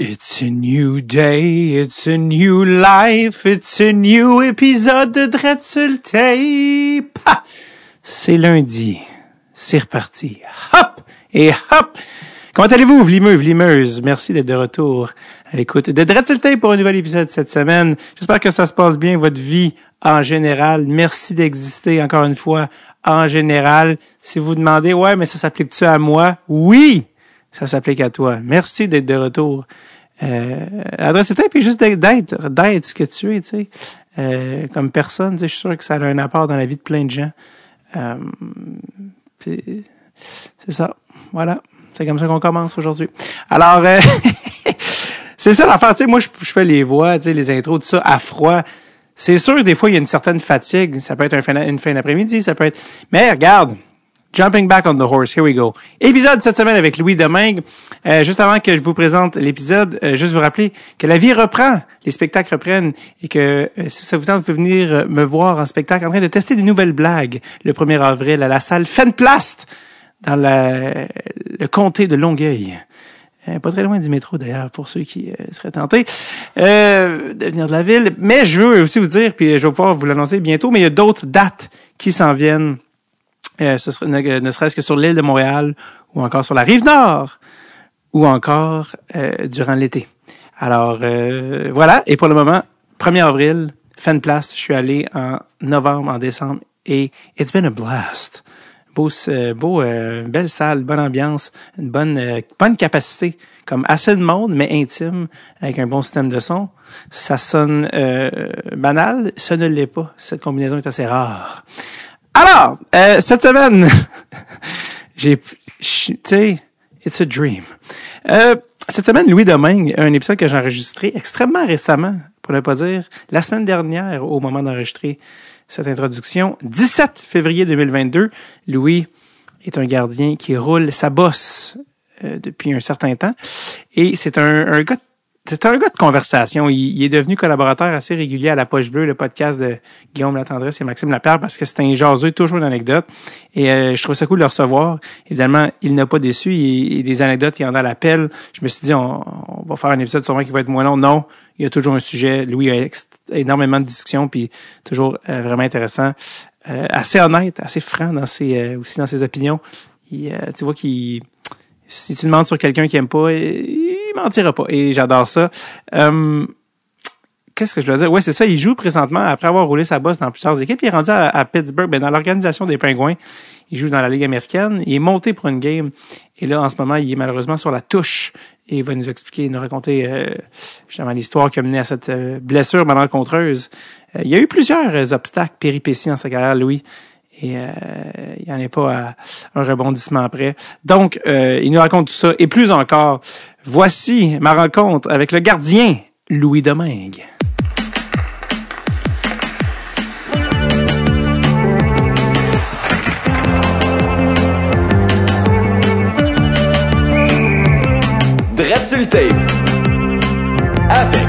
It's a new day, it's a new life, it's a new épisode de Dread sur tape. C'est lundi. C'est reparti. Hop! Et hop! Comment allez-vous, vlimeux, vlimeuses? Merci d'être de retour à l'écoute de Dread sur tape pour un nouvel épisode cette semaine. J'espère que ça se passe bien, votre vie en général. Merci d'exister encore une fois en général. Si vous demandez, ouais, mais ça s'applique-tu à moi? Oui! Ça s'applique à toi. Merci d'être de retour. Euh, adresse tape puis juste d'être, d'être ce que tu es, tu sais. Euh, comme personne, tu sais, je suis sûr que ça a un apport dans la vie de plein de gens. Euh, c'est, ça. Voilà. C'est comme ça qu'on commence aujourd'hui. Alors, euh, c'est ça l'affaire. Tu sais, moi, je, fais les voix, tu sais, les intros, tout ça, à froid. C'est sûr, des fois, il y a une certaine fatigue. Ça peut être une fin d'après-midi, ça peut être... Mais regarde, Jumping back on the horse, here we go. Épisode cette semaine avec Louis Domingue. Euh, juste avant que je vous présente l'épisode, euh, juste vous rappeler que la vie reprend, les spectacles reprennent et que euh, si ça vous tente, vous pouvez venir euh, me voir en spectacle en train de tester des nouvelles blagues le 1er avril à la salle Fenplast dans la, le comté de Longueuil. pas très loin du métro d'ailleurs pour ceux qui seraient tentés de venir de la ville. Mais je veux aussi vous dire, puis je vais pouvoir vous l'annoncer bientôt, mais il y a d'autres dates qui s'en viennent euh, ce ne, ne serait-ce que sur l'île de Montréal ou encore sur la rive nord ou encore euh, durant l'été. Alors euh, voilà, et pour le moment, 1er avril, fin de place, je suis allé en novembre, en décembre et it's been a blast. Beau, beau belle salle, bonne ambiance, une bonne bonne capacité, comme assez de monde mais intime avec un bon système de son. Ça sonne banal, ça ne l'est pas. Cette combinaison est assez rare. Alors, euh, cette semaine, j'ai, tu sais, it's a dream. Euh, cette semaine, Louis Domingue, un épisode que j'ai enregistré extrêmement récemment, pour ne pas dire la semaine dernière, au moment d'enregistrer cette introduction, 17 février 2022. Louis est un gardien qui roule sa bosse euh, depuis un certain temps, et c'est un, un gars c'est un gars de conversation. Il, est devenu collaborateur assez régulier à La Poche Bleue, le podcast de Guillaume Latendresse et Maxime Lapierre, parce que c'est un jaseux, toujours une anecdote. Et euh, je trouve ça cool de le recevoir. Évidemment, il n'a pas déçu. Il, des anecdotes, il en a l'appel. Je me suis dit, on, va faire un épisode sûrement qui va être moins long. Non, il y a toujours un sujet. Louis a énormément de discussions, puis toujours euh, vraiment intéressant. Euh, assez honnête, assez franc dans ses, aussi dans ses opinions. tu vois qu'il si tu demandes sur quelqu'un qui aime pas, il mentira pas. Et j'adore ça. Euh, Qu'est-ce que je dois dire? Ouais, c'est ça. Il joue présentement, après avoir roulé sa bosse dans plusieurs équipes, il est rendu à, Pittsburgh, ben, dans l'organisation des Pingouins. Il joue dans la Ligue américaine. Il est monté pour une game. Et là, en ce moment, il est malheureusement sur la touche. Et il va nous expliquer, nous raconter euh, justement l'histoire qui a mené à cette euh, blessure malencontreuse. Euh, il y a eu plusieurs obstacles péripéties en sa carrière, Louis et euh, il n'y en a pas un rebondissement après. Donc, euh, il nous raconte tout ça et plus encore. Voici ma rencontre avec le gardien Louis Domingue. Tape avec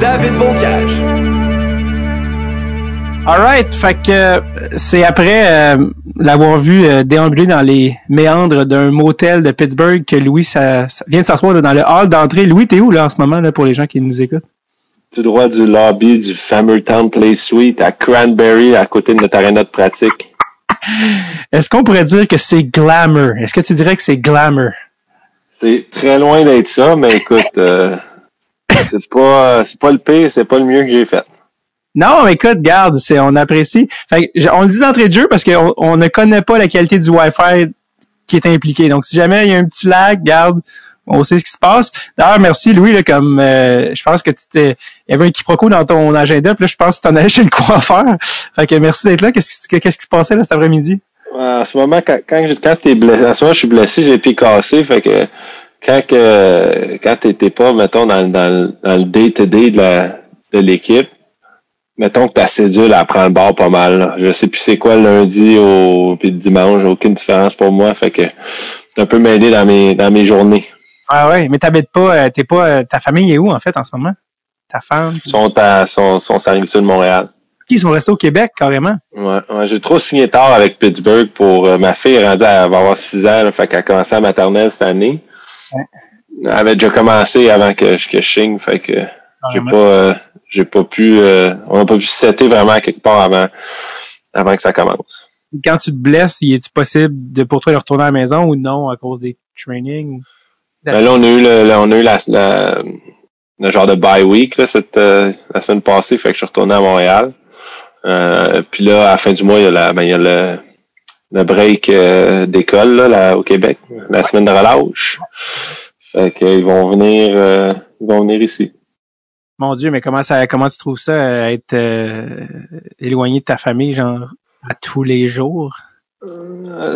David Bocage. Alright, fait que euh, c'est après euh, l'avoir vu euh, déambuler dans les méandres d'un motel de Pittsburgh que Louis ça, vient de s'asseoir dans le hall d'entrée. Louis, t'es où là en ce moment là pour les gens qui nous écoutent? Tout droit du lobby du Town Play Suite à Cranberry à côté de notre arena de pratique. Est-ce qu'on pourrait dire que c'est glamour? Est-ce que tu dirais que c'est glamour? C'est très loin d'être ça, mais écoute, c'est pas c'est pas le pire, c'est pas le mieux que j'ai fait. Non, écoute, garde, c'est on apprécie. Fait, on le dit d'entrée de jeu parce qu'on on ne connaît pas la qualité du Wi-Fi qui est impliqué. Donc, si jamais il y a un petit lag, garde, on sait ce qui se passe. D'ailleurs, merci Louis, là, comme euh, je pense que tu t'es. Il y avait un quiproquo dans ton agenda, puis là, je pense que tu en allais chez le coiffeur. Fait que merci d'être là. Qu'est-ce qui, qui se passait là cet après-midi? À ce moment, quand, quand, quand t'es blessé, à ce moment, je suis blessé, j'ai pied cassé, fait que quand que quand t'étais pas, mettons, dans, dans, dans le day-to-day de l'équipe, mettons que ta cédule elle prend le bord pas mal. Je sais plus c'est quoi le lundi au puis le dimanche, aucune différence pour moi. Fait que c'est un peu mêlé dans mes dans mes journées. Ah ouais, mais t'habites pas, euh, t'es pas, euh, ta famille est où en fait en ce moment? Ta femme? Ils sont à, sont, sont sur de Montréal. Ils sont restés au Québec carrément? Ouais, ouais j'ai trop signé tard avec Pittsburgh pour euh, ma fille est rendue à avoir 6 ans, là, fait qu'elle a commencé à maternelle cette année. Ouais. avait déjà commencé avant que, que je signe, fait que j'ai pas, euh, j'ai pas pu, euh, on n'a pas pu setter vraiment quelque part avant, avant que ça commence. Quand tu te blesses, est-il possible de, pour toi de retourner à la maison ou non à cause des trainings? Ben là, on a eu le, on a eu la, la, le genre de bye week là, cette, euh, la semaine passée, fait que je suis retourné à Montréal. Euh, puis là, à la fin du mois, il y a, la, ben, il y a le, le break euh, d'école là, là, au Québec, la semaine de relâche. Fait qu'ils vont venir euh, ils vont venir ici. Mon Dieu, mais comment ça comment tu trouves ça être éloigné de ta famille, genre à tous les jours?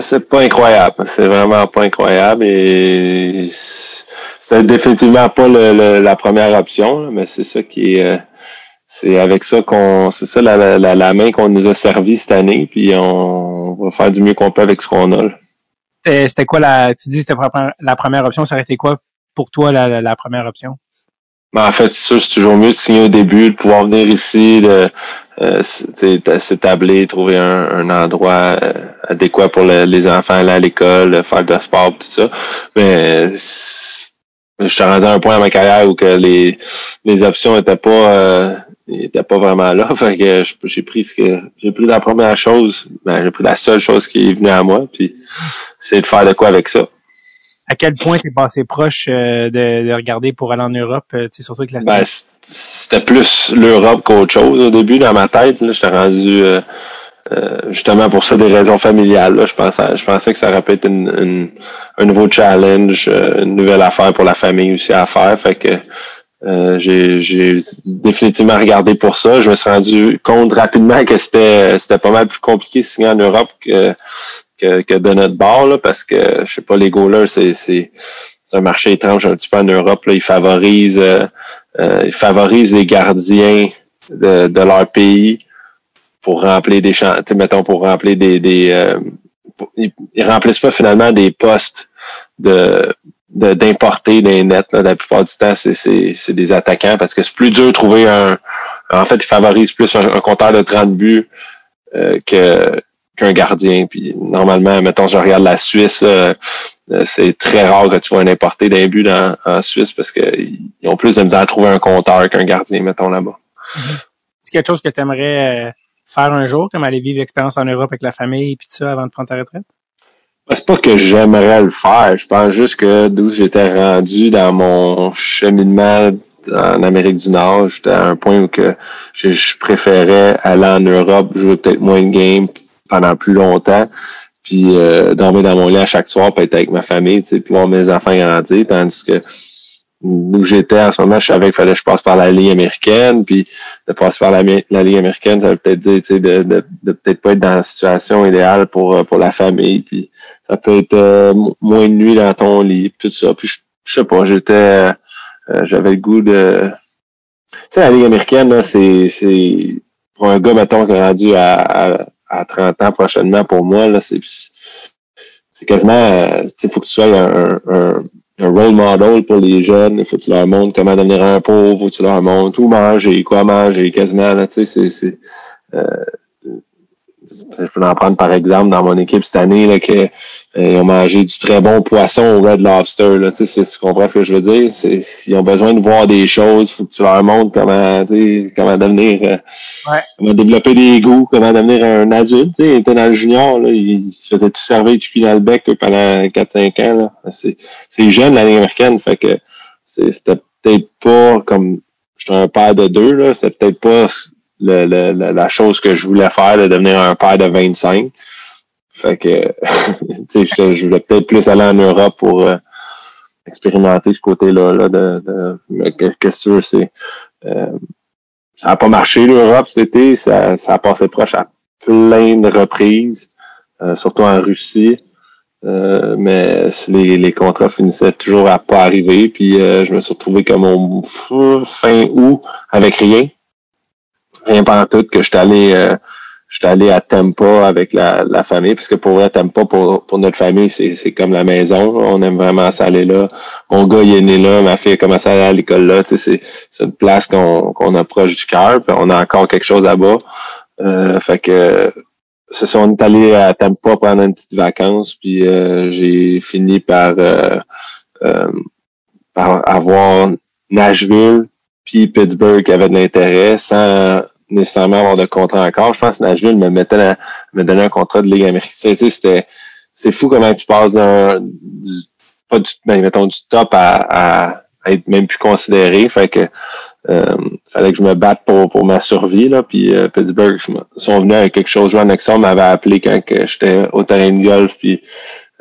c'est pas incroyable. C'est vraiment pas incroyable et c'est définitivement pas le, la première option, mais c'est ça qui est c'est avec ça qu'on c'est ça la, la, la main qu'on nous a servi cette année puis on va faire du mieux qu'on peut avec ce qu'on a c'était quoi la tu dis c'était la première option ça aurait été quoi pour toi la, la première option? Ben, en fait c'est c'est toujours mieux de signer au début de pouvoir venir ici de euh, s'établir trouver un, un endroit euh, adéquat pour les enfants aller à l'école faire de sport tout ça mais je suis rendu à un point dans ma carrière où que les les options étaient pas euh, était pas vraiment là. Fait que j'ai pris ce que j'ai pris la première chose, ben, j'ai pris la seule chose qui est venue à moi, puis c'est de faire de quoi avec ça. À quel point t'es passé proche euh, de, de, regarder pour aller en Europe, euh, surtout avec la ben, C'était plus l'Europe qu'autre chose au début dans ma tête. J'étais rendu euh, justement pour ça des raisons familiales. Là. Je pensais je pensais que ça aurait pu être une, un nouveau challenge, une nouvelle affaire pour la famille aussi à faire. Fait que euh, j'ai définitivement regardé pour ça. Je me suis rendu compte rapidement que c'était c'était pas mal plus compliqué de signer en Europe que, que, que de notre bord, là, parce que je sais pas, les goalers, c'est, c'est, un marché étrange un petit peu en Europe. Là. Ils favorisent euh, euh, ils favorisent les gardiens de, de leur pays pour remplir des champs, mettons, pour remplir des. des ils, ils remplissent pas finalement des postes de d'importer des nets. Là. La plupart du temps, c'est des attaquants parce que c'est plus dur de trouver un. En fait, ils favorisent plus un, compteur de 30 buts euh, que qu'un gardien. Puis normalement, mettons, je regarde la Suisse, euh, euh, c'est très rare que tu vois un importé d'un but en Suisse parce qu'ils ont plus de misère à trouver un compteur qu'un gardien, mettons là-bas. Mm-hmm. C'est quelque chose que tu aimerais faire un jour, comme aller vivre l'expérience en Europe avec la famille et tout ça avant de prendre ta retraite? Ben, c'est pas que j'aimerais le faire. Je pense juste que d'où j'étais rendu dans mon cheminement en Amérique du Nord, j'étais à un point où que je, préférais aller en Europe, jouer peut-être moins de games pendant plus longtemps, puis euh, dormir dans mon lit à chaque soir, puis être avec ma famille, tu sais, puis voir mes enfants grandir, tandis que où j'étais en ce moment, je savais qu'il fallait que je passe par la ligne américaine, puis de passer par la, ligne américaine, ça veut peut-être dire, tu sais, de, de, de peut-être pas être dans la situation idéale pour, euh, pour la famille, puis ça peut être euh, moins de nuit dans ton lit, tout ça. Puis je, sais pas, j'étais euh, j'avais le goût de. Tu sais, la Ligue américaine, là, c'est, c'est pour un gars, mettons, qui est rendu à, à, 30 ans prochainement pour moi, là, c'est, c'est quasiment euh, il faut que tu sois un, un, un, role model pour les jeunes. Il faut que tu leur montres comment devenir un pauvre, faut que tu leur montres où manger, quoi manger, quasiment, là, tu sais, c'est. c'est je peux en prendre par exemple dans mon équipe cette année là, que ils ont mangé du très bon poisson au Red Lobster. Là, tu comprends ce que je veux dire? Ils ont besoin de voir des choses. faut que tu leur montres comment, comment devenir, euh, ouais. comment développer des goûts, comment devenir un adulte. Il était dans le junior, là, il se faisait tout servir du cul dans le bec pendant 4-5 ans. C'est jeune, l'année américaine. Fait que c'était peut-être pas comme j'étais un père de deux, là, c'était peut-être pas le, le, la chose que je voulais faire de devenir un père de 25. Fait que, tu sais, je, voulais peut-être plus aller en Europe pour euh, expérimenter ce côté-là. Là, de, de, mais qu'est-ce que c'est? Euh, ça n'a pas marché l'Europe cet été. Ça, ça a passé proche à plein de reprises, euh, surtout en Russie. mais les, les contrats finissaient toujours à pas arriver. Puis je me suis retrouvé comme au fin août avec rien. Rien pendant tout que je suis allé je suis allé à Tampa avec la, la famille, puisque pour vrai, Tampa, pour, pour notre famille, c'est comme la maison. On aime vraiment s'aller là. Mon gars, il est né là, ma fille a commencé à aller à l'école là. Tu sais, c'est une place qu'on qu'on approche du cœur, puis on a encore quelque chose là-bas. Euh, fait que c'est ça, on est allé à Tampa pendant une petite vacance, puis euh, j'ai fini par euh, à- avoir Nashville puis Pittsburgh qui avaient de l'intérêt sans nécessairement avoir de contrat encore. Je pense que Nashville me mettait me donnait un contrat de Ligue américaine. Tu sais, c'était c'est fou comment tu passes d'un du, pas du ben, mettons du top à, à être même plus considéré. Fait que euh, fallait que je me batte pour, pour ma survie. Là. Puis euh, Pittsburgh je me- sont venus avec quelque chose. Joan Nexon m'avait appelé quand j'étais au terrain de golf. Puis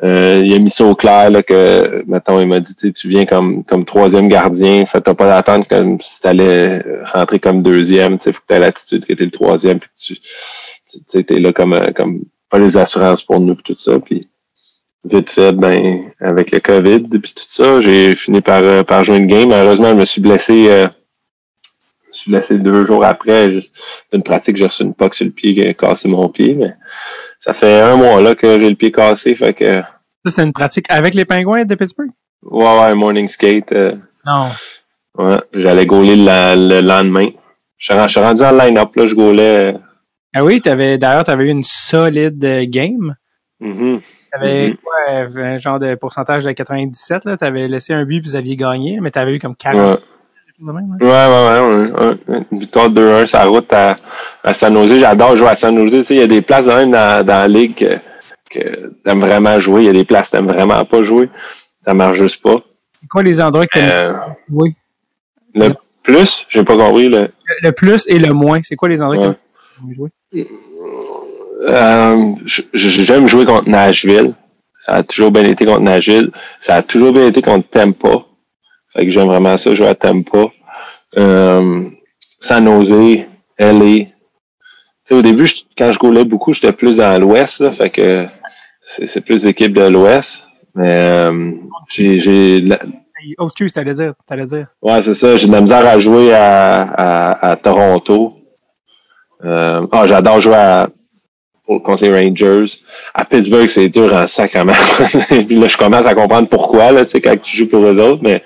euh, il a mis ça au clair là, que mettons, il m'a dit tu viens comme comme troisième gardien, fait t'as pas d'attendre comme si t'allais rentrer comme deuxième. Tu sais, faut que t'aies l'attitude que t'es le troisième, puis tu tu t'es là comme euh, comme pas les assurances pour nous puis tout ça. Puis vite fait, ben, avec le COVID puis tout ça, j'ai fini par, euh, par jouer une game. Malheureusement, je me suis blessé, euh, je me suis blessé deux jours après. Juste une pratique, j'ai reçu une poque sur le pied qui a cassé mon pied, mais ça fait un mois là que j'ai le pied cassé, fait que Ça, c'était une pratique avec les pingouins de Pittsburgh? ouais, ouais, morning skate. euh, Non. ouais, j'allais gauler le, le lendemain. Je suis rendu- en line-up, là, je gaulais. euh, Ah oui, t'avais, d'ailleurs, tu avais eu une solide euh, game. mhm. T'avais Mhm. quoi, un genre de pourcentage de 97, là. T'avais laissé un but puis vous aviez gagné, mais t'avais eu comme 40. Ouais. Chose de même, hein? Ouais, ouais, ouais, ouais. Une victoire 2-1 sur la route à, à San Jose. J'adore jouer à San Jose. Tu sais, il y a des places même dans, dans la ligue que, que t'aimes vraiment jouer. Il y a des places que t'aimes vraiment pas jouer. Ça marche juste pas. C'est quoi les endroits que t'aimes Euh, jouer? le plus, j'ai pas compris, le, Le, le plus et le moins. C'est quoi les endroits Ouais. que t'aimes jouer? euh, j'aime jouer contre Nashville. Ça a toujours bien été contre Nashville. Ça a toujours bien été contre Tampa. Fait que j'aime vraiment ça, jouer à Tampa. Euh, San Jose, LA. Tu sais, au début, je- quand je goulais beaucoup, j'étais plus dans l'Ouest, fait que c'est plus l'équipe de l'Ouest. Mais euh, j'ai, j'ai, la- Oh, excuse, t'allais dire, t'allais dire. ouais, c'est ça, j'ai de la misère à jouer à, à, à Toronto. Euh, ah, j'adore jouer à, contre les Rangers. À Pittsburgh, c'est dur en sacrement. Et puis là, je commence à comprendre pourquoi, là, tu sais, quand tu joues pour eux autres, mais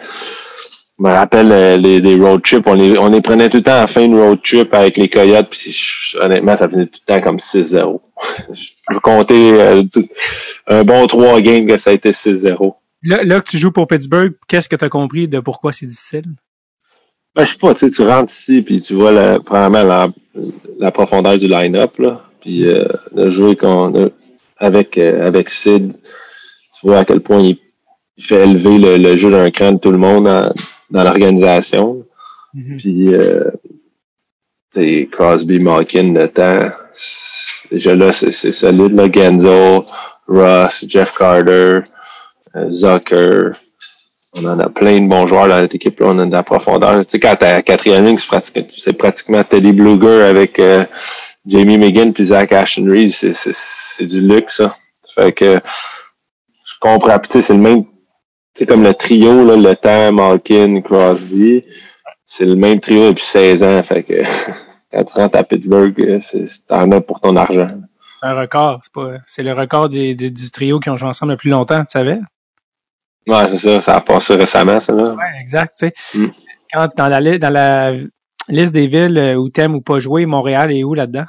je me rappelle euh, les, les road trips, on les, on les prenait tout le temps en fin de road trip avec les Coyotes, puis honnêtement, ça finit tout le temps comme 6-0. je veux compter euh, tout- un bon 3 games que ça a été 6-0. Là, là que tu joues pour Pittsburgh, qu'est-ce que t'as compris de pourquoi c'est difficile? Ben, je sais pas, tu tu rentres ici, puis tu vois la, probablement la, la profondeur du line-up, là, puis euh, de jouer qu'on a- avec, euh, avec Sid, tu vois à quel point il, il fait élever le, le jeu d'un cran de tout le monde dans, dans l'organisation. Mhm. Puis, euh, Crosby, Malkin, le temps, déjà là, c'est c'est solide, là, Genzo, Ross, Jeff Carter, euh, Zucker, on en a plein de bons joueurs dans cette équipe-là. On a de la profondeur. Tu sais, quand la quatrième ligne, c'est pratiquement, c'est pratiquement Teddy Bluger avec euh, Jamie McGinn puis Zach Ashton Reed. C'est, c'est, c'est du luxe, ça. Fait que je comprends. Puis, tu sais, c'est le même. Tu sais, comme le trio, là, le temps, Malkin, Crosby, c'est le même trio depuis 16 ans. Fait que quand tu rentres à Pittsburgh, c'est, c'est- t'en as pour ton argent. Un record, c'est pas, c'est le record des, des- du trio qui ont joué ensemble le plus longtemps, tu savais? Ouais, c'est ça. Ça a passé récemment, ça, là. Ouais, exact, tu sais. Mm. Quand dans la, dans la liste des villes euh, où t'aimes ou pas jouer, Montréal est où là-dedans?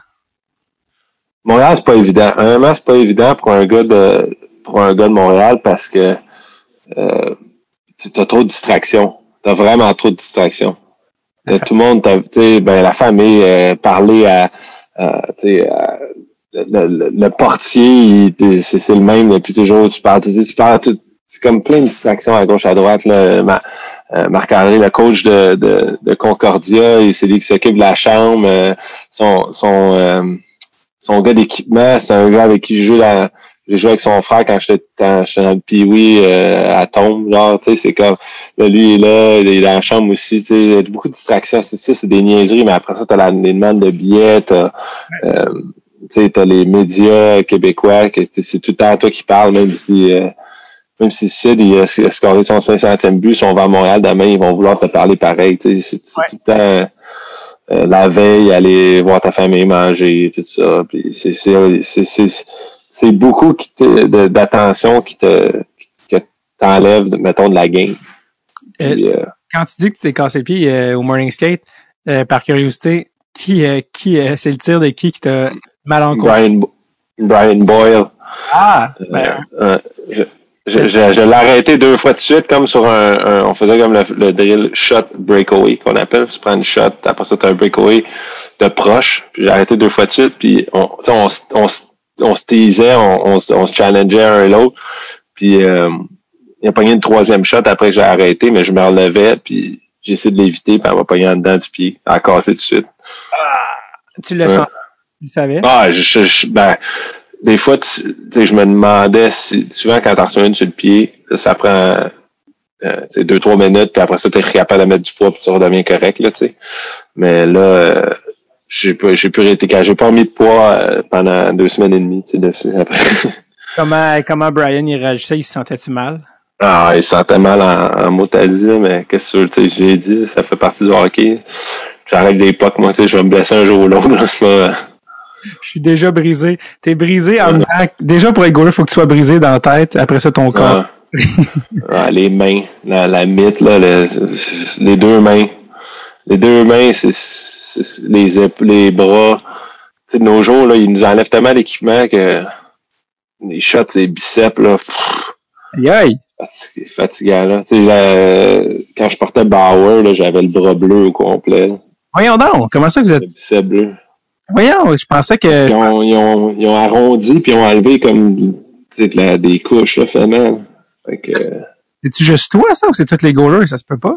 Montréal, c'est pas évident. Honnêtement, c'est pas évident pour un gars de pour un gars de Montréal parce que euh, tu as trop de distractions. T'as vraiment trop de distractions. Tout le monde, t'as- tu ben la famille, euh, parler à, à, tu le, le- le portier, c'est le même depuis toujours. Tu parles, tu, tu parles, tout- c'est comme plein de distractions à gauche, à droite. Là. Ma- euh, Marc-André, le coach de, de, de Concordia, il- c'est lui qui s'occupe de la chambre. euh, son, son, euh, son gars d'équipement, c'est un gars avec qui je joue dans, j'ai joué avec son frère quand j'étais quand j'étais dans le Pee-Wee euh, à Tombe, genre, tu sais, c'est comme là, lui il est là, il est dans la chambre aussi, tu sais, il y a beaucoup de distractions, c'est ça, c'est des niaiseries, mais après ça, t'as la, les demandes de billets, t'as euh, tu sais, t'as les médias québécois, que c'est c'est tout le temps toi qui parles, même si euh, même si Sid il a, scoré son 500e but, si on va à Montréal demain, ils vont vouloir te parler pareil, tu sais, c'est Ouais. tout le temps euh, la veille, aller voir ta famille manger, tout ça. C'est c'est c'est c'est c'est beaucoup qui te- de- d'attention qui te que t'enlève, mettons, de la game. Puis, euh, Quand tu dis que tu t'es cassé le pied euh, au morning skate, euh, par curiosité, qui, euh, qui euh, c'est le tir de qui qui t'a mal en Brian Brian Boyle. Ah! euh, Ben, euh, je- Je, je, je l'ai arrêté deux fois de suite, comme sur un, un- on faisait comme le, le drill shot breakaway qu'on appelle. Tu prends une shot, après ça, tu un breakaway de proche. Puis j'ai arrêté deux fois de suite, puis on, on, on, on se teasait, on, on, on se challengeait un et l'autre. Puis euh, il a pogné une troisième shot après que j'ai arrêté, mais je me relevais, puis j'ai essayé de l'éviter, puis elle m'a pogné en dedans du pied. Elle a cassé tout de suite. Tu le Ouais. sens. Tu le savais? Ah, je, je- je- ben, des fois, tu, sais, je me demandais si, souvent quand t'en reçois une sur le pied, ça prend, euh, deux, trois minutes, puis après ça, t'es capable de mettre du poids, puis tu redeviens correct, là, tu sais. Mais là, euh, j'ai pas, j'ai plus été, j'ai pas remis de poids euh, pendant deux semaines et demie, tu sais, après. Comment, comment Brian il réagissait? Il se sentait-tu mal? ah, il se sentait mal en, en mot à dire, mais qu'est-ce que tu sais, j'ai dit, ça fait partie du hockey. J'arrête des pocs, moi, tu sais, je vais me blesser un jour ou l'autre, là, c'est pas- Je suis déjà brisé. T'es brisé en. Déjà, pour être goaler, faut que tu sois brisé dans la tête. Après ça, ton corps. Ah, les mains, la, la mythe, là, le- les deux mains. Les deux mains, c'est c'est- les, les bras. Tu sais, de nos jours, là, ils nous enlèvent tellement d'équipement que les shots, les biceps, là, Aïe, fatig- fatigant, là. Tu sais, la- quand je portais Bauer, j'avais le bras bleu au complet, Voyons donc. Comment ça que vous êtes. le bicep bleu. Voyons, je pensais que. Ils ont, ils ont, ils ont arrondi puis ils ont enlevé comme, tu sais, de la- des couches, là, finalement. Fait que, C'est-tu juste toi, ça, ou c'est tous les goalers? Ça se peut pas.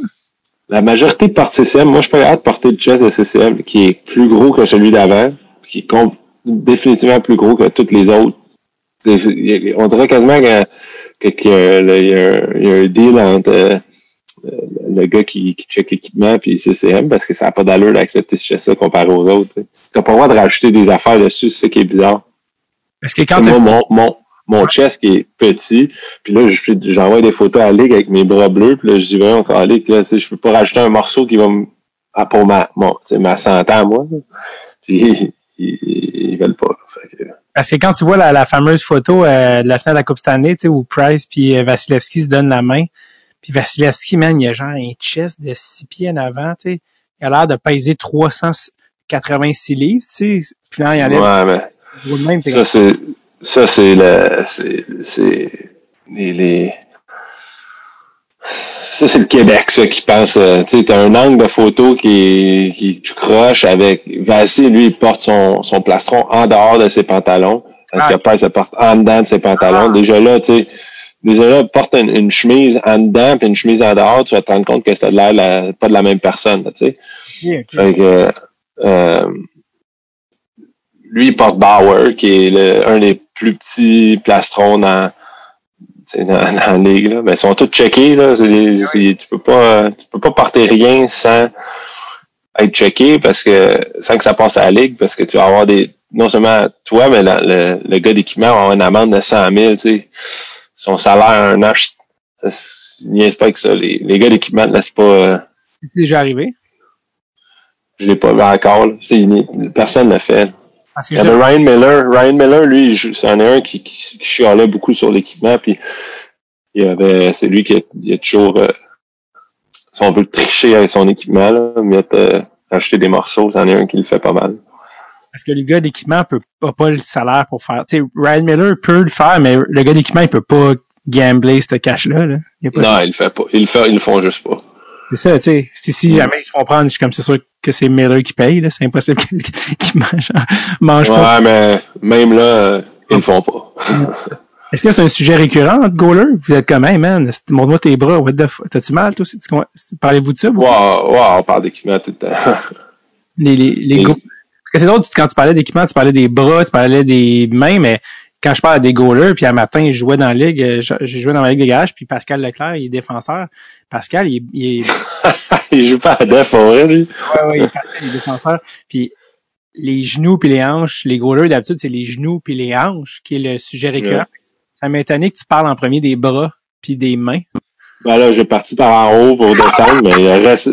La majorité de portes CCM, moi je peux hâte de porter le chest de CCM qui est plus gros que celui d'avant, qui est définitivement plus gros que tous les autres. C'est- On dirait quasiment que, que, que le- il y, a un- il y a un deal entre euh, le gars qui, qui check l'équipement puis CCM parce que ça n'a pas d'allure d'accepter ce chest-là comparé aux autres. Tu n'as pas le droit de rajouter des affaires dessus, c'est ça qui est bizarre. Est-ce que quand moi, mon, mon, mon chest qui est petit, puis là, je- j'envoie des photos à la Ligue avec mes bras bleus, puis là, je dis, vraiment, encore Ligue, là, tu sais, je peux pas rajouter un morceau qui va me, ah, pour ma, mon, tu sais, ma santé à moi. Puis, ils, veulent pas, là. Fait que, Parce que quand tu vois la, la fameuse photo euh, de la finale de la Coupe Stanley, tu sais, où Price puis euh, Vasilevski se donnent la main, puis Vasilevski, man, il a genre un chest de six pieds en avant, tu sais. Il a l'air de peser 386 livres, tu sais. Puis là, il enlève ouais, mais, le même. ça, c'est, ça, c'est le, c'est, c'est, les, les, ça, c'est le Québec, ça, qui pense, euh, tu sais, t'as un angle de photo qui, qui tu croches avec, Vassi, lui, il porte son, son plastron en dehors de ses pantalons, parce Ah. que Price se porte en dedans de ses pantalons. Déjà là, tu sais, déjà là, porte une, une chemise en dedans puis une chemise en dehors, tu vas te rendre compte que c'est de l'air la- pas de la même personne, tu sais. Fait que, euh, lui, il porte Bauer, qui est le, un des plus petits plastrons dans, dans, dans la ligue. Là. Mais ils sont tous checkés. Là. Des- tu peux pas tu peux pas porter rien sans être checké parce que sans que ça passe à la ligue parce que tu vas avoir des non seulement toi mais la- le, le gars d'équipement va avoir une amende de 100 000 tu sais. Son salaire un an ça niaise pas avec ça les, les gars d'équipement ne laissent pas euh, C'est déjà arrivé. je l'ai pas vu encore personne ne le fait Parce que Il y avait Ryan Miller. Ryan Miller, lui, c'en est un qui, qui, qui chialait beaucoup sur l'équipement. Puis il y avait, c'est lui qui a, il a toujours, euh, si on veut tricher avec son équipement, là, mettre, euh, acheter des morceaux, c'en est un qui le fait pas mal. Parce que le gars d'équipement peut pas, pas le salaire pour faire. Tu sais, Ryan Miller peut le faire, mais le gars d'équipement, il peut pas gambler ce cash-là. Là. Il pas Non, il le fait pas. Il le fait, ils le font juste pas. C'est ça, tu sais. Si jamais ils se font prendre, je suis comme c'est sûr que c'est Miller qui paye, là. C'est impossible qu'il qu'il mange, mange pas. Ouais, mais même là, euh, ils le font pas. Est-ce que c'est un sujet récurrent entre goalers? Vous êtes comme, hey man, montre-moi tes bras, what the fuck? T'as-tu mal, toi? Parlez-vous de ça? Wow, wow, on parle d'équipement tout le temps. Les, les, les que c'est drôle, quand tu parlais d'équipement, tu parlais des bras, tu parlais des mains, mais quand je parle à des goalers, puis un matin, je jouais dans la ligue, euh, j'ai joué dans la ligue des garages, puis Pascal Leclerc, il est défenseur. Pascal, il, est- il est il joue pas à def vrai, lui. Ouais, ouais, Pascal, il est défenseur. Puis les genoux puis les hanches, les goalers d'habitude, c'est les genoux puis les hanches qui est le sujet récurrent. Ça m'a étonné que tu parles en premier des bras puis des mains. Ben là, j'ai parti par en haut pour descendre, mais il reste,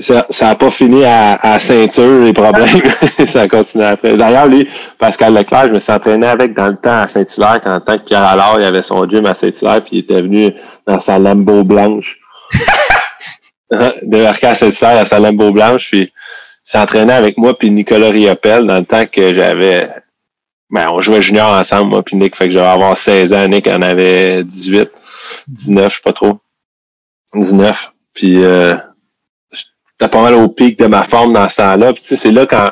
ça, ça a pas fini à, à ceinture, les problèmes. ça a continué après. D'ailleurs, lui, Pascal Leclerc, je me suis entraîné avec dans le temps à Saint-Hilaire, quand en tant que Pierre Allard, il avait son gym à Saint-Hilaire, puis il était venu dans sa Lambeau blanche. de RK à Saint-Hilaire à sa Lambeau blanche, puis il s'entraînait avec moi puis Nicolas Riopel dans le temps que j'avais Ben, on jouait junior ensemble, moi puis Nick. Fait que j'allais avoir 16 ans. Nick en avait 18, 19, je sais pas trop. 19. Puis euh, j'étais pas mal au pic de ma forme dans ce temps-là. Puis tu sais, c'est là quand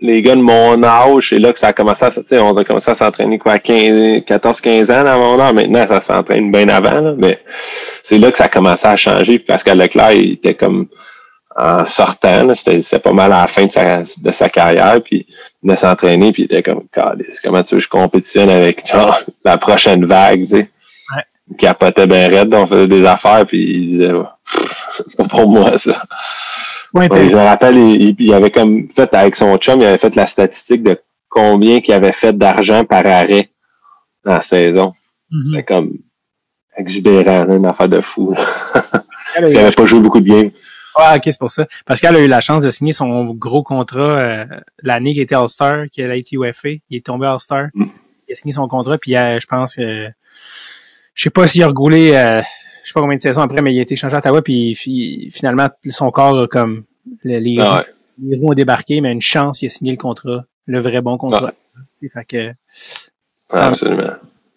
les gars de mon âge, c'est là que ça a commencé à, tu sais, on a commencé à s'entraîner quoi, 15, 14, 15 ans dans mon âge. Maintenant, ça s'entraîne bien avant, là, mais c'est là que ça a commencé à changer. Puis Pascal Leclerc, il était comme en sortant, c'était, c'était pas mal à la fin de sa, de sa carrière, puis il venait s'entraîner, puis il était comme, comment tu veux que je compétitionne avec genre, la prochaine vague, tu sais. Ouais. Il capotait bien raide, on faisait des affaires, puis il disait, Ouais, c'est pas pour moi, ça. Ouais, je me rappelle, il, il avait comme fait avec son chum, il avait fait la statistique de combien qu'il avait fait d'argent par arrêt dans la saison. Mhm. C'est comme exubérant, une affaire de fou. il la- avait pas joué beaucoup de games. Ah, ok, c'est pour ça. Parce qu'elle a eu la chance de signer son gros contrat euh, l'année qu'il était All-Star, qu'il a été UFA. Il est tombé All-Star. Mm. Il a signé son contrat, puis euh, je pense que... Je sais pas s'il a regoulé, euh, je sais pas combien de saisons après, mais il a été échangé à Ottawa, puis fi- finalement, son corps, a comme... le- les, Ah ouais. les roues ont débarqué, mais une chance, il a signé le contrat. Le vrai bon contrat. Fait que... Ah, absolument.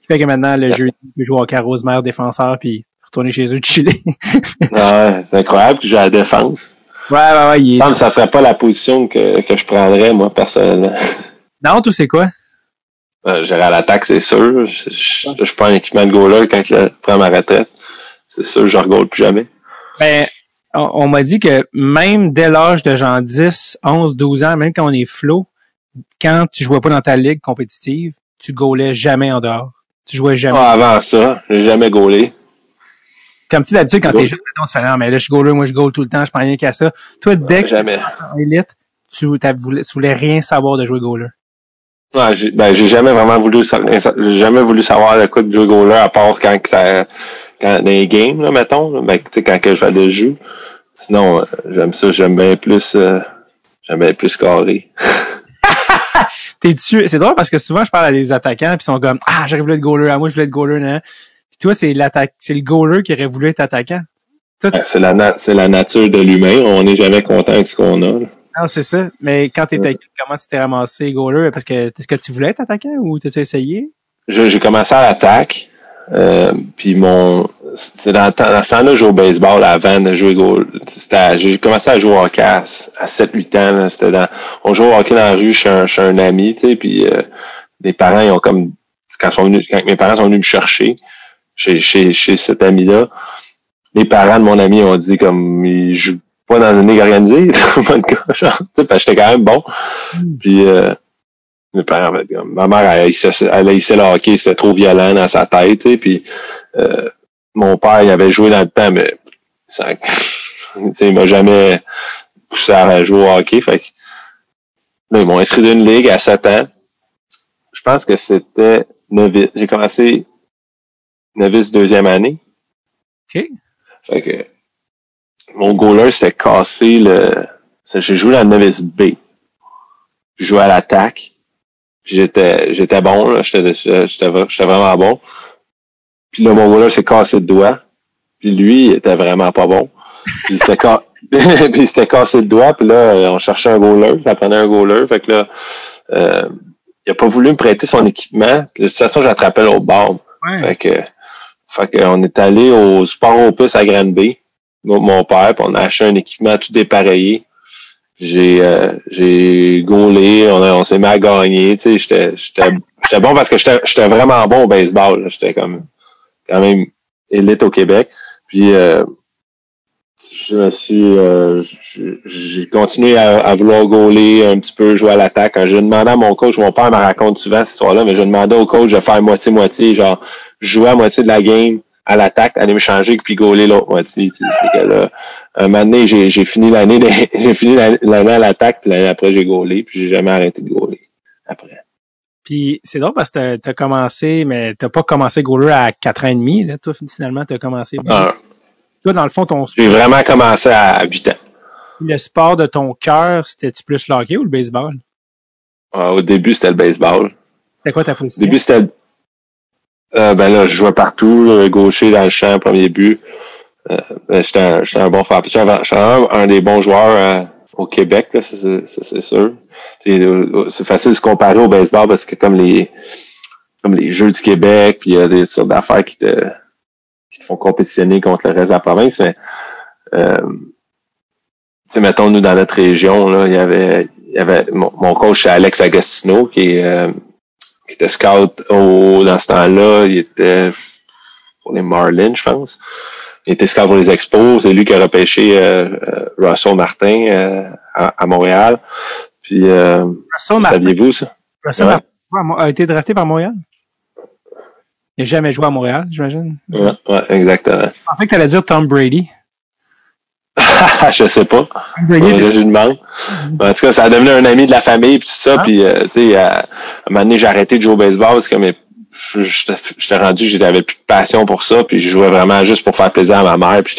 Fait que maintenant, le jeu, il peut jouer au carreau Rosemère, défenseur, puis retourner chez eux de chiller. Ouais, c'est incroyable que j'ai à la défense. ouais, ouais, ouais, il est... ça serait pas la position que, que je prendrais, moi, personnellement. Non, tout c'est quoi? Euh, J'irais à l'attaque, c'est sûr. Je, je, je prends un équipement de goaler quand je prends ma retraite. C'est sûr, je ne plus jamais. Ben, on, on m'a dit que même dès l'âge de genre 10, 11, 12 ans, même quand on est flow, quand tu jouais pas dans ta ligue compétitive, tu gaulais jamais en dehors. Tu jouais jamais. Ah, avant ça, j'ai jamais gaulé. Comme tu d'habitude, quand t'es jeune, tu fais, non, mais là, je suis goaler, moi, je goal tout le temps, je prends rien qu'à ça. Toi, dès que tu Jamais. en élite, tu, voulu- tu voulais rien savoir de jouer goaler. Ouais, j'ai, ben, j'ai jamais vraiment voulu, j'ai jamais voulu savoir le coup de jeu goaler à part quand ça, quand, dans les games, là, mettons, là, ben, tu sais, quand que je vais le jeu. Sinon, euh, j'aime ça, j'aime bien plus, euh, j'aime bien plus carré. T'es dessus. C'est drôle parce que souvent, je parle à des attaquants, puis ils sont comme, ah, j'aurais voulu être goaler, ah, moi, je voulais être goaler, nan. Puis toi, c'est l'attaque, c'est le goaler qui aurait voulu être attaquant. Ouais, c'est la, na- c'est la nature de l'humain. On n'est jamais content avec ce qu'on a. là. Non, c'est ça. Mais quand t'étais comment tu t'es ramassé goaler? Parce que est-ce que tu voulais être attaquant ou t'as-tu essayé? Je- j'ai commencé à l'attaque. Euh, puis mon c'est dans, dans ce temps-là, je jouais au baseball avant de jouer à- J'ai commencé à jouer au hockey à, à 7-8 ans. là. C'était dans, on jouait au hockey dans la rue chez un, chez un ami, tu sais, puis euh, les parents, ils ont comme quand, ils sont venus, quand mes parents sont venus me chercher chez, chez, chez cet ami-là, les parents de mon ami ont dit comme ils jouent pas dans une ligue organisée, genre, tu sais, parce que j'étais quand même bon. Puis euh, mes parents, ma mère, elle haïssait, elle haïssait le hockey, c'était trop violent dans sa tête, tu sais, puis euh, mon père, il avait joué dans le temps, mais ça, tu sais, il m'a jamais poussé à jouer au hockey, fait que là, ils m'ont inscrit d'une ligue à 7 ans. Je pense que c'était novice. J'ai commencé novice deuxième année. OK. Fait que mon goaler s'était cassé le. J'ai joué dans le novice B. Je jouais à l'attaque. Puis J'étais j'étais bon, là. J'étais j'étais j'étais vraiment bon. Puis là, mon goaler s'est cassé le doigt. Puis lui, il était vraiment pas bon. Puis il s'était ca- puis il s'était cassé le doigt. Puis là, on cherchait un goaler. Ça prenait un goaler. Fait que là, euh, il a pas voulu me prêter son équipement. De toute façon, j'attrapais l'autre. Ouais. Fait que, fait que on est allé au sport opus à Granby, mon, mon père, puis on a acheté un équipement tout dépareillé. J'ai euh, j'ai gaulé, on, on s'est mis à gagner, tu sais, j'étais j'étais j'étais bon parce que j'étais vraiment bon au baseball, j'étais comme quand même élite au Québec. Puis euh, je me suis euh, je- j'ai continué à, à vouloir gauler un petit peu, jouer à l'attaque. J'ai demandé à mon coach, mon père me raconte souvent cette histoire-là, mais je demandais au coach de faire moitié-moitié, genre jouer à moitié de la game à l'attaque, aller me changer puis gauler l'autre moitié. que là, un moment donné, j'ai, fini l'année j'ai fini l'année à l'attaque, puis l'année après j'ai gaulé, puis j'ai jamais arrêté de gauler après. Puis c'est drôle parce que t'as- t'as commencé, mais t'as pas commencé goaler à 4 ans et demi, là. Toi, finalement, t'as commencé. Ah, Toi, dans le fond, ton j'ai vraiment commencé à 8 ans. le sport de ton cœur, c'était-tu plus le hockey ou le baseball? Ah, au début, c'était le baseball. C'était quoi ta Au position? début, c'était euh, ben là, je jouais partout, gaucher dans le champ, premier but. Euh, ben, j'étais un, un bon frappeur. J'étais un, un, des bons joueurs euh, au Québec, c'est- sûr. C'est facile de se comparer au baseball parce que comme les comme les Jeux du Québec, puis il y a des sortes d'affaires qui te, qui te font compétitionner contre le reste de la province, mais sais, mettons, nous, dans notre région, là, il y avait, il y avait mon, mon coach, Alex Agostino, qui, est, euh, qui était scout au, dans ce temps-là. Il était pour les Marlins, je pense. Il était scout pour les Expos. C'est lui qui a repêché euh, euh, Russell Martin euh, à, à Montréal. Puis, euh, saviez-vous ça? Russell Ouais. Martin a été drafté par Montréal? Il n'a jamais joué à Montréal, j'imagine. Ouais, ouais, exactement. Je pensais que tu allais dire Tom Brady. je sais pas. Je lui demande. En tout cas, ça a devenu un ami de la famille puis tout ça. Ah. Puis, euh, tu sais, à, à un moment donné, j'ai arrêté de jouer au baseball parce que mes- je- j'étais rendu, j'avais plus de passion pour ça. Puis, je jouais vraiment juste pour faire plaisir à ma mère. Puis,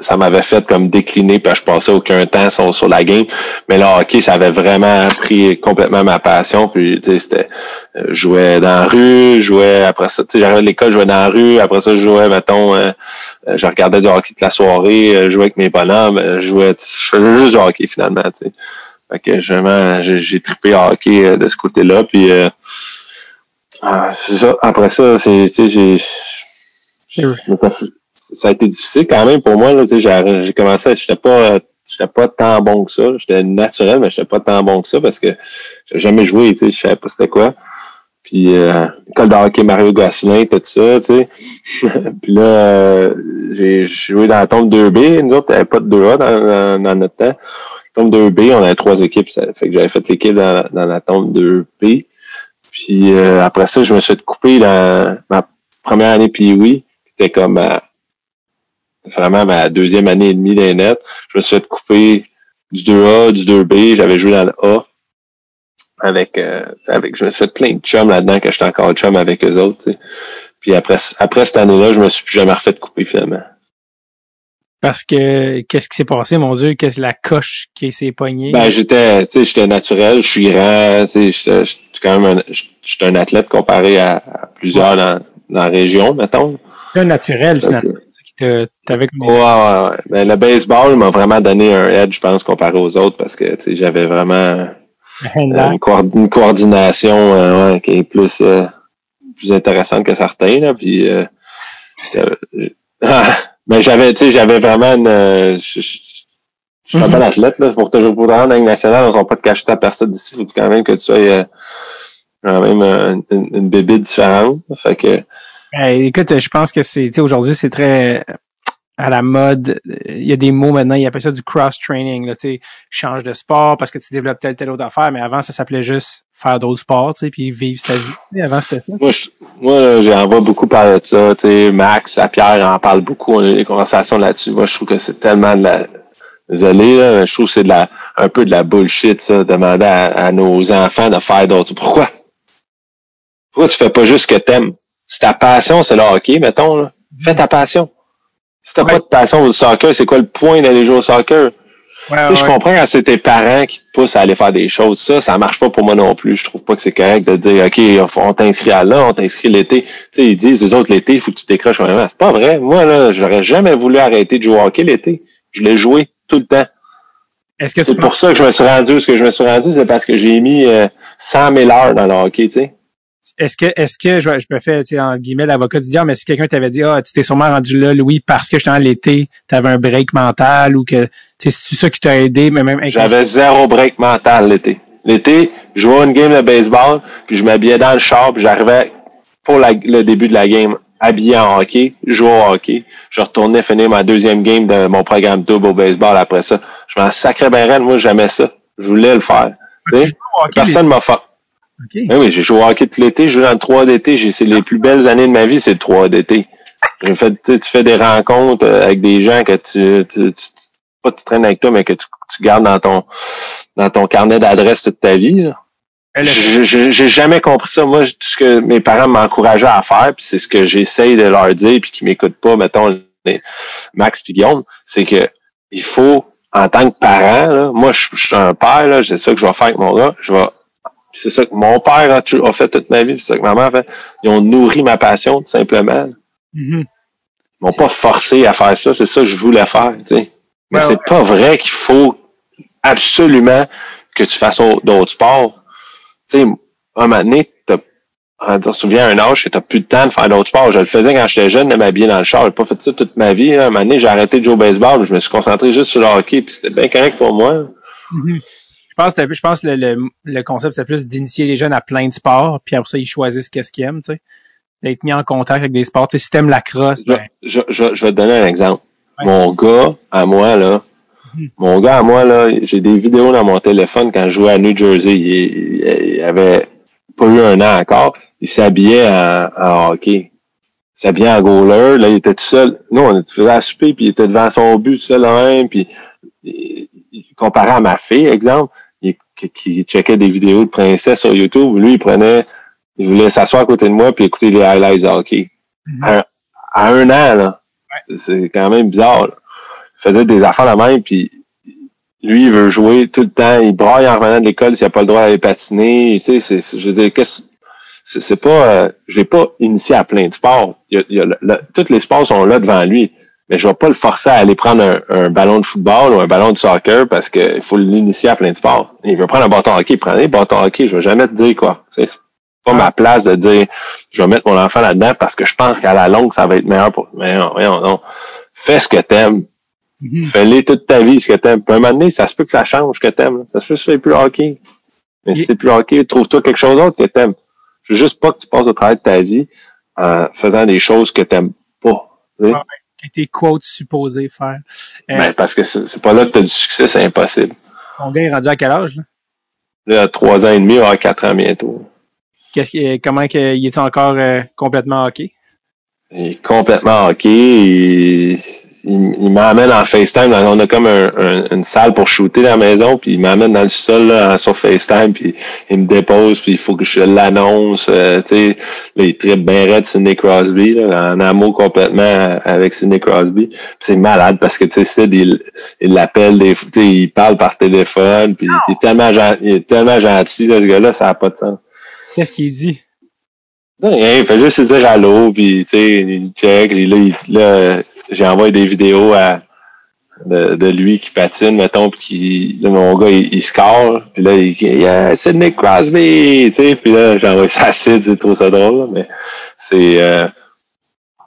ça m'avait fait comme décliner. Puis, je passais aucun temps sur, sur la game. Mais le hockey, ça avait vraiment pris complètement ma passion. Puis, tu sais, c'était, euh, je jouais dans la rue, je jouais après ça, tu sais, j'arrivais de l'école, je jouais dans la rue. Après ça, je jouais, mettons, euh, je regardais du hockey toute la soirée, euh, je jouais avec mes bonhommes, euh, je jouais, je faisais juste du hockey finalement, tu sais. Fait que vraiment, j'ai, j'ai trippé hockey euh, de ce côté-là, puis euh, ah, c'est ça. Après ça, c'est, tu sais, j'ai, ça, a été difficile quand même pour moi, là, tu sais, j'ai, j'ai commencé, j'étais pas, euh, j'étais pas tant bon que ça, j'étais naturel, mais j'étais pas tant bon que ça parce que j'ai jamais joué, tu sais, je savais pas c'était quoi. Puis euh, école hockey Mario Gosselin, tout ça, tu sais. puis là, euh, j'ai joué dans la tombe 2B. Nous autres, il n'y avait pas de 2A dans, dans, notre temps. Tombe 2B, on avait trois équipes. Ça fait que j'avais fait l'équipe dans, dans la tombe 2B. Puis euh, après ça, je me suis couper dans ma première année Pee-Wee, qui était comme ma- vraiment ma deuxième année et demie des nets. Je me suis couper du 2A, du 2B. J'avais joué dans le A avec euh, avec je me suis fait plein de chums là-dedans que j'étais encore chum avec eux autres puis après après cette année-là je me suis plus jamais refait couper finalement Parce que qu'est-ce qui s'est passé, mon Dieu? Qu'est-ce la coche qui s'est pognée? ben j'étais tu sais j'étais naturel je suis grand tu sais quand même un, j'étais un athlète comparé à, à plusieurs dans, dans la région mettons C'est un naturel, finalement. Te- t'avais comme ouais ouais ouais ben, le baseball m'a vraiment donné un edge je pense comparé aux autres parce que tu sais j'avais vraiment une, coord- une coordination euh, ouais, qui est plus euh, plus intéressante que certains là puis euh, euh, mais j'avais tu sais j'avais vraiment une euh, je, je- je suis un Mhm. bon athlète là pour toujours pour en Ligue nationale on ne pas de cacher ta personne d'ici faut quand même que tu sois euh, quand même euh, une, une bébé différente fait que Ben, écoute, je pense que c'est, aujourd'hui, c'est très à la mode. Il y a des mots maintenant, ils appellent ça du cross-training, tu sais, change de sport parce que tu développes telle, telle autre affaire, mais avant, ça s'appelait juste faire d'autres sports, tu sais, puis vivre sa vie. Avant, c'était ça. moi je, moi j'en vois beaucoup parler de ça tu sais Max à Pierre en parle beaucoup on a eu des conversations là-dessus moi je trouve que c'est tellement de la désolé là, je trouve que c'est de la un peu de la bullshit ça demander à, à nos enfants de faire d'autres pourquoi? Pourquoi tu fais pas juste ce que t'aimes? Si ta passion c'est le hockey mettons là, fais ta passion si t'as Ouais. pas de passion au soccer c'est quoi le point d'aller jouer au soccer? Ouais, tu sais, je comprends quand c'est tes parents qui te poussent à aller faire des choses. Ça, ça marche pas pour moi non plus. Je trouve pas que c'est correct de dire, OK, on t'inscrit à là, on t'inscrit l'été. Tu sais, ils disent, les autres, l'été, il faut que tu décroches vraiment. C'est pas vrai. Moi, là, j'aurais jamais voulu arrêter de jouer au hockey l'été. Je l'ai joué tout le temps. Est-ce que C'est penses pour ça que je me suis rendu ce que je me suis rendu, c'est parce que j'ai mis euh, 100 000 heures dans le hockey, tu sais. Est-ce que, est-ce que je, je me fais, tu sais, en guillemets, l'avocat du diable, mais si quelqu'un t'avait dit, ah, tu t'es sûrement rendu là, Louis, parce que justement l'été, t'avais un break mental ou que, tu sais, c'est ça qui t'a aidé, mais même J'avais zéro break mental l'été. L'été, je jouais une game de baseball, puis je m'habillais dans le char, puis j'arrivais pour la- le début de la game habillé en hockey, jouer au hockey. Je retournais finir ma deuxième game de mon programme double au baseball après ça. Je m'en sacrais bien raide, moi j'aimais ça. Je voulais le faire. Personne m'a fait. Oui, oui, j'ai joué au hockey tout l'été, j'ai joué dans le 3 d'été. C'est les plus belles années de ma vie, c'est le 3 d'été. J'ai fait, tu fais des rencontres euh, avec des gens que tu, tu, tu- pas tu traînes avec toi, mais que tu, tu gardes dans ton, dans ton carnet d'adresse toute ta vie. J'ai jamais compris ça. Moi, tout ce que mes parents m'encourageaient à faire, puis c'est ce que j'essaye de leur dire, puis qui m'écoutent pas, mettons, les- Max puis Guillaume, c'est que il faut, en tant que parent, là, moi, je, je suis un père, c'est ça que je vais faire avec mon gars. Je vais, c'est ça que mon père a, fait toute ma vie, c'est ça que ma mère a fait. Ils ont nourri ma passion, tout simplement. Mhm. Ils m'ont pas forcé à faire ça, c'est ça que je voulais faire, tu sais. Mais Ouais, c'est pas vrai qu'il faut absolument que tu fasses au- d'autres sports. Tu sais, un moment donné, ah, tu te souviens à un âge t'as plus de temps de faire d'autres sports. Je le faisais quand j'étais jeune, de m'habiller dans le char. J'ai pas fait ça toute ma vie. Là. À un moment donné, j'ai arrêté de jouer au baseball. Je me suis concentré juste sur le hockey, puis c'était bien correct pour moi. Mhm. Je pense, que je pense que le, le, le concept, c'est plus d'initier les jeunes à plein de sports, puis après ça, ils choisissent qu'est-ce qu'ils aiment, tu sais. D'être mis en contact avec des sports. Tu sais, si t'aimes la crosse, Je, ben, je, je, je vais te donner un exemple. Ouais. Mon gars, à moi, là, Mhm. mon gars, à moi, là, j'ai des vidéos dans mon téléphone quand je jouais à New Jersey. Il, avait pas eu un an encore. Il s'habillait en, en hockey. Il s'habillait en goaler. Là, il était tout seul. Nous, on faisait à souper, puis il était devant son but, tout seul, là même. Puis, comparé à ma fille, exemple, qui, qui checkait des vidéos de princesse sur YouTube, lui, il prenait, il voulait s'asseoir à côté de moi puis écouter les highlights de hockey. Mhm. à, à un an, là. C'est- C'est quand même bizarre, là. Il faisait des affaires la même, puis lui, il veut jouer tout le temps. Il braille en revenant de l'école s'il n'a pas le droit d'aller patiner. Tu sais, c'est- je veux dire, qu'est-ce c'est c'est pas, euh, je l'ai pas initié à plein de sports. Il y a, il y a le- le- tous les sports sont là devant lui, mais je vais pas le forcer à aller prendre un, un ballon de football ou un ballon de soccer parce qu'il faut l'initier à plein de sports. Il veut prendre un bâton hockey, prendre un bâton hockey. Je vais jamais te dire quoi. C'est pas ma place de dire, je vais mettre mon enfant là-dedans parce que je pense qu'à la longue ça va être meilleur pour. Mais non, voyons, non. Fais ce que t'aimes. Mhm. Fais-les toute ta vie ce que t'aimes. Puis un moment donné, ça se peut que ça change ce que t'aimes. Ça se peut que tu fais plus hockey. Mais si c'est plus hockey, trouve-toi quelque chose d'autre que t'aimes. Je veux juste pas que tu passes au travers de ta vie en faisant des choses que t'aimes pas. tu sais. Ah. Que tes quotes supposés faire. Euh, Ben, parce que c'est pas là que t'as du succès, c'est impossible. Ton gars est rendu à quel âge, là? Là, à trois ans et demi, avoir quatre ans bientôt. Qu'est-ce qui, comment que, il est encore euh, complètement hockey? Il est complètement hockey. Il, il m'amène en FaceTime. Là, on a comme un- un- une salle pour shooter dans la maison, puis il m'amène dans le sol là, sur FaceTime, puis il me dépose, puis il faut que je l'annonce. euh, tu sais, là, il tripe bien raide Sidney Crosby, là, en amour complètement avec Sidney Crosby. C'est malade parce que tu sais, il l'appelle, des, tu sais, il parle par téléphone, puis il est tellement gen- il est tellement gentil, là, ce gars-là, ça n'a pas de sens. Qu'est-ce qu'il dit? Non, rien, il fait juste se dire allô, puis tu sais, il check, et là, il- là j'ai envoyé des vidéos à, de, de lui qui patine, mettons, puis qui, là, mon gars, il, il score, puis là, il, il y a Sidney Crosby, tu sais, puis là, j'ai envoyé ça à Sid, j'ai trouvé ça drôle, là, mais c'est, euh,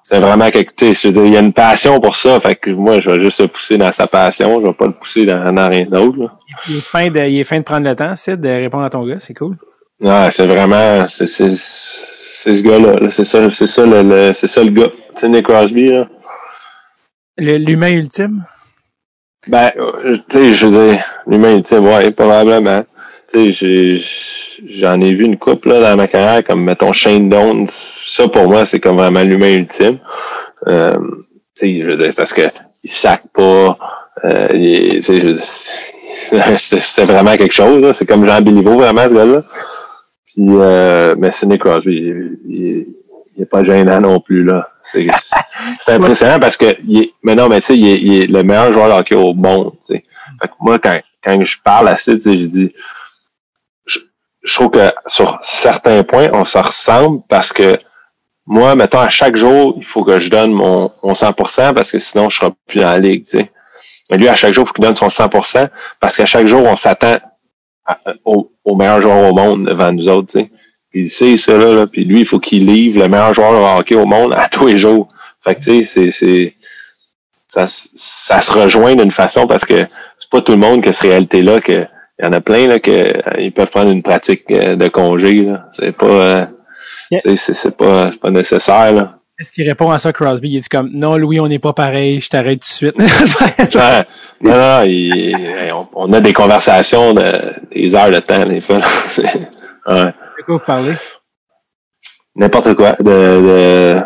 c'est vraiment quelque, tu sais, il y a une passion pour ça, fait que moi, je vais juste le pousser dans sa passion, je vais pas le pousser dans, dans rien d'autre. Il est fin de, il est fin de prendre le temps, Sid, de répondre à ton gars, c'est cool. Non, c'est vraiment, c'est, c'est, c'est ce gars-là, là. c'est ça, c'est ça le, le- c'est ça le gars, Sidney Crosby, là. L'humain ultime? Ben, euh, tu sais, je veux dire, l'humain ultime, ouais, probablement. Tu sais, j'en ai vu une couple là, dans ma carrière, comme mettons Shane Doan, ça pour moi, c'est comme vraiment l'humain ultime. Euh, tu sais, je veux dire, parce que il sac pas, euh, c'était vraiment quelque chose, c'est comme Jean Béliveau, vraiment, ce gars-là. Puis, euh, mais Sidney Crosby, il, il, il est pas gênant non plus, là. C'est impressionnant parce que, il est, mais non, mais tu sais, il est, il est le meilleur joueur de hockey au monde. Fait que moi, quand, quand je parle à Sid, je dis, je, je trouve que sur certains points, on se ressemble parce que moi, mettons, à chaque jour, il faut que je donne mon, mon 100% parce que sinon, je serai plus dans la ligue. Mais lui, à chaque jour, il faut qu'il donne son 100% parce qu'à chaque jour, on s'attend au, au meilleur joueur au monde devant nous autres, tu sais. Puis il sait ça, là, là. Puis lui, il faut qu'il livre le meilleur joueur de hockey au monde à tous les jours. Fait que, tu sais, c'est, c'est, ça, ça se rejoint d'une façon parce que c'est pas tout le monde qui a cette réalité-là que, il y en a plein, là, que, euh, ils peuvent prendre une pratique euh, de congé, là. C'est pas, euh, Yeah. tu sais, c'est, c'est pas, c'est pas nécessaire, là. Est-ce qu'il répond à ça, Crosby? Il est comme, non, Louis, on n'est pas pareil, je t'arrête tout de suite. Ouais. non, non, il- on a des conversations de, des heures de temps, des fois. ouais. De quoi vous parlez? N'importe quoi. De, de,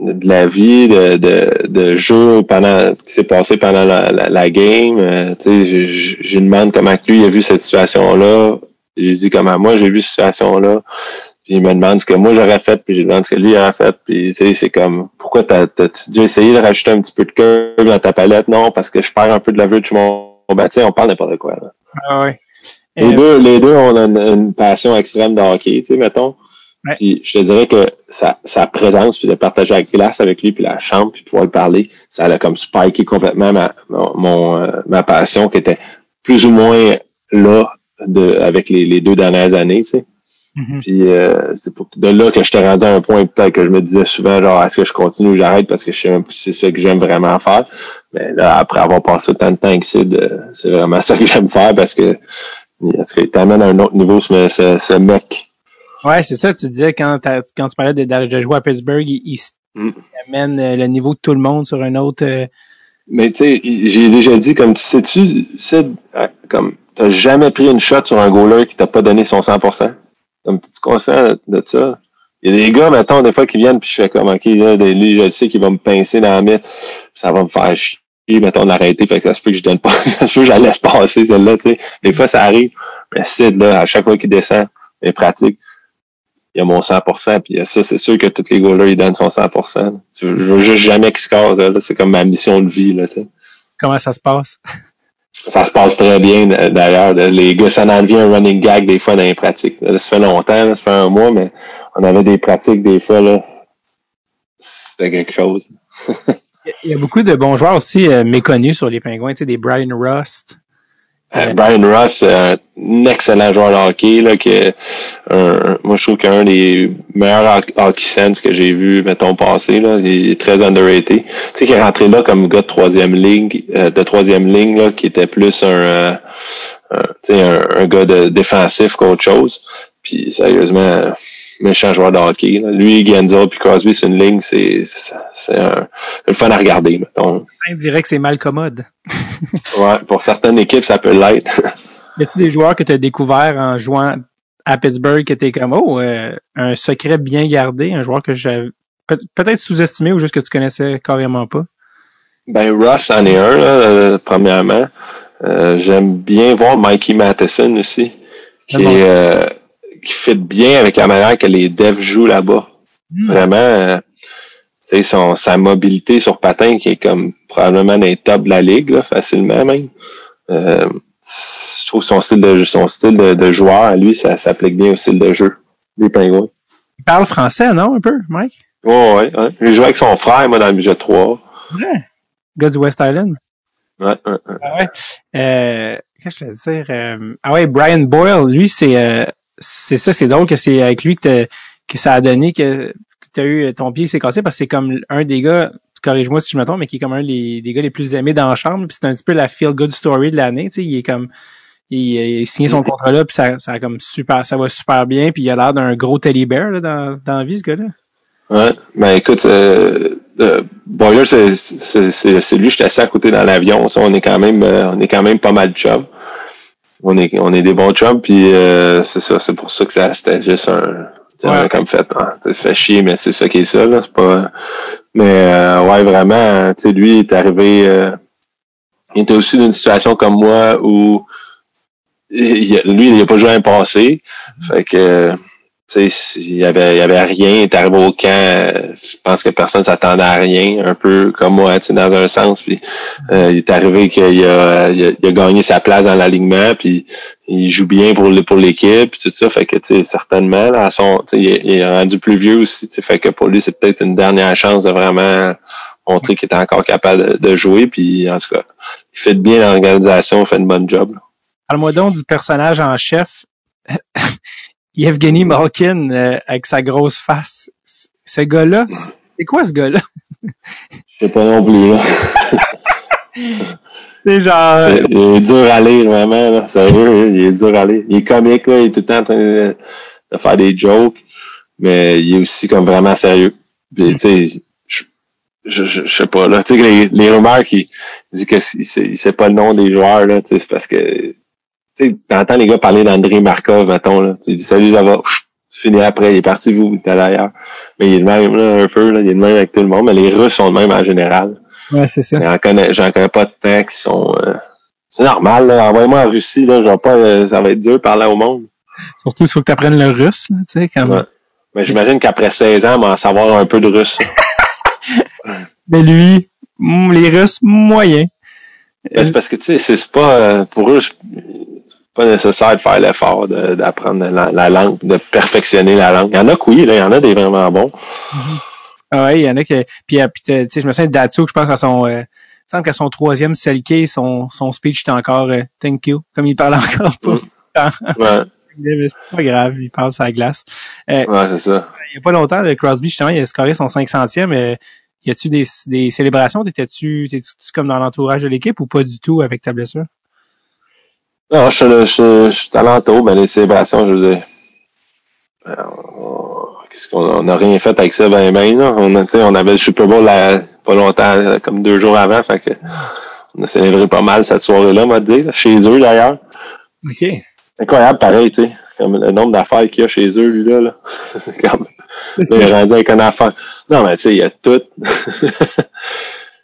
de la vie, de, de, de jeu pendant qui s'est passé pendant la, la, la game. Euh, tu je, je, je lui demande comment lui a vu cette situation-là. J'ai dit comment moi j'ai vu cette situation-là. Puis il me demande ce que moi j'aurais fait, puis je lui demande ce que lui aurait fait. Puis tu sais, c'est comme pourquoi t'as, t'as-tu dû essayer de rajouter un petit peu de cœur dans ta palette? Non, parce que je perds un peu de la vue de mon. Ben, tu sais, on parle n'importe quoi. Là. Ah ouais. Les Euh, deux, les deux, on a une, une passion extrême de hockey, tu sais, mettons. Ouais. Puis je te dirais que sa, sa présence, puis de partager la glace avec lui, puis la chambre, puis pouvoir lui parler, ça a comme spiké complètement ma, mon, mon, euh, ma passion qui était plus ou moins là de, avec les, les deux dernières années, tu sais. Mhm. Puis euh, c'est pour- de là que je t'ai rendu à un point peut-être que je me disais souvent genre est-ce que je continue ou j'arrête parce que je sais même pas si c'est ça que j'aime vraiment faire. Mais là, après avoir passé autant de temps avec Sid, euh, c'est vraiment ça que j'aime faire parce que parce qu'il t'amène à un autre niveau ce, ce, ce mec. Ouais, c'est ça, tu disais quand, tu parlais de, de jouer à Pittsburgh, il, il Mm. il amène euh, le niveau de tout le monde sur un autre. euh, Mais tu sais, j'ai déjà dit, comme tu sais-tu, Sid, euh, comme t'as jamais pris une shot sur un goaler qui t'a pas donné son 100%. Comme tu conscient de ça? Il y a des gars, mettons, des fois qui viennent puis je fais comme OK, là, des- lui, je le sais qu'il va me pincer dans la mythe. Ça va me faire chier, mettons, d'arrêter. Fait que ça se peut que je donne pas. ça se peut que je la laisse passer, celle-là, tu sais. Des fois, ça arrive. Mais Sid, là, à chaque fois qu'il descend, il pratique. Il y a mon 100%, puis ça, c'est sûr que tous les goalers, ils donnent son 100%. Je veux juste jamais qu'ils score, là. C'est comme ma mission de vie, là, tu sais. comment ça se passe? Ça se passe très bien d'ailleurs. Les gars, ça en devient un running gag des fois dans les pratiques. Là, ça fait longtemps, là, ça fait un mois, mais on avait des pratiques des fois, là. C'était quelque chose. Il y a beaucoup de bons joueurs aussi euh, méconnus sur les pingouins, tu sais, des Brian Rust. Euh, Brian Ross, euh, un excellent joueur de hockey, là, un- moi, je trouve qu'un des meilleurs hockey- sense que j'ai vu, mettons, passer, là. Il est très underrated. Tu sais, qui est rentré là comme gars de troisième ligne, euh, de troisième ligne, là, qui était plus un, un, un, un gars de défensif qu'autre chose. Puis, sérieusement, méchant joueur de hockey, là. Lui, Genzel puis Crosby, c'est une ligne, c'est, c'est le fun à regarder, mettons. On dirait que c'est mal commode. Ouais, pour certaines équipes, ça peut l'être. Y a-tu des joueurs que tu as découvert en jouant à Pittsburgh que t'es comme, oh, euh, un secret bien gardé, un joueur que j'avais peut- peut-être sous-estimé ou juste que tu connaissais carrément pas? Ben, Russ en est un, là, euh, premièrement. Euh, J'aime bien voir Mikey Matheson aussi, qui, Ah bon. est, euh, qui fit bien avec la manière que les devs jouent là-bas. Hmm. Vraiment, euh, tu sais, son, sa mobilité sur patin qui est comme probablement dans les tops de la ligue, là, facilement même. Euh, je trouve son style de son style de, de joueur à lui, ça s'applique bien au style de jeu des pingouins. Il parle français, non, un peu, Mike? Ouais, ouais, ouais. J'ai joué avec son frère, moi, dans le budget 3. Vrai. Gars du West Island. Ouais, ouais, ouais. Ah ouais. Euh, qu'est-ce que je vais dire? Euh, ah ouais, Brian Boyle, lui, c'est euh, c'est ça, c'est drôle que c'est avec lui que, que ça a donné que, tu as eu ton pied qui s'est cassé parce que c'est comme un des gars, corrige-moi si je me trompe, mais qui est comme un des, des gars les plus aimés dans la chambre, puis c'est un petit peu la feel good story de l'année, tu sais, il est comme il, il a signé son contrat là, puis ça, ça a comme super, ça va super bien, puis il a l'air d'un gros teddy bear là, dans, dans la vie, ce gars-là. Ouais, ben écoute, euh, euh, Boyer, c'est lui, j'étais assis à côté dans l'avion. On est quand même euh, on est quand même pas mal de chums. On est on est des bons chums, puis euh, c'est ça, c'est pour ça que ça c'était juste un, tu sais, Ouais. comme fait, sais, ça fait chier, mais c'est ça qui est ça, là. C'est pas. Mais euh, ouais, vraiment, tu sais, lui il est arrivé. euh, il était aussi dans une situation comme moi où il, lui, il a pas joué un passé. Fait que il y avait, y avait rien, est arrivé au camp, euh, je pense que personne s'attendait à rien, un peu comme moi, dans un sens, puis euh, il est arrivé qu'il a, il a, il a gagné sa place dans l'alignement, puis il joue bien pour pour l'équipe, tout ça, fait que, certainement, là, il, est- il est rendu plus vieux aussi, fait que pour lui, c'est peut-être une dernière chance de vraiment montrer qu'il est encore capable de, jouer, puis en tout cas, il fait bien l'organisation, il fait une bonne job. Parle-moi donc du personnage en chef, Yevgeny Malkin, euh, avec sa grosse face. C- Ce gars-là, c'est quoi ce gars-là? Je sais pas non plus, là. C'est genre... euh, Il est dur à lire, vraiment, là. Sérieux, il est dur à lire. Il est comique, là. Il est tout le temps en train de, de faire des jokes. Mais il est aussi comme vraiment sérieux. Puis, tu sais, je, je, je, je sais pas, là. Tu sais, les, les rumeurs qui disent que il sait, il sait pas le nom des joueurs, là. Tu sais, c'est parce que, tu sais, t'entends les gars parler d'André Markov, mettons, là. Tu dis, salut, ça va. Chut, Fini après, il est parti, vous, il est allé ailleurs. Mais il est le même, là, un peu, là. Il est le même avec tout le monde. Mais les Russes sont le même en général. Ouais, c'est ça. J'en connais, j'en connais pas de temps qui sont. euh, c'est normal, là. Envoyez-moi en Russie, là. Vais pas. euh, ça va être dur de parler au monde. Surtout, il faut que tu apprennes le russe, là, tu sais, comme... Ouais. Mais j'imagine qu'après 16 ans, m'en savoir un peu de russe. Mais lui, mm, les Russes, moyen. Mais c'est parce que tu sais, c'est pas euh, pour eux, pas nécessaire de faire l'effort de- d'apprendre la, la langue, de perfectionner la langue. Il y en a que oui, là, il y en a des vraiment bons. Ah ouais, il y en a qui... Puis, euh, puis, tu sais, je me souviens de Datsuk, je pense à son... euh, semble qu'à son troisième selkie, son, son speech était encore euh, thank you, comme il parle encore pas. Ouais, Mais c'est pas grave, il parle la glace. Euh, ouais, c'est ça. il y a pas longtemps, le Crosby, justement, il a scoré son 500e. Euh, y a-tu des, des célébrations? T'étais-tu, t'étais-tu comme dans l'entourage de l'équipe ou pas du tout avec ta blessure? Non, je suis, je, suis- je suis alentour, mais les célébrations, je veux dire. euh, on- Qu'est-ce qu'on on n'a rien fait avec ça, ben, ben, là. On, a, tu sais, on avait le Super Bowl là, pas longtemps, euh, comme deux jours avant, fait que on a célébré pas mal cette soirée-là, on va dire, là, chez eux d'ailleurs. OK. Incroyable, pareil, tu sais. Comme le nombre d'affaires qu'il y a chez eux, lui, là. comme, là, il est rendu avec une affaire. Non, mais tu sais, il y a tout.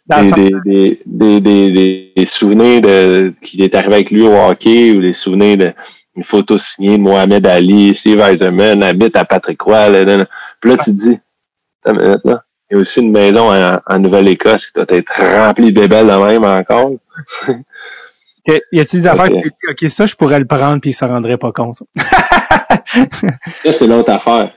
Dans des, des, des, des, des, souvenirs de qu'il est arrivé avec lui au hockey ou des souvenirs de une photo signée de Mohamed Ali, Steve Eisenman, habite à Patrick Roy. Là, là, là. Puis là, tu te dis, là. Il y a aussi une maison en, en Nouvelle-Écosse qui doit être remplie de bébelles de même encore. Y a-t-il des affaires Ok. que OK, ça, je pourrais le prendre puis il s'en rendrait pas compte. Ça, c'est l'autre affaire.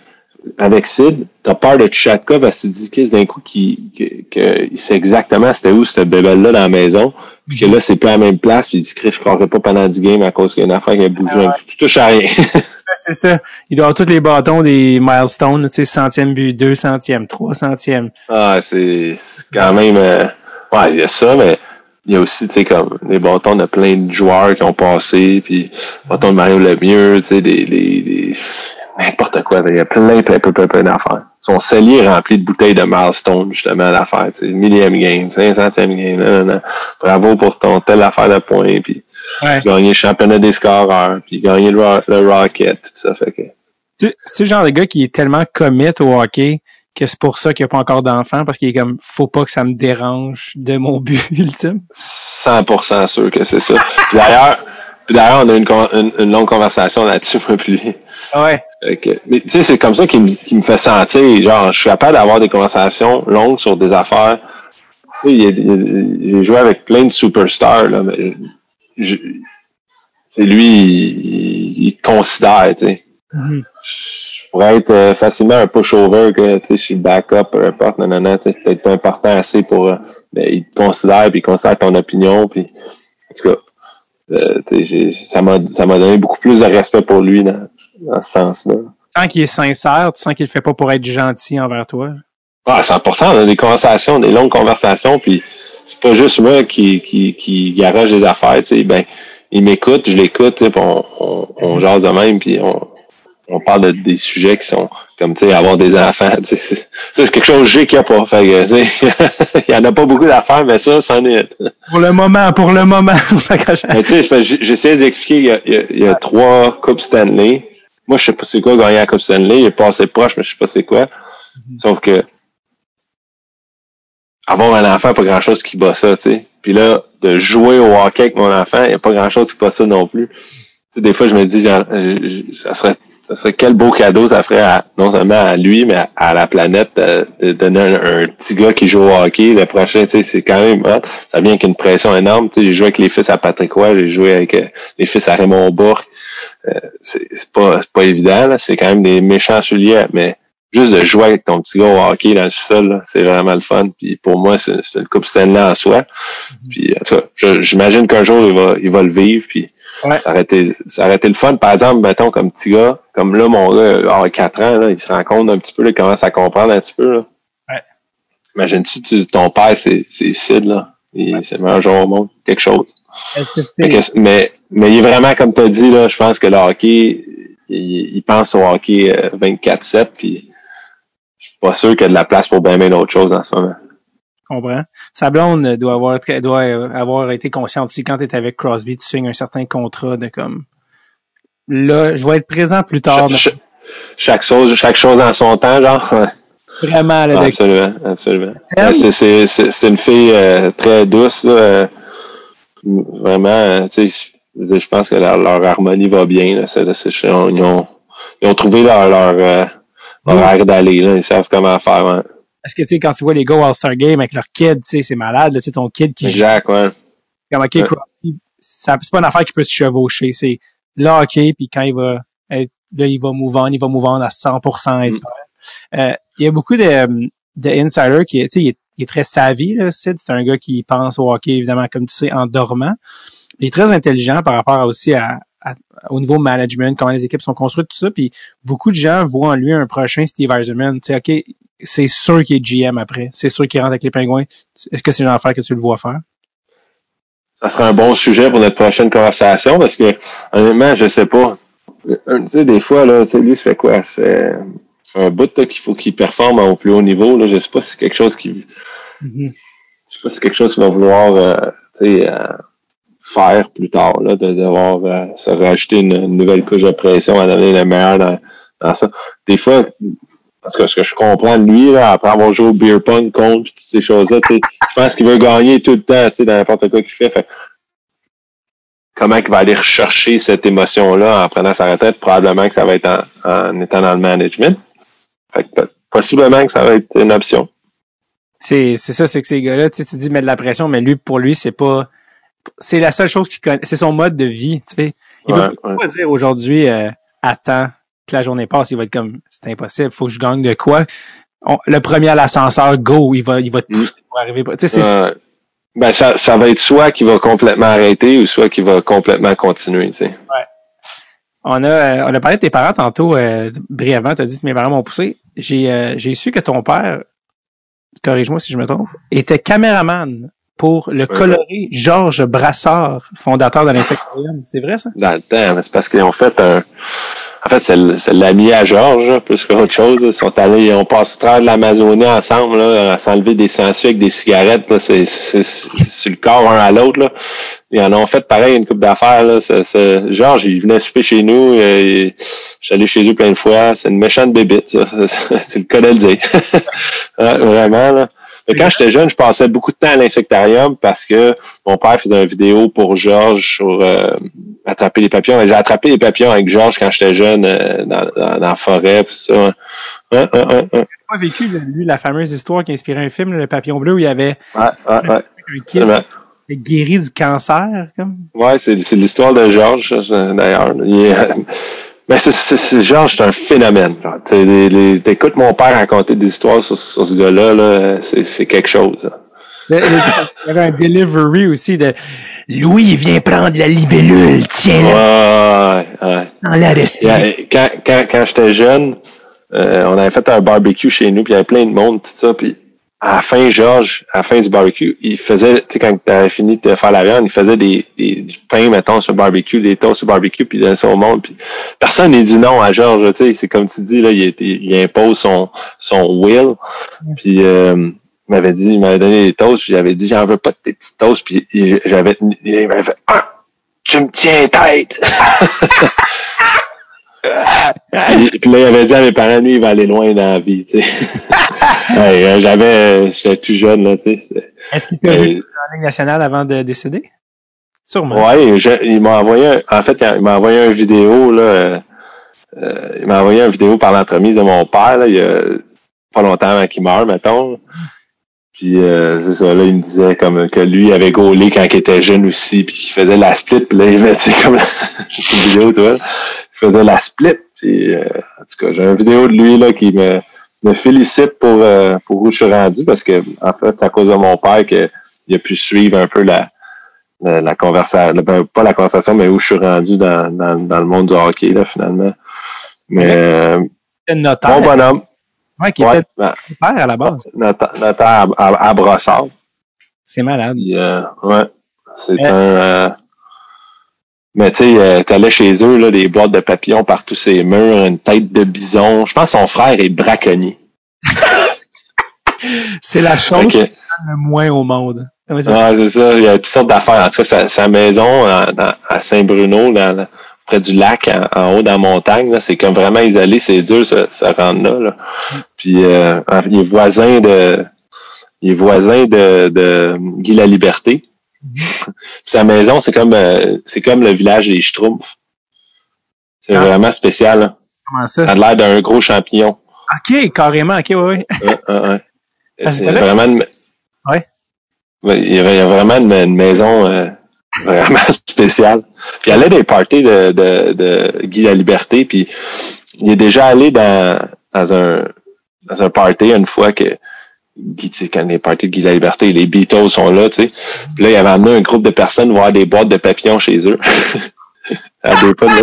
Avec Sid, t'as peur de te dis qu'est-ce d'un coup qui, que, que il sait exactement c'était où cette bébelle-là dans la maison. Puis que là, c'est plus à la même place. Puis il dit Chris, je croirais pas pendant 10 games à cause qu'il y a une affaire qui a bougé. Ah ouais. Tu touches à rien. c'est ça. Il doit avoir tous les bâtons des milestones, tu sais, centième but, deux centièmes, trois centièmes. ah, c'est quand même. euh, ouais, il y a ça, mais il y a aussi, tu sais, comme des bâtons de plein de joueurs qui ont passé, puis bâtons de Mario Lemieux, tu sais, des, des, des n'importe quoi. Il y a plein, plein, plein, plein, plein d'affaires. Son cellier est rempli de bouteilles de milestone, justement, à l'affaire. Millième game, 500e game. Bravo pour ton telle affaire de points, puis Ouais. gagner le championnat des scoreurs, puis gagner le, le Rocket, tout ça. Fait que, c'est le genre de gars qui est tellement commit au hockey que c'est pour ça qu'il n'y a pas encore d'enfant parce qu'il est comme, faut pas que ça me dérange de mon but ultime. 100% sûr que c'est ça. D'ailleurs, d'ailleurs, on a eu une, une, une longue conversation là-dessus, moi, puis lui. Ouais. Que- mais tu sais, c'est comme ça qu'il me, me fait sentir. Genre, je suis capable d'avoir des conversations longues sur des affaires. Tu sais, j'ai joué avec plein de superstars, là, mais je, c'est lui, il, il te considère, tu sais. Mhm. Je pourrais être euh, facilement un pushover que, tu sais, je suis le backup, peu importe, non, non, non, tu sais, peut-être pas important assez pour, euh, mais il te considère, puis il considère ton opinion, puis, en tout cas, euh, tu sais, j'ai- ça m'a, ça m'a donné beaucoup plus de respect pour lui dans, dans ce sens-là. Tant qu'il est sincère, tu sens qu'il le fait pas pour être gentil envers toi. Ah, 100%, on a des conversations, des longues conversations, puis c'est pas juste moi qui, qui, qui garage des affaires, tu sais, ben, il m'écoute, je l'écoute, on, on, on jase de même, puis on, on parle de des sujets qui sont comme, tu sais, avoir des enfants, tu sais, c'est quelque chose que j'ai qu'il n'y a pas, fait que, il y en a pas beaucoup d'affaires, mais ça, c'en est. Pour le moment, pour le moment, j'ai- j'essaie d'expliquer, il y a, il y a- il y a trois Coupes Stanley. Moi, je sais pas c'est quoi gagner la Coupe Stanley. Il est passé proche, mais je sais pas c'est quoi. Sauf que avoir un enfant, pas grand chose qui bat ça, tu sais. Puis là, de jouer au hockey avec mon enfant, il n'y a pas grand chose qui bat ça non plus. Tu sais, des fois, je me dis, genre, ça serait ça serait quel beau cadeau ça ferait à, non seulement à lui, mais à, à la planète euh, de donner un, un petit gars qui joue au hockey. Le prochain, tu sais, c'est quand même. Ça vient avec une pression énorme. Tu sais, j'ai joué avec les fils à Patrick Roy, j'ai joué avec euh, les fils à Raymond Bourque. Euh, c'est pas, pas évident, c'est quand même des méchants souliers, mais juste de jouer avec ton petit gars au hockey dans le sol, c'est vraiment le fun. Puis pour moi, c'est une coupe Stanley en soi. Puis en tout cas, j'imagine qu'un jour il va, il va le vivre. Puis Ouais. ça, aurait été, ça aurait été le fun. Par exemple, mettons comme petit gars, comme là, mon gars, a 4 ans, là, il se rend compte un petit peu, là, il commence à comprendre un petit peu. Là. Ouais. Imagine-tu, tu- ton père, c'est c'est Sid, là. Et C'est le meilleur joueur au monde, quelque chose. Que- mais, mais il est vraiment, comme tu as dit, là, je pense que le hockey, il, il pense au hockey euh, 24-7, puis je suis pas sûr qu'il y a de la place pour bien, bien d'autres choses en ce moment. Je comprends. Sa blonde doit avoir, doit avoir été consciente aussi quand tu es avec Crosby, tu signes un certain contrat de comme là, je vais être présent plus tard. mais Cha- cha- chaque chose, chaque chose en son temps, genre. vraiment là, absolument, absolument. Ouais, c'est- C'est c'est- c'est une fille euh, très douce, là, euh, vraiment. euh, tu sais, je pense que leur, leur harmonie va bien. Là, ils, ont, ils ont- ils ont trouvé leur leur, euh, leur Oui. air d'aller. Ils savent comment faire. hein. Parce que tu sais, quand tu vois les au All-Star Game avec leur kid, tu sais, c'est malade, tu sais, ton kid qui joue Exact, ouais. comme OK, Ouais. C'est pas une affaire qui peut se chevaucher. C'est là, OK, puis quand il va être, là, il va move on, il va move on à 100% être Mm. Euh, il y a beaucoup de, de insiders qui, tu sais, il est, il est très savvy, là, Sid. C'est un gars qui pense au hockey, évidemment, comme tu sais, en dormant. Il est très intelligent par rapport aussi à, à- au niveau management, comment les équipes sont construites, tout ça. Puis beaucoup de gens voient en lui un prochain Steve Eisenman. Tu sais, OK, c'est sûr qu'il est GM après. C'est sûr qu'il rentre avec les pingouins. Est-ce que c'est d'affaire que tu le vois faire? Ça sera un bon sujet pour notre prochaine conversation parce que, honnêtement, je sais pas. Euh, Tu sais, des fois, là, tu sais, lui, ça fait quoi? C'est un bout qu'il faut qu'il performe au plus haut niveau. Là. Je sais pas si c'est quelque chose qui. Mhm. Je sais pas si c'est quelque chose qu'il va vouloir euh, tu sais, euh, faire plus tard, là, de devoir euh, se rajouter une, nouvelle couche de pression à donner le meilleur dans, ça. Des fois, parce que ce que je comprends de lui, là, après avoir joué au beer pong contre toutes ces choses-là, je pense qu'il veut gagner tout le temps, dans n'importe quoi qu'il fait. comment il va aller rechercher cette émotion-là en prenant sa retraite? Probablement que ça va être en, en étant dans le management. Fait que, possiblement que ça va être une option. C'est, ça, c'est que ces gars-là, tu, tu dis mettre de la pression, mais lui, pour lui, c'est pas, c'est la seule chose qu'il connaît, c'est son mode de vie, tu sais. Il Ouais, pas dire aujourd'hui, euh, attends que la journée passe, il va être comme, c'est impossible, faut que je gagne de quoi? On- le premier à l'ascenseur, go, il va, il va te pousser pour arriver. Tu sais, c'est ben, ça, ça va être soit qu'il va complètement arrêter ou soit qu'il va complètement continuer, tu sais. On a, euh, on a parlé de tes parents tantôt, euh, brièvement, tu as dit que mes parents m'ont poussé. J'ai, j'ai su que ton père, corrige-moi si je me trompe, était caméraman pour le coloré Georges Brassard, fondateur de l'Insectorium. C'est vrai, ça? Dans le temps, c'est parce qu'ils ont fait un. En fait, c'est l'ami à Georges, là, plus qu'autre chose. Ils sont allés, ils ont passé travers de l'Amazonie ensemble, là, à s'enlever des sangsues avec des cigarettes, c'est, sur le corps un à l'autre, là. Ils en ont fait pareil une coupe d'affaires, là. Georges, il venait souper chez nous, euh, je suis allé chez lui plein de fois. C'est une méchante bébite, ça. C'est le cas de le dire. Ouais, vraiment, là. Mais quand j'étais jeune, je passais beaucoup de temps à l'insectarium parce que mon père faisait une vidéo pour Georges sur euh, attraper les papillons. J'ai attrapé les papillons avec Georges quand j'étais jeune euh, dans, dans, dans la forêt, pis ça. Ouais, ouais, ouais, ouais. J'ai pas vécu, lui, la fameuse histoire qui a inspiré un film, Le Papillon Bleu, où il y avait ouais. un kid guéri du cancer, comme. Ouais, c'est, l'histoire de Georges, d'ailleurs. Il mais c'est, c'est, c'est- Georges, c'est un phénomène. genre. T'es- les- les- T'écoutes mon père raconter des histoires sur, sur ce gars-là, là, c'est, c'est quelque chose. là. Il y avait un delivery aussi de Louis vient prendre la libellule, tiens-la Ouais, ouais, ouais. dans la respire. Yeah, quand quand, quand j'étais jeune, euh, on avait fait un barbecue chez nous, puis il y avait plein de monde, tout ça, puis à la fin, Georges, à la fin du barbecue, il faisait, tu sais, quand tu avais fini de faire la viande, il faisait des, des, du pain, mettons, sur le barbecue, des toasts sur le barbecue, puis ça au monde, puis personne n'a dit non à Georges, tu sais, c'est comme tu dis, là, il, il impose son, son will, puis euh, il m'avait dit, il m'avait donné des toasts, puis j'avais dit, j'en veux pas de tes petits toasts, puis il- j'avais, il m'avait fait, ah, tu me tiens tête! Puis, puis là, il avait dit à mes parents, lui, il va aller loin dans la vie, tu sais. Ouais, euh, j'avais, j'étais tout jeune, là, tu sais. Est-ce qu'il t'a vu en Ligue nationale avant de décéder? Sûrement. Ouais, je- il m'a envoyé, un- en fait, il m'a envoyé une vidéo, là, euh, il m'a envoyé une vidéo par l'entremise de mon père, là, il y a pas longtemps avant qu'il meure, mettons. Puis, euh, c'est ça, là, il me disait comme que lui avait gaulé quand il était jeune aussi, puis qu'il faisait la split, puis là, il avait, tu sais, comme, une vidéo, tu vois, faisait la split, puis, euh, en tout cas, j'ai une vidéo de lui, là, qui me, me félicite pour, euh, pour où je suis rendu, parce que, en fait, c'est à cause de mon père que il a pu suivre un peu la, la, la conversation, ben, pas la conversation, mais où je suis rendu dans, dans, dans le monde du hockey, là, finalement. Mais, euh, notaire. bon bonhomme. Ouais, qui Ouais, était ben, père à la base. notaire, notaire à, à, à Brossard. C'est malade. Euh, ouais, c'est Ouais. un... euh, mais tu sais, euh, t'allais chez eux, là, des boîtes de papillons par tous ces murs, une tête de bison. Je pense que son frère est braconnier. C'est la chose Ok. qui donne le moins au monde. C'est ça. Ouais, c'est ça. Il y a toutes sortes d'affaires. En tout cas, sa, sa maison à, Saint-Bruno, près du lac, en, en haut dans la montagne, là, c'est comme vraiment isolé. C'est dur se, se rendre là. là. Puis euh, il est voisin de il est voisin de, de Guy la Liberté. Sa maison, c'est comme euh, c'est comme le village des Schtroumpfs. C'est Ah. vraiment spécial. là. Comment Ça? Ça? a l'air d'un gros champignon. OK, carrément. OK. Ouais, ouais, ouais. Ah, c'est C'est vrai? vraiment une... Ouais. Il y a vraiment une, une maison euh, vraiment spéciale. Puis il allait des parties de, de, de Guy la Liberté, puis il est déjà allé dans, dans un dans un party une fois que quand les parties de Guy la Liberté, les Beatles sont là, tu sais. Puis là, il avait amené un groupe de personnes voir des boîtes de papillons chez eux. à deux pas là.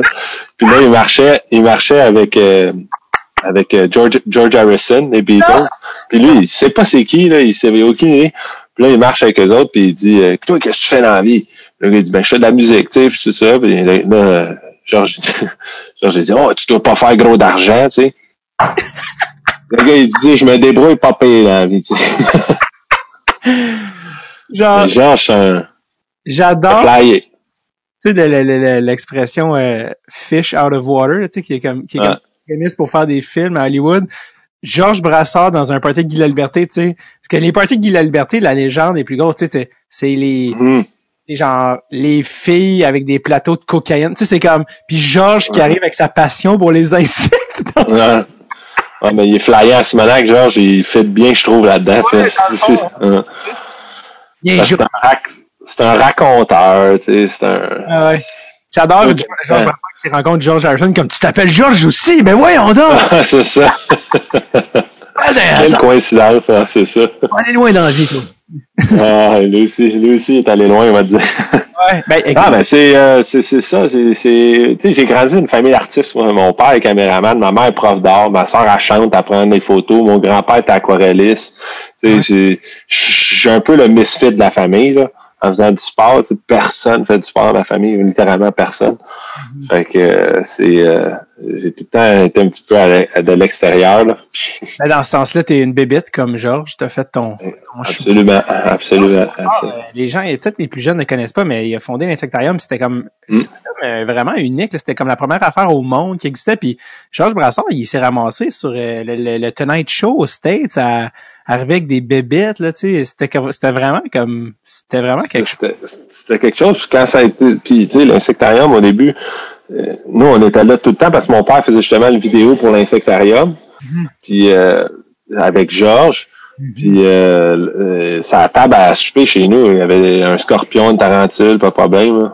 Puis là, il marchait, il marchait avec euh, avec euh, George, George Harrison, les Beatles. Puis lui, il sait pas c'est qui, là, il savait aucune idée. Puis là, il marche avec eux autres, puis il dit euh, Toi, qu'est-ce que tu fais dans la vie? Le gars, il dit Ben, je fais de la musique, tu sais, puis c'est ça. Puis là, là, George, George dit Oh, tu dois pas faire gros d'argent, tu sais. Le gars, il dit Je me débrouille pas payer dans la vie. Genre, c'est un j'adore, tu sais, l'expression euh, fish out of water, tu sais, qui est comme, qui est comme pour faire des films à Hollywood. Georges Brassard dans un party de Guy Liberté, tu sais. Parce que les parties de Guy Liberté, la légende est plus grosse, tu sais, c'est- les, les genre les filles avec des plateaux de cocaïne, tu sais, c'est comme puis Georges qui arrive avec sa passion pour les insectes. Ouais. Ouais, mais il est flyant à Simonac, Georges, il fait bien, je trouve, là-dedans. Ouais, C'est- un, un raconteur, tu sais, c'est un... Ah ouais. J'adore. Georges Brassard qui rencontre George Harrison comme tu t'appelles Georges aussi, mais voyons donc. c'est ça. Quelle ça coïncidence, hein, c'est ça. va aller loin dans la vie, toi. Ah, lui aussi, lui aussi est allé loin, on va dire. Ouais. Ben, Ah, ben c'est euh, c'est c'est ça. C'est, c'est, tu sais, j'ai grandi dans une famille d'artistes. Mon père est caméraman, ma mère est prof d'art, ma soeur elle chante, elle prend des photos, mon grand-père est aquarelliste. Tu sais, j'ai- je suis un peu le misfit de la famille, là. En faisant du sport, personne fait du sport dans ma famille, littéralement personne. Fait que euh, c'est euh, j'ai tout le temps été un petit peu à de l'extérieur, là. dans ce sens-là, t'es une bébite comme Georges, t'as fait ton, ton chou. Absolument, absolument. Ah, absolument. euh, les gens, peut-être les plus jeunes ne connaissent pas, mais il a fondé l'insectarium, c'était comme, Mm. comme, vraiment unique. C'était comme la première affaire au monde qui existait. Puis Georges Brassard, il s'est ramassé sur euh, le, le- le Tonight Show aux States, à, arriver avec des bébites là. Tu sais, c'était c'était vraiment comme, c'était vraiment quelque chose. C'était quelque chose. Puis quand ça a été, puis tu sais, l'insectarium au début, nous on était là tout le temps parce que mon père faisait justement une vidéo pour l'insectarium. Puis euh, avec Georges. Puis euh, euh, sa table à souper chez nous, il y avait un scorpion, une tarentule, pas de problème. là.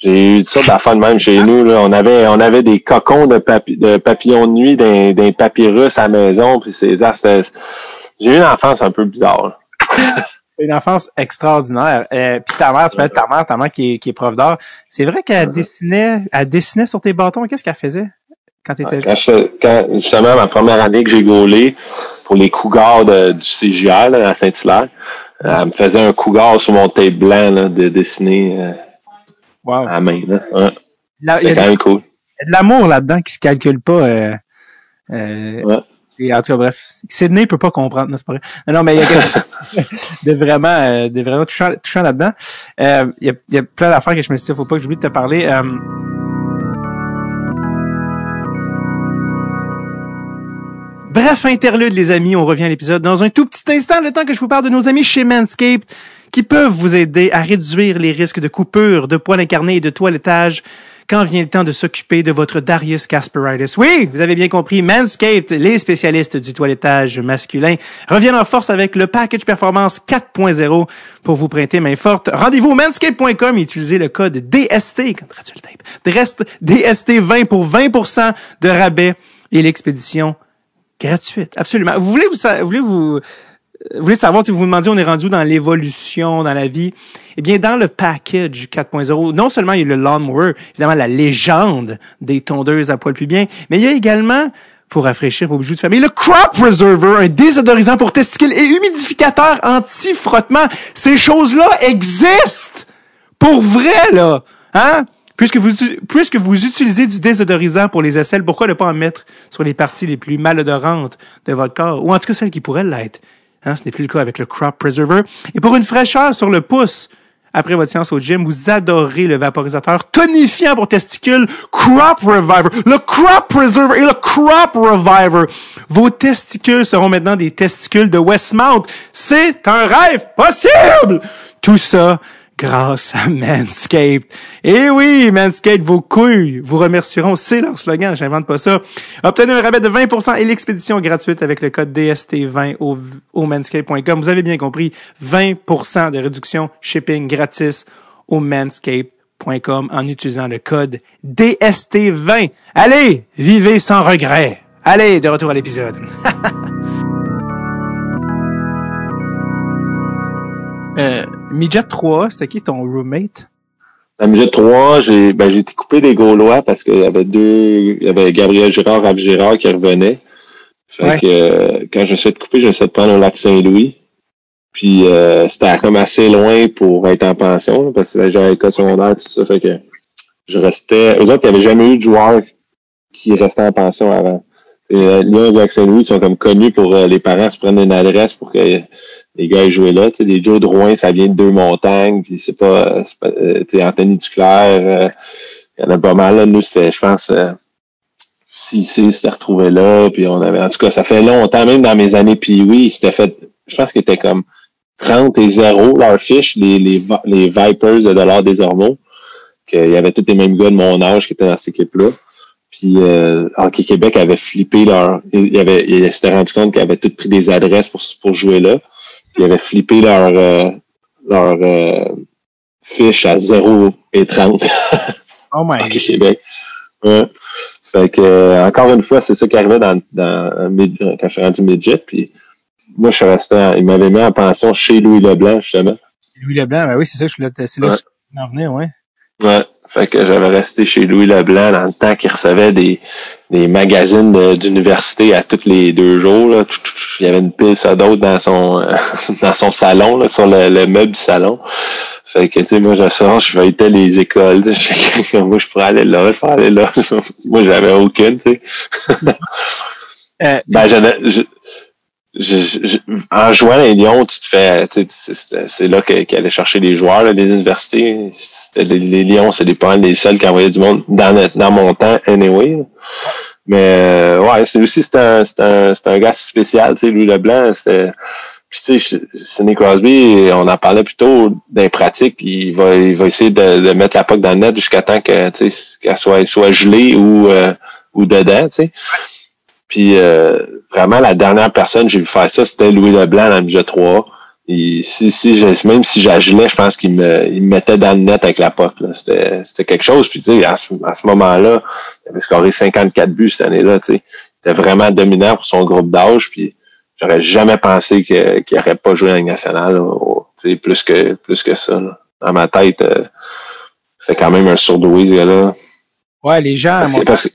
J'ai eu ça d'affaires de même chez nous. Là. On avait on avait des cocons de, papi- de papillons de nuit, d'un d'un papyrus à la maison. Puis c'était- J'ai eu une enfance un peu bizarre. Une enfance extraordinaire. Euh, puis ta mère, tu parlais de ta mère, ta mère qui est, qui est prof d'art. C'est vrai qu'elle dessinait, elle dessinait sur tes bâtons. Qu'est-ce qu'elle faisait quand t'étais Quand, je, quand justement ma première année que j'ai gaulé pour les cougars de- du CGR là, à Saint-Hilaire, euh, elle me faisait un cougar sur mon tape blanc là, de dessiner euh, Wow. à la main. C'était de- quand même cool. Il y a de l'amour là-dedans qui se calcule pas. Euh, euh, Ouais. Et en tout cas, bref, Sydney peut pas comprendre, non, c'est pas vrai. Non, non, mais il y a quelque chose de vraiment, euh, de vraiment touchant, là-dedans. Euh, il, y a, plein d'affaires que je me suis dit, faut pas que j'oublie de te parler. Euh, Bref, interlude les amis, on revient à l'épisode dans un tout petit instant, le temps que je vous parle de nos amis chez Manscaped qui peuvent vous aider à réduire les risques de coupure, de poils incarnés et de toilettage quand vient le temps de s'occuper de votre Darius Casperitis. Oui, vous avez bien compris, Manscaped, les spécialistes du toilettage masculin, reviennent en force avec le package performance 4.0 pour vous prêter main forte. Rendez-vous manscaped.com et utilisez le code DST, tape, Drest- DST20 pour 20% de rabais et l'expédition gratuite. Absolument. Vous voulez vous voulez vous, vous voulez savoir si vous vous demandiez on est rendu dans l'évolution dans la vie? Eh bien dans le package 4.0, non seulement il y a le lawnmower, évidemment la légende des tondeuses à poil plus bien, mais il y a également pour rafraîchir vos bijoux de famille, le Crop Preserver, un désodorisant pour testicules et humidificateur anti-frottement. Ces choses-là existent! Pour vrai, là! Hein? Puisque vous, puisque vous utilisez du désodorisant pour les aisselles, pourquoi ne pas en mettre sur les parties les plus malodorantes de votre corps? Ou en tout cas celles qui pourraient l'être? Hein? Ce n'est plus le cas avec le Crop Preserver. Et pour une fraîcheur sur le pouce, après votre séance au gym, vous adorez le vaporisateur tonifiant pour testicules Crop Reviver. Le Crop Preserver et le Crop Reviver. Vos testicules seront maintenant des testicules de Westmount. C'est un rêve possible! Tout ça grâce à Manscaped. Et oui, Manscaped, vos couilles vous remercieront. C'est leur slogan, j'invente pas ça. Obtenez un rabais de 20% et l'expédition gratuite avec le code DST20 au, au manscaped.com. Vous avez bien compris, 20% de réduction shipping gratis au manscaped.com en utilisant le code DST20. Allez, vivez sans regret. Allez, de retour à l'épisode. Euh, Midget 3, c'était qui ton roommate? La Midget 3, j'ai ben, j'ai été coupé des Gaulois parce qu'il y avait deux. Il y avait Gabriel Girard, Raph Girard qui revenait. Fait Ouais. que euh, quand je suis couper, je me suis fait prendre au lac Saint-Louis. Puis euh, c'était comme assez loin pour être en pension, là, parce que j'avais école secondaire, tout ça. Fait que je restais. Eux autres, il n'y avait jamais eu de joueurs qui restaient en pension avant. Et, euh, Lyon et lac Saint-Louis sont comme connus pour euh, les parents se prennent une adresse pour que les gars aient joué là. Tu sais, les Joe Drouin, ça vient de deux montagnes, puis c'est pas, pas euh, tu sais, Anthony Duclair, euh, il y en a pas mal. Là. Nous, c'était, je pense, euh, CC s'était retrouvé là, puis on avait, en tout cas, ça fait longtemps, même dans mes années puis oui, c'était fait, je pense qu'il était comme 30 et 0 leur fiche, les, les, les Vipers de Dollars des Ormeaux, qu'il y avait tous les mêmes gars de mon âge qui étaient dans cette équipe-là. Puis euh, Hockey Québec avait flippé leur. Il y avait, il s'était rendu compte qu'ils avaient tous pris des adresses pour, pour jouer là. Puis ils avaient flippé leur euh, leur euh, fiche à 0 et 30 Oh my Hockey Québec. Ouais. Fait que euh, encore une fois, c'est ça qui arrivait dans, dans quand je suis rendu midget. Puis moi, je suis resté. en- il m'avait mis en pension chez Louis Leblanc, justement. Louis Leblanc, ben oui, c'est ça que je voulais c'est là Ouais. que je voulais en venir, ouais. Ouais. Fait que j'avais resté chez Louis Leblanc dans le temps qu'il recevait des, des magazines d'université à tous les deux jours. Là. Il y avait une pile ça d'autres dans son euh, dans son salon, là, sur le, le meuble du salon. Fait que tu sais, moi je sors, je feuilletais les écoles. tu sais, je- moi je pourrais aller là, je pourrais aller là. moi j'avais aucune, tu sais. Euh, Ben j'avais. je- je- je- en jouant les Lions, tu te fais, tu sais, c'est- là qu'elle allait chercher les joueurs, là, les universités. C'était les, les Lions, c'est des pas les seuls qui envoyaient du monde dans, dans mon temps, anyway. là. Mais euh, ouais, c'est aussi c'est un, un, un gars spécial, tu sais, Louis Leblanc, c'est. Puis tu sais, Sidney Crosby, on en parlait plutôt des pratiques, il va, il va essayer de, de mettre la puck dans le net jusqu'à temps que tu sais, qu'elle soit, soit gelée ou, euh, ou dedans, tu sais. Puis euh, vraiment, la dernière personne que j'ai vu faire ça, c'était Louis Leblanc dans le budget 3. Et si, si je- même si j'agilais, je pense qu'il me, il me mettait dans le net avec la là. C'était, c'était quelque chose. Puis tu sais, à ce, à ce moment-là, il avait scoré 54 buts cette année-là. Tu sais. Il était vraiment dominant pour son groupe d'âge. Puis j'aurais jamais pensé que- qu'il n'aurait pas joué en Ligue nationale. là, au- tu sais, plus que plus que ça. là. Dans ma tête, euh, c'est quand même un surdoué, gars-là. ouais, les gens, à Parce que- parce que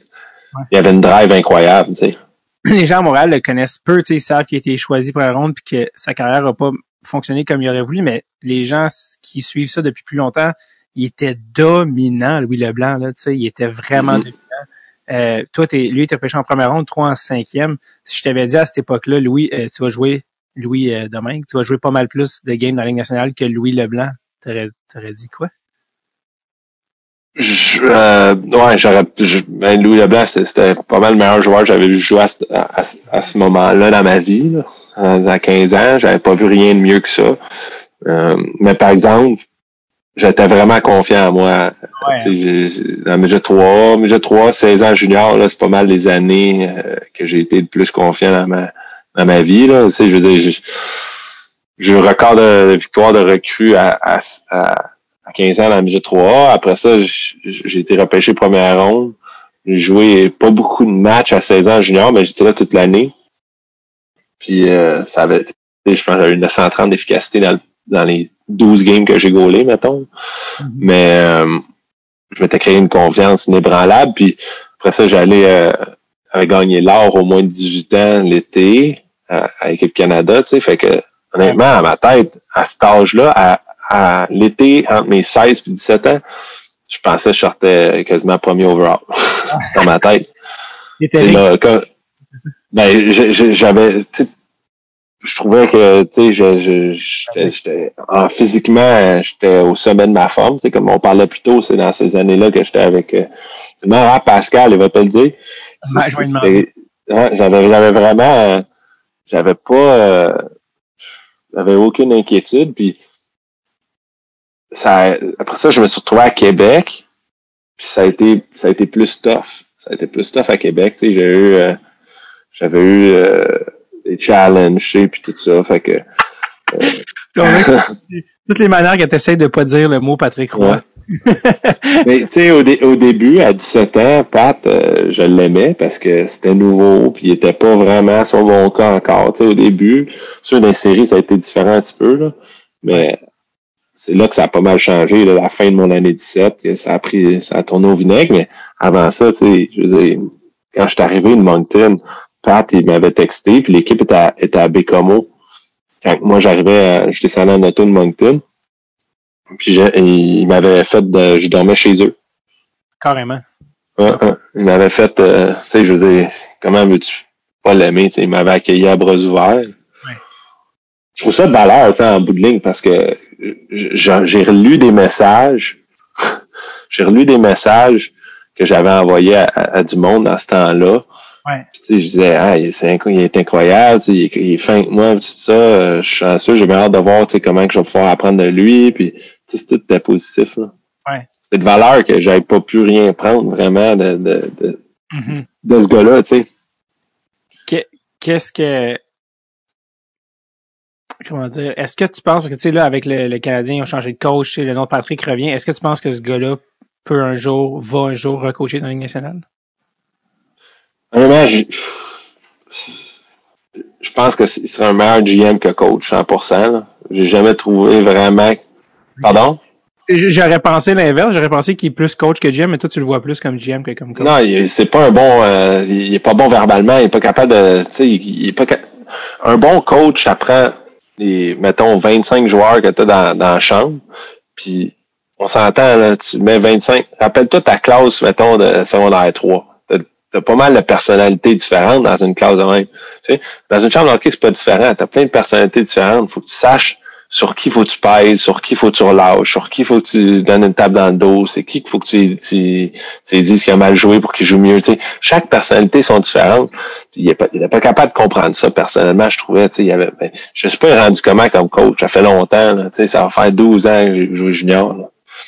il avait une drive incroyable. Tu sais. les gens à Montréal le connaissent peu, tu sais, ils savent qu'il a été choisi pour la ronde puis que sa carrière n'a pas fonctionné comme il aurait voulu, mais les gens qui suivent ça depuis plus longtemps, il était dominant, Louis Leblanc, là, tu sais, il était vraiment Mhm. dominant. Euh, toi, t'es, lui, t'as pêché en première ronde, trois en cinquième. Si je t'avais dit à cette époque-là, Louis, euh, tu vas jouer, Louis euh, demain, tu vas jouer pas mal plus de games dans la Ligue nationale que Louis Leblanc, t'aurais, t'aurais dit quoi? Je, euh, ouais, j'aurais, ben, Louis Leblanc, c'était- pas mal le meilleur joueur que j'avais vu jouer à, ce- à, à ce moment-là dans ma vie. Là. À 15 ans, j'avais pas vu rien de mieux que ça. Euh, mais par exemple, j'étais vraiment confiant en moi. Ouais, Dans mes jeux 3, mes jeux 3, 16 ans junior, là, c'est pas mal les années euh, que j'ai été le plus confiant dans ma dans ma vie. Là. Tu sais, je veux dire, j'ai- j'ai eu un record de victoire de recrue à, à, à, à 15 ans dans le jeu 3. Après ça, j'ai été repêché première ronde. J'ai joué pas beaucoup de matchs à 16 ans junior, mais j'étais là toute l'année. Puis euh, ça avait, je pense j'avais eu 930 d'efficacité dans, le- dans les 12 games que j'ai gaulé, mettons. Mais euh, je m'étais créé une confiance inébranlable. Puis après ça, j'allais euh, gagné l'or au moins de 18 ans l'été euh, à l'équipe Canada, tu sais. Fait que honnêtement, à ma tête, à cet âge-là, à, à l'été, entre mes 16 et 17 ans, je pensais que je sortais quasiment premier overall dans ma tête. Et là, ben, j'avais, tu sais, je trouvais que, tu sais, je, je- j'étais, j'étais- en physiquement, j'étais au sommet de ma forme. C'est comme on parlait plus tôt, c'est dans ces années-là que j'étais avec, euh, c'est marrant, Pascal, il va te le dire. Ouais, ouais, j'avais, j'avais vraiment, euh, j'avais pas, euh, j'avais aucune inquiétude. Puis ça, après ça, je me suis retrouvé à Québec. Puis ça a été, ça a été plus tough. Ça a été plus tough à Québec. Tu sais, j'ai eu, euh, j'avais eu euh, des challenges, sais, puis tout ça. Fait que. A toutes les manières que tu essaies de pas dire le mot Patrick Roy. Mais tu sais, au, dé- au début, à 17 ans, Pat, euh, je l'aimais parce que c'était nouveau, puis il était pas vraiment à son bon cas encore. Tu sais, au début, sur les séries, ça a été différent un petit peu, là. Mais c'est là que ça a pas mal changé, là, la fin de mon année 17, que ça a pris, ça a tourné au vinaigre, mais avant ça, tu sais, je veux dire, quand je suis arrivé de Moncton, Pat, il m'avait texté, puis l'équipe était à, était à Bécomo. Quand moi, j'arrivais, je descendais en auto de Moncton, puis il m'avait fait, de, je dormais chez eux. Carrément. Ouais, ouais. Il m'avait fait, euh, tu sais, je veux dire, comment veux-tu pas l'aimer, tu sais, il m'avait accueilli à bras ouverts. Je trouve ça de valeur, tu sais, en bout de ligne, parce que j'ai relu des messages, j'ai relu des messages que j'avais envoyés à, à, du monde dans ce temps-là. Ouais. Puis, tu sais, je disais, ah, il est, il est incroyable, tu sais, il, est, il est fin que moi, tout ça, euh, je suis chanceux, j'ai bien hâte de voir, tu sais, comment que je vais pouvoir apprendre de lui, puis, tu sais, tout était positif, là. Ouais. C'est de valeur que j'avais pas pu rien prendre, vraiment, de, de, de, Mm -hmm. de ce gars-là, tu sais. Qu'est-ce que, comment dire, est-ce que tu penses, parce que tu sais, là, avec le, le Canadien, ils ont changé de coach, le nom de Patrick revient, est-ce que tu penses que ce gars-là peut un jour, va un jour recoacher dans la Ligue nationale? Je, je pense que il serait un meilleur GM que coach, 100%. J'ai jamais trouvé vraiment... Pardon? J'aurais pensé l'inverse, j'aurais pensé qu'il est plus coach que GM, mais toi tu le vois plus comme GM que comme coach. Non, c'est pas un bon, euh, il est pas bon verbalement, il est pas capable de, tu sais, il est pas un bon coach apprend les, mettons 25 joueurs que tu as dans, dans la chambre, puis on s'entend là, tu mets 25, rappelle-toi ta classe mettons de secondaire 3. T'as pas mal de personnalités différentes dans une classe de même. Tu sais, dans une chambre de hockey, c'est pas différent. T'as plein de personnalités différentes. Faut que tu saches sur qui faut que tu pèses, sur qui faut que tu relâches, sur qui faut que tu donnes une table dans le dos, c'est qui qu'il faut que tu, tu, tu dises qu'il a mal joué pour qu'il joue mieux. Tu sais, chaque personnalité sont différentes. Il n'est pas, il est pas capable de comprendre ça personnellement, je trouvais. Tu sais, il avait, ben, je sais pas rendu comment comme coach. Ça fait longtemps. Là, tu sais, ça va faire 12 ans que j'ai joué junior.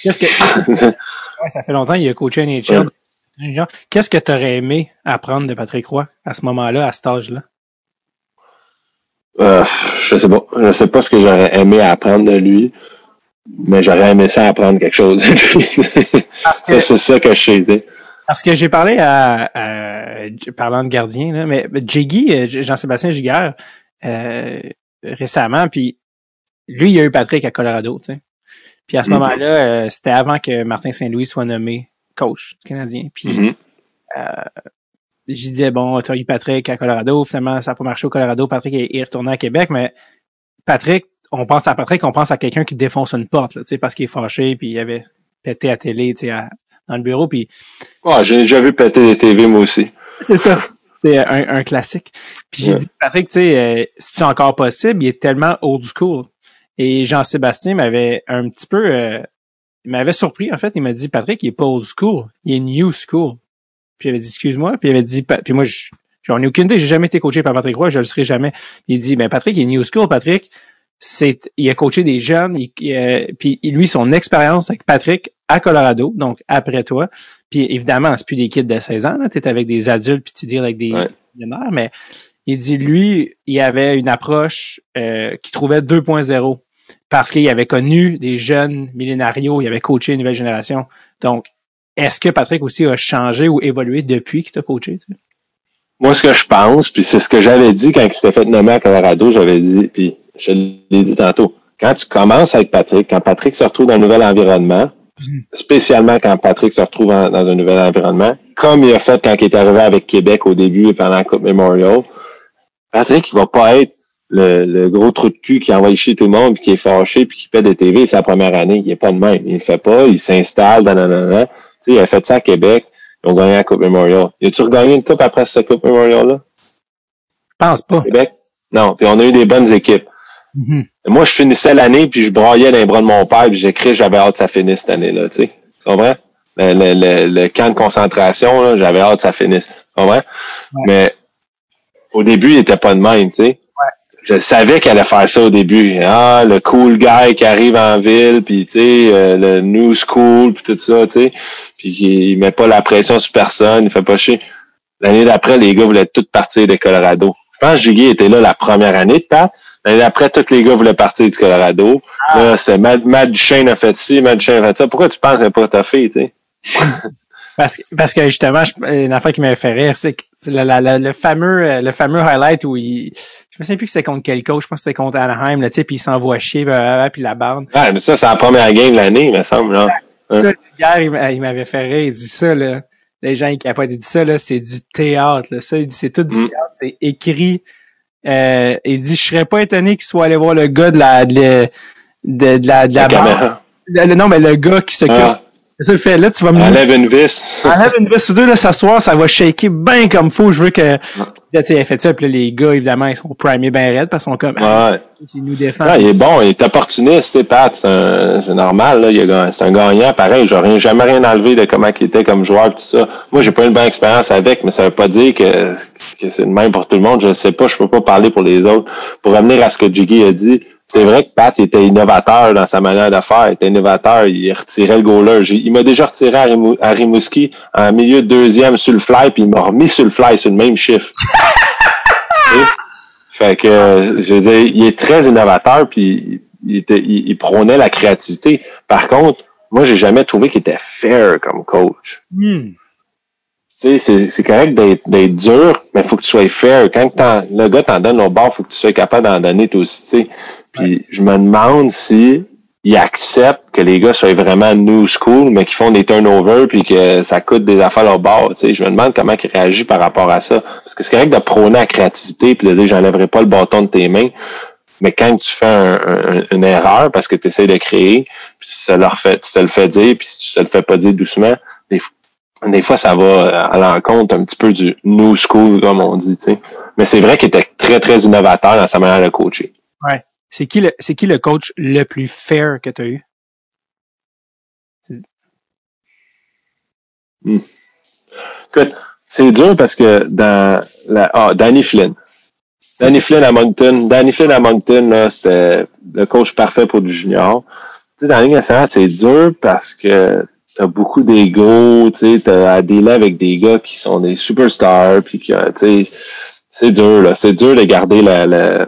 Qu'est-ce que ouais, ça fait longtemps il a coaché NHL. Ouais. Qu'est-ce que tu aurais aimé apprendre de Patrick Roy à ce moment-là, à cet âge-là? Euh, je sais pas. Je sais pas ce que j'aurais aimé apprendre de lui, mais j'aurais aimé ça apprendre quelque chose de lui. que... c'est ça que je sais. Parce que j'ai parlé à, à, parlant de gardien, là, mais Jiggy, Jean-Sébastien Giguère, euh, récemment, puis lui, il a eu Patrick à Colorado, tu sais. Puis à ce mm -hmm. moment-là, euh, c'était avant que Martin Saint-Louis soit nommé coach canadien. Puis mm -hmm. euh, je disais, bon, tu as eu Patrick à Colorado, finalement, ça n'a pas marché au Colorado, Patrick est, retourné à Québec, mais Patrick, on pense à Patrick, on pense à quelqu'un qui défonce une porte, là, parce qu'il est fâché, puis il avait pété à télé, tu sais, dans le bureau, puis... Ouais, j'ai déjà vu péter des TV, moi aussi. C'est ça. C'est un, un, classique. Puis j'ai ouais. dit, Patrick, tu sais, euh, c'est encore possible, il est tellement old school. Et Jean-Sébastien m'avait un petit peu... Euh, il m'avait surpris, en fait. Il m'a dit, Patrick, il est pas old school, il est new school. Puis il avait dit, excuse-moi. Puis il avait dit, puis moi, j'en ai aucune idée, j'ai jamais été coaché par Patrick Roy, je le serai jamais. Il dit, ben Patrick, il est new school, Patrick. C'est, il a coaché des jeunes, il, il, puis lui, son expérience avec Patrick à Colorado, donc après toi. Puis évidemment, c'est plus des kids de 16 ans, là, t'es avec des adultes, puis tu dis avec des ouais. millionnaires, mais il dit, lui, il avait une approche euh, qui trouvait 2.0 parce qu'il avait connu des jeunes millénarios, il avait coaché une nouvelle génération. Donc, est-ce que Patrick aussi a changé ou évolué depuis qu'il t'a coaché? Tu sais? Moi, ce que je pense, puis c'est ce que j'avais dit quand il s'était fait nommer à Colorado, j'avais dit, puis je l'ai dit tantôt, quand tu commences avec Patrick, quand Patrick se retrouve dans un nouvel environnement, mmh. spécialement quand Patrick se retrouve en, dans un nouvel environnement, comme il a fait quand il est arrivé avec Québec au début et pendant la Coupe Memorial, Patrick, il va pas être le, le, gros trou de cul qui envoie chier tout le monde, puis qui est fâché, puis qui paie des TV, c'est la première année. Il est pas de même. Il le fait pas, il s'installe, nanana. Tu sais, il a fait ça à Québec. Ils ont gagné la Coupe Memorial. Y a-tu regagné une coupe après cette Coupe Memorial-là? Je pense pas. Québec? Non. Puis on a eu des bonnes équipes. Mm -hmm. Moi, je finissais l'année, puis je broyais dans les bras de mon père, puis j'écris, j'avais hâte que ça finisse cette année-là, tu sais. Tu comprends? Le, le, le, le, camp de concentration, là, j'avais hâte que ça finisse. Tu comprends? Ouais. Mais au début, il était pas de même, tu sais je savais qu'elle allait faire ça au début. Ah, le cool guy qui arrive en ville, puis tu sais, euh, le new school, puis tout ça, tu sais. Puis il met pas la pression sur personne, il fait pas chier. L'année d'après, les gars voulaient tous partir de Colorado. Je pense que Juggy était là la première année de Pat. L'année d'après, tous les gars voulaient partir du Colorado. Ah. Là, c'est Matt, Matt Duchesne a fait ci, Matt Duchesne a fait ça. Pourquoi tu penses que pas ta fille, tu sais? Parce que, parce que justement, une affaire qui m'avait fait rire, c'est le, le, le, fameux le fameux highlight où il Je me souviens plus que c'était contre quel coach, je pense que c'était contre Anaheim, là, tu sais, puis il s'envoie chier, puis, puis la barre. Ouais, mais ça, c'est la première game de l'année, il me semble, là. Ça, hier, il m'a- il m'avait fait rire, il dit ça, là. Les gens, ils capotent, il dit ça, là, c'est du théâtre, là. Ça, il dit, c'est tout du Mm. théâtre, c'est écrit. Euh, il dit, je serais pas étonné qu'il soit allé voir le gars de la, de, la- de, de la, de la, La. Le- le- non, mais le gars qui s'occupe. Ah, C'est ça, le fait, là, tu vas me enlève une vis. Enlève une veste ou deux, là, s'asseoir, ça va shaker bien comme faut. Je veux que, là, tu sais, fait ça, puis là, les gars, évidemment, ils sont primés bien raides, parce qu'ils sont comme, ah, Ouais. il nous défend. Ouais, il est bon, il est opportuniste, c'est Pat, c'est normal, là, il a gagné- c'est un gagnant, pareil, j'aurais jamais rien enlevé de comment il était comme joueur, tout ça. Moi, j'ai pas eu une bonne expérience avec, mais ça veut pas dire que, que c'est le même pour tout le monde, je sais pas, je peux pas parler pour les autres. Pour revenir à ce que Jiggy a dit, c'est vrai que Pat était innovateur dans sa manière de faire, il était innovateur, il retirait le goaler. Il m'a déjà retiré à, Rimou- à Rimouski en milieu de deuxième sur le fly, puis il m'a remis sur le fly sur le même chiffre. Et- fait que, je veux dire, il est très innovateur, puis il, était, il, il prônait la créativité. Par contre, moi, j'ai jamais trouvé qu'il était fair comme coach. Hmm. C'est, correct d'être, dur, mais il faut que tu sois fair. Quand le gars t'en donne au bord, faut que tu sois capable d'en donner toi aussi. tu sais. Puis je me demande si il accepte que les gars soient vraiment new school, mais qu'ils font des turnovers puis que ça coûte des affaires au bord. Je me demande comment il réagit par rapport à ça. Parce que c'est correct de prôner la créativité puis de dire j'enlèverai pas le bâton de tes mains. Mais quand tu fais un- un- une erreur parce que tu essaies de créer, puis tu te, le refais- tu te le fais dire, puis si tu te le fais pas dire doucement, des, fois- ça va à l'encontre un petit peu du new school, comme on dit. Mais c'est vrai qu'il était très, très innovateur dans sa manière de coacher. C'est qui le, c'est qui le coach le plus fair que tu as eu? Écoute, c'est dur parce que dans la, ah, Danny Flynn. Danny Flynn à Moncton. Danny Flynn à Moncton, là, c'était le coach parfait pour du junior. Tu sais, dans la Ligue nationale, c'est dur parce que t'as beaucoup d'ego, tu sais, t'as à dealer avec des gars qui sont des superstars, puis que, tu sais, c'est dur, là. C'est dur de garder la, la,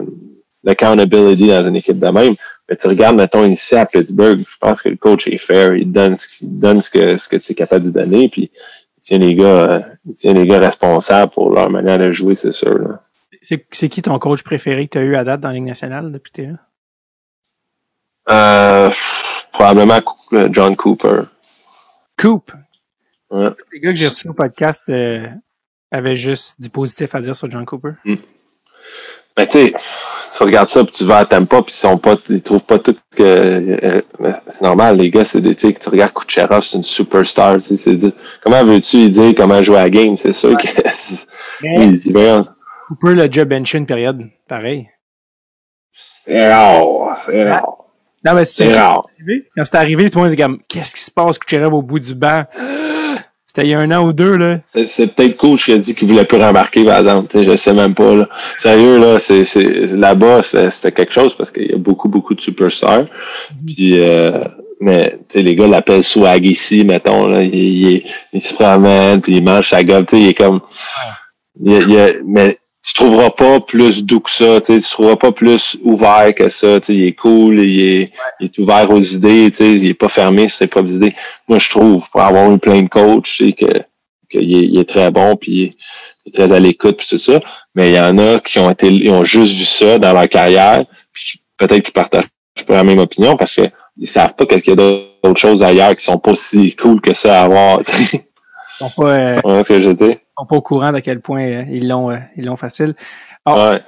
l'accountability dans une équipe de même. Mais tu regardes, mettons, ici à Pittsburgh, je pense que le coach est fair, il donne ce, qu'il donne ce que, ce que tu es capable de donner, puis il tient les gars, euh, il tient les gars responsables pour leur manière de jouer, c'est sûr, là. C'est, c'est qui ton coach préféré que tu as eu à date dans la Ligue nationale depuis que t'es là? Euh, probablement euh, John Cooper. Coop. Ouais. Les gars que j'ai reçus au podcast euh, avaient juste du positif à dire sur John Cooper. Mais tu sais, tu regardes ça, puis tu vas à Tampa, puis ils sont pas, ils trouvent pas tout que euh, c'est normal, les gars, c'est des tu tu regardes Kucherov, c'est une superstar, tu sais, comment veux-tu dire comment jouer à la game, c'est sûr que Mais il dit ben, Cooper l'a déjà benché une période. Pareil. c'est rare, c'est rare, Non, mais c'est c'est rare. arrivé. Quand c'était arrivé, tout le monde était comme, qu'est-ce qui se passe, Kucherov au bout du banc? C'était il y a un an ou deux, là. C'est- C'est peut-être coach qui a dit qu'il voulait plus remarquer, par exemple. Tu sais, je sais même pas. Là. Sérieux, là, c'est, c'est, là-bas, c'est- c'était quelque chose parce qu'il y a beaucoup, beaucoup de superstars. Puis, euh, mais tu sais, les gars l'appellent swag ici, mettons. Là, il, il, il se promène, puis il mange sa gueule. Tu sais, il est comme. il il y a- mais tu trouveras pas plus doux que ça. Tu trouveras pas plus ouvert que ça. Tu il est cool, il est, il est ouvert aux idées. Tu il est pas fermé sur ses propres idées. Moi, je trouve, pour avoir eu plein de coachs, tu sais, que qu'il est, il est très bon, puis il est, très à l'écoute, puis tout ça. Mais il y en a qui ont été, ils ont juste vu ça dans leur carrière, puis peut-être qu'ils partagent pas la même opinion parce que ils savent pas qu'il y a d'autres choses ailleurs qui sont pas si cool que ça à avoir. Sont pas, euh, ce que je sont pas au courant d'à quel point euh, ils l'ont, euh, ils l'ont facile. Ah. Ouais.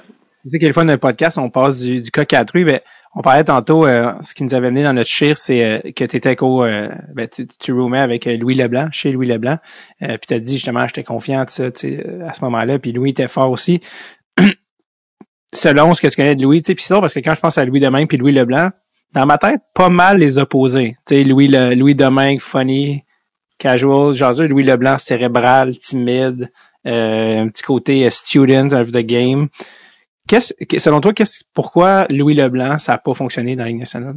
Tu sais, quelquefois, dans le podcast, on passe du, du coq à. Ben, on parlait tantôt, euh, ce qui nous avait amené dans notre chire, c'est euh, que tu étais co, euh, ben, tu, tu roomais avec Louis Leblanc, chez Louis Leblanc. Euh, puis tu as dit justement, j'étais confiant de ça, tu sais, à ce moment-là. Puis Louis était fort aussi. Selon ce que tu connais de Louis, tu sais, puis c'est drôle parce que quand je pense à Louis Domingue puis Louis Leblanc, dans ma tête, pas mal les opposés. Tu sais, Louis, le, Louis Domingue, funny, casual, jaseux, Louis Leblanc, cérébral, timide, euh, un petit côté euh, student of the game. Qu'est-ce, que- selon toi, qu'est-ce, pourquoi Louis Leblanc, ça n'a pas fonctionné dans la Ligue nationale?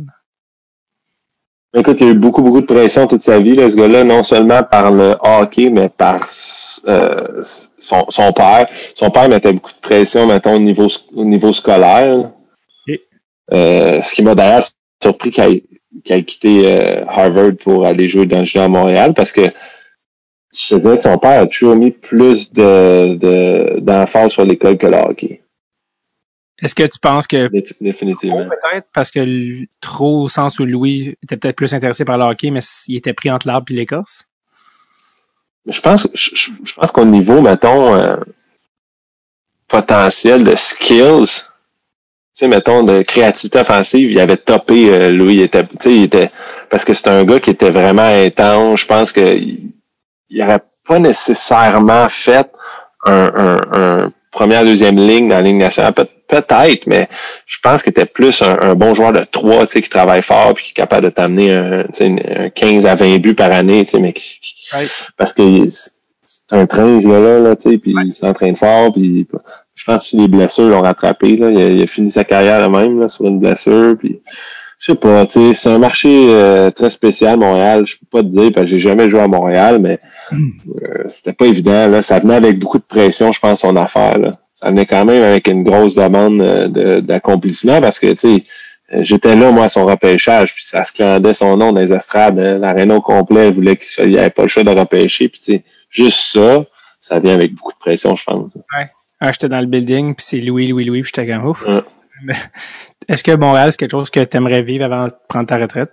Écoute, il y a eu beaucoup, beaucoup de pression toute sa vie, là, ce gars-là, non seulement par le hockey, mais par euh, son, son père. Son père mettait beaucoup de pression, mettons, au niveau, au niveau scolaire. Euh, ce qui m'a d'ailleurs surpris qu'il qu'il ait quitté euh, Harvard pour aller jouer dans le junior à Montréal, parce que je te dirais que son père a toujours mis plus de, sur l'école que le hockey. Est-ce que tu penses que Dé- Définitivement. peut-être parce que trop au sens où Louis était peut-être plus intéressé par le hockey, mais il était pris entre l'arbre et l'écorce? Je pense, je, je- pense qu'au niveau, mettons, euh, potentiel de skills, sais, mettons, de créativité offensive, il avait topé, euh, Louis, il était, tu sais, il était, parce que c'est un gars qui était vraiment intense, je pense que il, il aurait pas nécessairement fait un, un, un première, deuxième ligne dans la ligne nationale, Peut- peut-être, mais je pense qu'il était plus un, un bon joueur de trois, tu sais, qui travaille fort puis qui est capable de t'amener un, un 15 à 20 buts par année, tu sais, mais qui, parce que c'est un train, ce gars-là, là, tu sais, puis il s'entraîne fort, puis je pense que les blessures l'ont rattrapé, là. Il a, il a fini sa carrière là même, là, sur une blessure, puis je sais pas, tu sais, c'est un marché euh, très spécial, Montréal. Je peux pas te dire, parce que j'ai jamais joué à Montréal, mais euh, c'était pas évident, là. Ça venait avec beaucoup de pression, je pense, son affaire, là. Ça venait quand même avec une grosse demande euh, de- d'accomplissement, parce que, tu sais, euh, J'étais là, moi, à son repêchage, puis ça scandait son nom dans les estrades. hein. L'aréna au complet voulait qu'il il avait pas le choix de repêcher. Puis, juste ça, ça vient avec beaucoup de pression, je pense. Ah, j'étais dans le building, puis c'est Louis, Louis, Louis, puis j'étais comme ouf. Ouais. Est-ce que Montréal, c'est quelque chose que tu aimerais vivre avant de prendre ta retraite?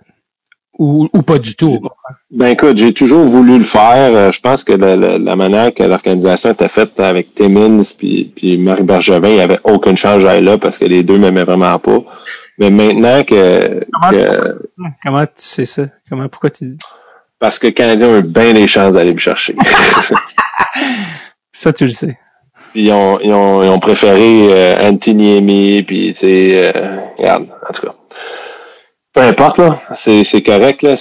Ou, ou pas du tout? Ben écoute, j'ai toujours voulu le faire. Euh, Je pense que la, la- la manière que l'organisation était faite avec Timmins puis, puis Marie Bergevin, il n'y avait aucune chance d'aller là parce que les deux m'aimaient vraiment pas. Mais maintenant que, Comment tu que- ça? Comment tu sais ça? Comment, pourquoi tu parce que les Canadiens ont eu bien des chances d'aller me chercher. Ça, tu le sais. Puis ils ont, ils ont, ils ont préféré euh, Anthony Amy, puis tu sais, euh, regarde, en tout cas. Peu importe, là, c'est, correct, là,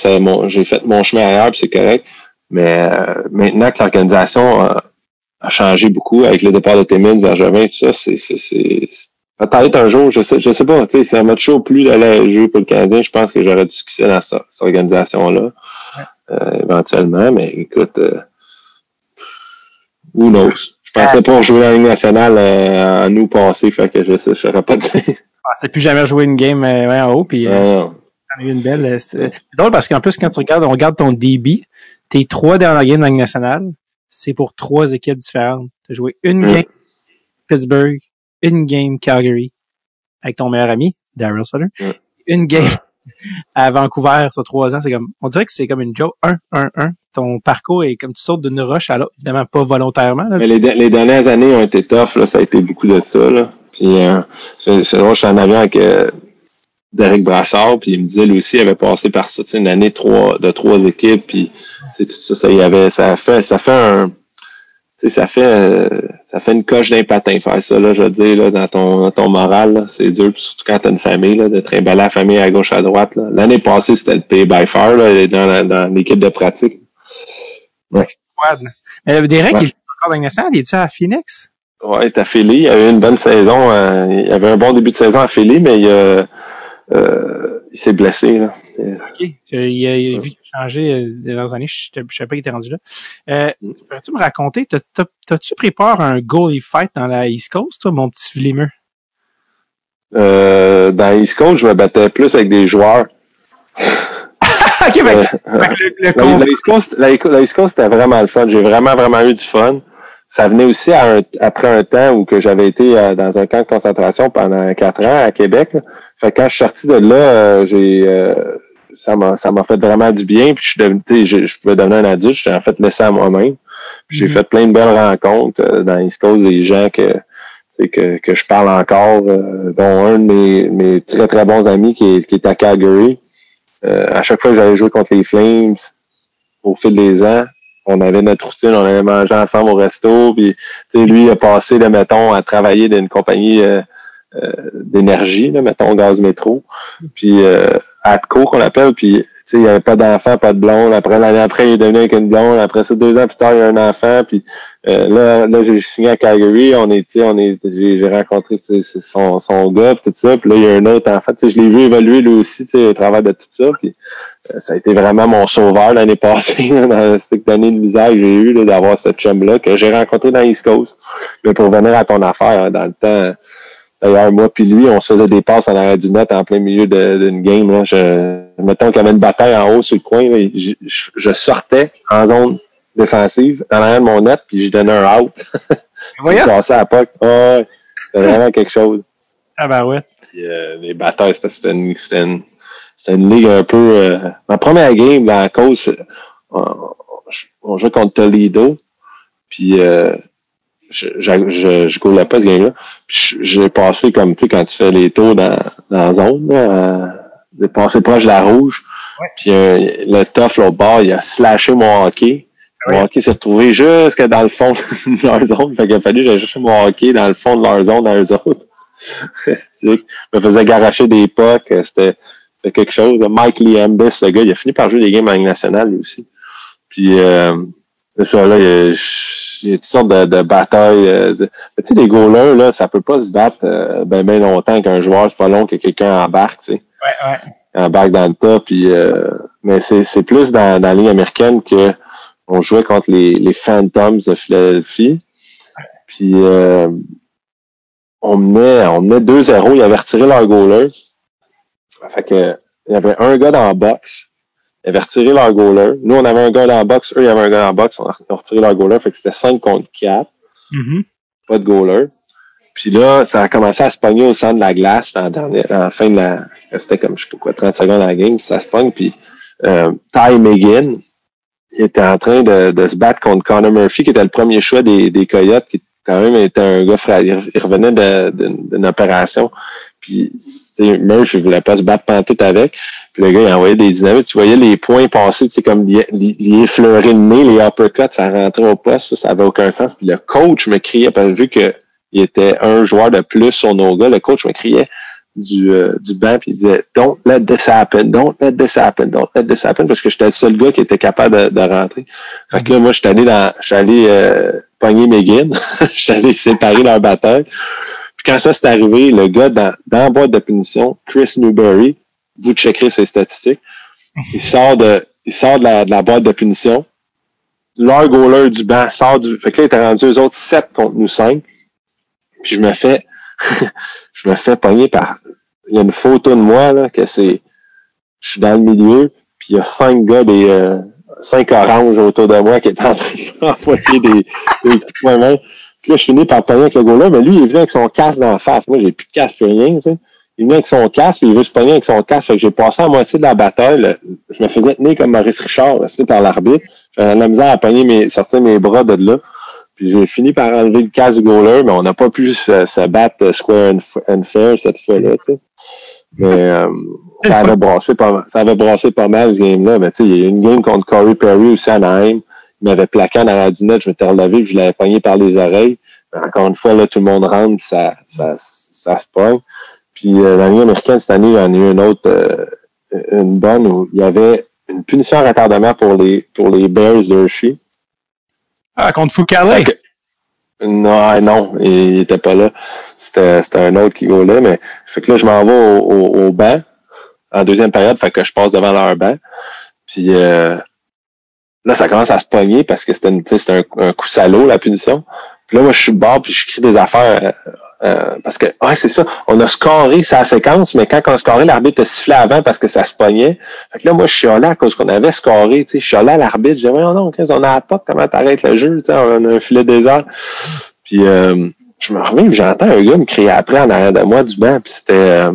j'ai fait mon chemin ailleurs, puis c'est correct. Mais euh, maintenant que l'organisation a, a changé beaucoup avec le départ de Timmins, Bergevin, tout ça, c'est, peut-être un jour, je sais, je sais pas, tu sais, un match chaud plus d'aller jouer pour le Canadien, je pense que j'aurais du succès dans cette, cette organisation-là, euh, éventuellement, mais écoute, euh, who knows? Je pensais pas jouer dans la Ligue nationale euh, en août passé, fait que je sais, je saurais pas dire. Ah, c'est plus jamais jouer une game euh, en haut, puis euh, eu une belle. euh, C'est c'est drôle parce qu'en plus, quand tu regardes, on regarde ton DB, tes trois dernières games dans la Ligue nationale, c'est pour trois équipes différentes. Tu as joué une Mm. game Pittsburgh, une game Calgary avec ton meilleur ami, Daryl Sutter, Mm. une game à Vancouver sur trois ans. C'est comme, on dirait que c'est comme une joke. Un, un, un. Ton parcours est comme tu sautes d'une roche à l'autre, évidemment pas volontairement. Là, Mais les, les dernières années ont été tough, là, ça a été beaucoup de ça. Là. Puis euh, c'est c'est drôle, je suis en avion avec euh, Derek Brassard, puis il me disait lui aussi, il avait passé par ça, une année de trois, de trois équipes, puis c'est tout ça, ça y avait, ça fait, ça fait un, tu sais, ça fait, euh, ça fait une coche d'un patin faire ça là, je veux dire là, dans ton, dans ton moral, c'est dur, puis surtout quand t'as une famille là, de trimballer la famille à gauche à droite. là. L'année passée, c'était le pay by far là, dans, dans l'équipe de pratique. Squad. Mais euh, Derek, Ouais. il joue encore dans la nationale, il est-tu à Phoenix? Ouais, à Philly. Il a eu une bonne saison. euh, il avait un bon début de saison à Philly, mais il, euh, il s'est blessé. Là. OK. Il a, il a vu qu'il a changé euh, les dernières années. Je ne savais pas qu'il était rendu là. Euh, Pourrais-tu me raconter, t'as- t'as- t'as-tu pris part à un goalie fight dans la East Coast, toi, mon petit flimeux? Euh, dans East Coast, je me battais plus avec des joueurs. OK, le la, East Coast, c'était vraiment le fun. J'ai vraiment, vraiment eu du fun. Ça venait aussi à un- après un temps où que j'avais été euh, dans un camp de concentration pendant quatre ans à Québec. là. Fait que quand je suis sorti de là, euh, j'ai euh, ça m'a ça m'a fait vraiment du bien. Puis je suis devenu, je, je pouvais devenir un adulte. J'étais en fait laissé à moi-même. J'ai Mhm. fait plein de belles rencontres euh, dans East Coast, des gens que que, que je parle encore, euh, dont un de mes, mes très très bons amis qui est, qui est à Calgary. Euh, à chaque fois que j'allais jouer contre les Flames, au fil des ans, on avait notre routine, on allait manger ensemble au resto, puis lui il a passé, là, mettons, à travailler dans une compagnie euh, euh, d'énergie, mettons, gaz métro, puis euh, Atco qu'on appelle, puis il n'y avait pas d'enfant, pas de blonde. Après, l'année après, il est devenu avec une blonde. Après ça, deux ans plus tard, il y a un enfant. Puis euh, là, là j'ai signé à Calgary. On est, on est, j'ai rencontré son, son gars, tout ça. Puis là, il y a un autre enfant. Tu sais, je l'ai vu évoluer lui aussi, tu sais, au travers de tout ça. Puis euh, ça a été vraiment mon sauveur l'année passée, dans cette année de misère que j'ai eu d'avoir cette chum-là que j'ai rencontré dans East Coast. Mais pour venir à ton affaire, hein, dans le temps, d'ailleurs, moi puis lui, on se faisait des passes en arrière du net en plein milieu d'une game. Là. Je, mettons qu'il y avait une bataille en haut sur le coin, là, je- je sortais en zone défensive en arrière de mon net, puis je donnais un out. je Voyons, passais à la puck. Ouais, c'était vraiment quelque chose. Ah ben ouais. Puis, euh, les batailles, c'était une, c'était une, c'était une ligue un peu... euh, ma première game dans la cause, euh, on, on jouait contre Toledo. Puis euh, je, je, je, je goulais pas ce game-là. J'ai passé comme, tu sais, quand tu fais les tours dans, dans la zone, là, euh, j'ai passé proche de la rouge. Puis euh, le tough, l'autre bord, il a slashé mon hockey. Oui. Mon hockey s'est retrouvé jusque dans le fond de leur zone. Fait qu'il a fallu que j'aille chercher mon hockey dans le fond de leur zone, dans eux autres. Je me faisais garocher des pucks. C'était, c'était quelque chose. Mike Liambis, ce gars, il a fini par jouer des games en Ligue nationale, lui aussi. Puis, euh, c'est ça, là, il y a, il y a toutes sortes de, de batailles. euh, de- tu sais, les goalers, là, ça peut pas se battre euh, ben, ben longtemps qu'un joueur, c'est pas long que quelqu'un embarque, tu sais Ouais, ouais. embarque dans le tas. Puis, euh, mais c'est, c'est plus dans, dans la ligne américaine que on jouait contre les, les Phantoms de Philadelphie. Puis euh, on menait, on menait 2-0. Ils avaient retiré leur goaler. Fait que il y avait un gars dans la box. Ils avaient retiré leur goaler. Nous, on avait un gars dans la box. Eux, il y avait un gars dans la box. On a retiré leur goaler. Fait que c'était 5 contre 4 Mhm. pas de goaler. Puis là, ça a commencé à se pogner au centre de la glace en, dernière, en fin de la. C'était comme, je sais pas quoi, 30 secondes dans la game, puis ça se pogne. Puis euh, Ty McGinn, il était en train de, de se battre contre Connor Murphy, qui était le premier choix des, des Coyotes, qui quand même était un gars. Il il revenait d'une opération. Puis Murphy ne voulait pas se battre pendant tout avec. Puis le gars, il envoyait des dynamites. Tu voyais les points passer, tu sais, comme les effleurés de nez, les uppercuts, ça rentrait au poste, ça, ça avait aucun sens. Puis le coach me criait, parce que vu que il était un joueur de plus sur nos gars, le coach me criait du, euh, du banc, puis il disait Don't let this happen, don't let this happen, don't let this happen, parce que j'étais le seul gars qui était capable de, de rentrer. Fait que là, moi, j'étais allé dans. J'étais allé euh, pogner McGinn. j'étais allé séparer leur bataille. Puis quand ça s'est arrivé, le gars dans, dans la boîte de punition, Chris Newberry, vous checkerez ses statistiques. Il sort de, il sort de la, de la boîte de punition. Leur goaler du banc sort du. Fait que là, il était rendu eux autres 7 contre nous 5. Puis je me fais. je me fais pogner par. Il y a une photo de moi, là, que c'est. Je suis dans le milieu, puis il y a cinq gars des. euh, cinq oranges autour de moi qui étaient en train d'envoyer des, des coups de main. Puis là, je finis par pogner avec le gars-là, mais lui, il est venu avec son casque d'en face. Moi, j'ai plus de casque, plus rien, tu sais. Il est venu avec son casque, puis il veut se pogner avec son casque. Fait que j'ai passé à moitié de la bataille. là. Je me faisais tenir comme Maurice Richard, là, tu sais, par l'arbitre. J'avais la misère à pogner mes, sortir mes bras de là. Puis j'ai fini par enlever le casque du goaler, mais on n'a pas pu se, se battre square and, and fair cette fois-là, tu sais. Mais euh, ça avait brassé pas mal. Ça avait brassé pas mal ce game-là. Mais tu sais, il y a eu une game contre Corey Perry aussi à Anaheim. Il m'avait plaqué en arrière du net, je m'étais relevé, puis je l'avais pogné par les oreilles. Mais encore une fois, là, tout le monde rentre, puis ça, ça, ça se pogne. Puis euh, la Ligue américaine, cette année, j'en ai eu une autre, euh, une bonne où il y avait une punition à retardement pour les pour les Bears de Hershey. Ah, contre que- non, non, il était pas là. C'était, un autre qui gaulait, mais fait que là, je m'en vais au, au, au banc en deuxième période, fait que je passe devant leur banc. Puis euh, là, ça commence à se pogner parce que c'était, un, un coup salaud, la punition. Puis là, moi, je suis bord, puis je crie des affaires. euh, euh, parce que, ouais, c'est ça. On a scoré sa séquence, mais quand on a scoré, l'arbitre a sifflé avant parce que ça se pognait. Fait que là, moi, je suis allé à cause qu'on avait scoré, tu sais. Je suis allé à l'arbitre. Dis, voyons donc, Chris, on a POC, comment t'arrêtes le jeu, tu sais, on a un filet désert. Puis, euh, je me reviens, j'entends un gars me crier après en arrière de moi du banc, puis c'était euh,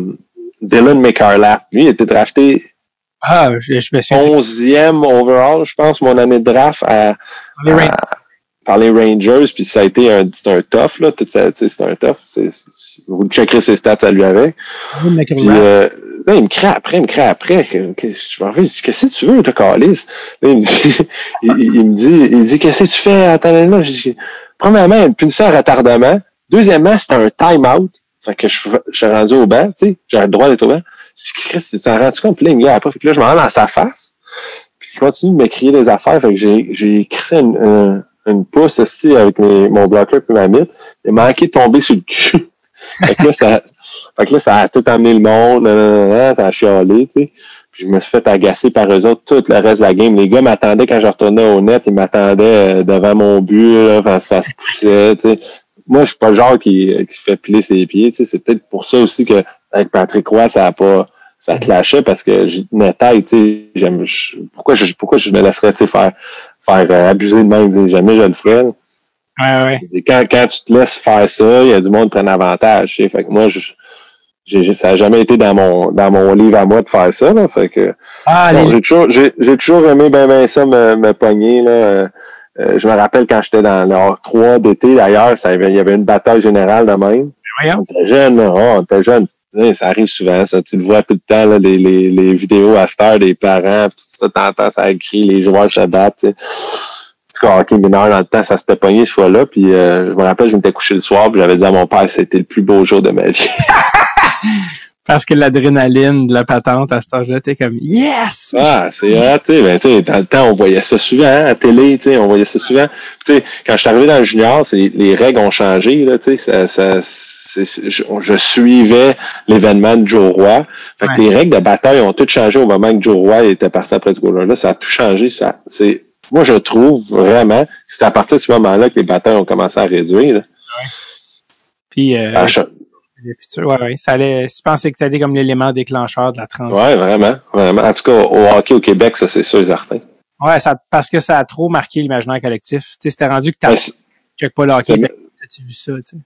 Dylan McCarlatt. Lui, il était drafté Ah, je, je me suis 11e overall, je pense, mon année de draft à, Les à- par les Rangers, puis ça a été un, c'est un tough, là, tout ça, tu sais, c'est un tough. C'est, vous checkerez ses stats à lui avec. Puis, euh, là, il me crée après, il me crée après. que- que- je je dis, qu'est-ce que tu veux, toi, Calis? Là, il me dit, il, il me dit, il dit, qu'est-ce que tu fais? À ta là? Je dis, premièrement, une punition à retardement. Deuxièmement, c'était un time-out. Fait que je, je suis rendu au banc, tu sais, j'ai le droit d'être au banc. Je dis, tu t'en rends-tu compte? Puis là, il me. Fait que là, je m'en vais dans sa face. Puis il continue de me crier des affaires. Fait que j'ai, j'ai crissé une, une, une pouce aussi avec mes, mon bloqueur puis ma mythe. Il m'a manqué de tomber sur le cul. fait que là, ça, fait que là, ça a tout amené le monde, nan, nan, nan, nan, ça a chialé, tu sais. Puis je me suis fait agacer par eux autres tout le reste de la game. Les gars m'attendaient quand je retournais au net, ils m'attendaient euh, devant mon but, là, quand ça se poussait, tu sais. Moi, je suis pas le genre qui, qui fait piler ses pieds, tu sais. C'est peut-être pour ça aussi que avec Patrick Roy, ça a pas ça clashait parce que j'ai une taille, tu sais, j'aime pourquoi je pourquoi je me laisserais tu sais, faire faire euh, abuser de même, jamais je le ferais. Ouais, ouais. Et quand, quand tu te laisses faire ça, il y a du monde qui prend avantage. tu sais. Fait que moi, je, j'ai, ça n'a jamais été dans mon dans mon livre à moi de faire ça. Là, fait que Ah, bon, j'ai toujours j'ai, j'ai toujours aimé ben ben ça me, me pogner là. Euh, je me rappelle quand j'étais dans le 3 d'été d'ailleurs, ça il y avait une bataille générale de même. voyons. On était jeune. Oh, on était jeune. Ça arrive souvent, ça. Tu le vois tout le temps, là, les, les, les vidéos à cette heure des parents, puis ça, t'entends, ça crie, les joueurs se battent, tu sais. En tout cas, hockey mineur, dans le temps, ça s'était pogné ce fois-là, puis euh, je me rappelle, je m'étais couché le soir, puis j'avais dit à mon père, c'était le plus beau jour de ma vie. Parce que l'adrénaline de la patente à cet âge-là, t'es comme Yes! Ah, c'est vrai, tu sais, ben, tu sais, dans le temps, on voyait ça souvent, hein, à la télé, tu sais, on voyait ça souvent. Tu sais, quand je suis arrivé dans le junior, c'est, les règles ont changé, là, tu sais, ça, ça, je, je suivais l'événement de Joe Roy. Fait que Ouais. les règles de bataille ont toutes changé au moment que Joe Roy était parti après ce goal-là. Ça a tout changé, ça, c'est, moi, je trouve vraiment que c'est à partir de ce moment-là que les batailles ont commencé à réduire, là. Puis, euh, cha- le futur, ouais, ouais. Ça allait, je pensais que ça allait comme l'élément déclencheur de la transition. ouais, vraiment, vraiment. En tout cas, au hockey au Québec, ça, c'est sûr et certain. Ouais, ça, parce que ça a trop marqué l'imaginaire collectif. Tu sais, c'était rendu que t'as quelque pas le hockey. As-tu vu ça, tu sais?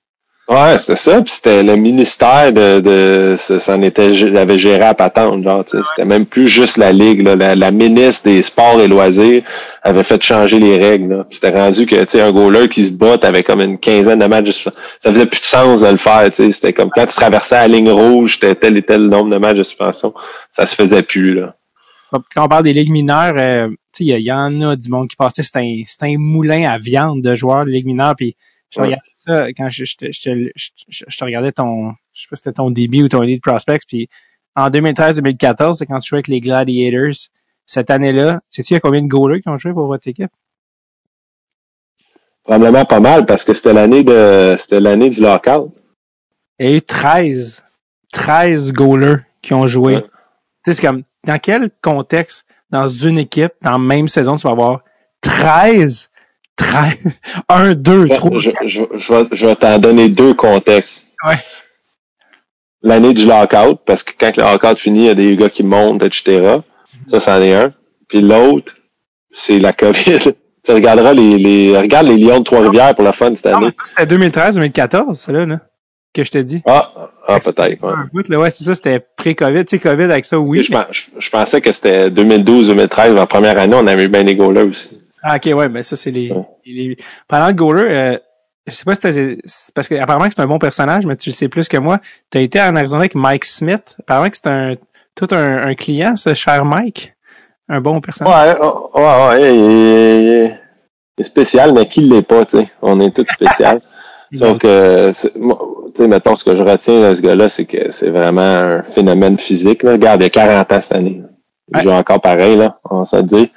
Ouais, c'était ça. Puis c'était le ministère de, de ça, ça en était, avait géré à patente, genre. tu sais. C'était même plus juste la ligue. Là. La, la ministre des Sports et Loisirs avait fait changer les règles. Là. Puis C'était rendu que tu sais un goaler qui se bat avec comme une quinzaine de matchs. de suspension. Ça faisait plus de sens de le faire. tu sais. C'était comme quand tu traversais la ligne rouge, c'était tel et tel nombre de matchs de suspension. Ça se faisait plus là. Quand on parle des ligues mineures, euh, tu sais, il y, en a du monde qui passait. C'est un, un moulin à viande de joueurs de ligues mineures. Puis je Ouais. regardais ça quand je, je, te- je, je, regardais ton, je sais pas si c'était ton début ou ton lead prospects. Puis en 2013-2014, c'est quand tu jouais avec les Gladiators. Cette année-là, sais-tu il y a combien de goalers qui ont joué pour votre équipe? Probablement pas mal parce que c'était l'année de c'était l'année du lockout. Il y a eu 13, 13 goalers qui ont joué. Ouais. Tu sais, c'est comme, dans quel contexte, dans une équipe, dans la même saison, tu vas avoir 13, 13, 1, 2, 3, Je, je, je vais, je vais t'en donner deux contextes. Ouais. L'année du lockout, parce que quand le lockout finit, il y a des gars qui montent, etc. Ça, c'en est un. Puis l'autre, c'est la COVID. tu regarderas les, les, regarde les Lions de Trois-Rivières pour la fun cette année. c'était 2013-2014, celle-là, là, que je te dis. Ah, ah peut-être. Ouais. Bout, là, ouais, c'est ça, c'était pré-COVID. Tu sais, COVID avec ça, oui. Je, pens- je, je pensais que c'était 2012-2013, la première année, on avait eu bien des goalers aussi. Ah, ok, ouais, ben ça, c'est les, Ouais. les- Parlant de goaler, euh, je sais pas si c'est parce que apparemment que c'est un bon personnage, mais tu le sais plus que moi. Tu as été en Arizona avec Mike Smith. Apparemment que c'est un tout un, un client, ce cher Mike. Un bon personnage. Ouais, ouais, ouais, ouais, il est- il est- il est spécial, mais qui l'est pas, tu sais. On est tous spécial. Sauf que, tu sais, mettons, ce que je retiens de ce gars-là, c'est que c'est vraiment un phénomène physique. Là. Regarde, il a 40 ans cette année. Il Ouais. joue encore pareil, là, on va se le dire.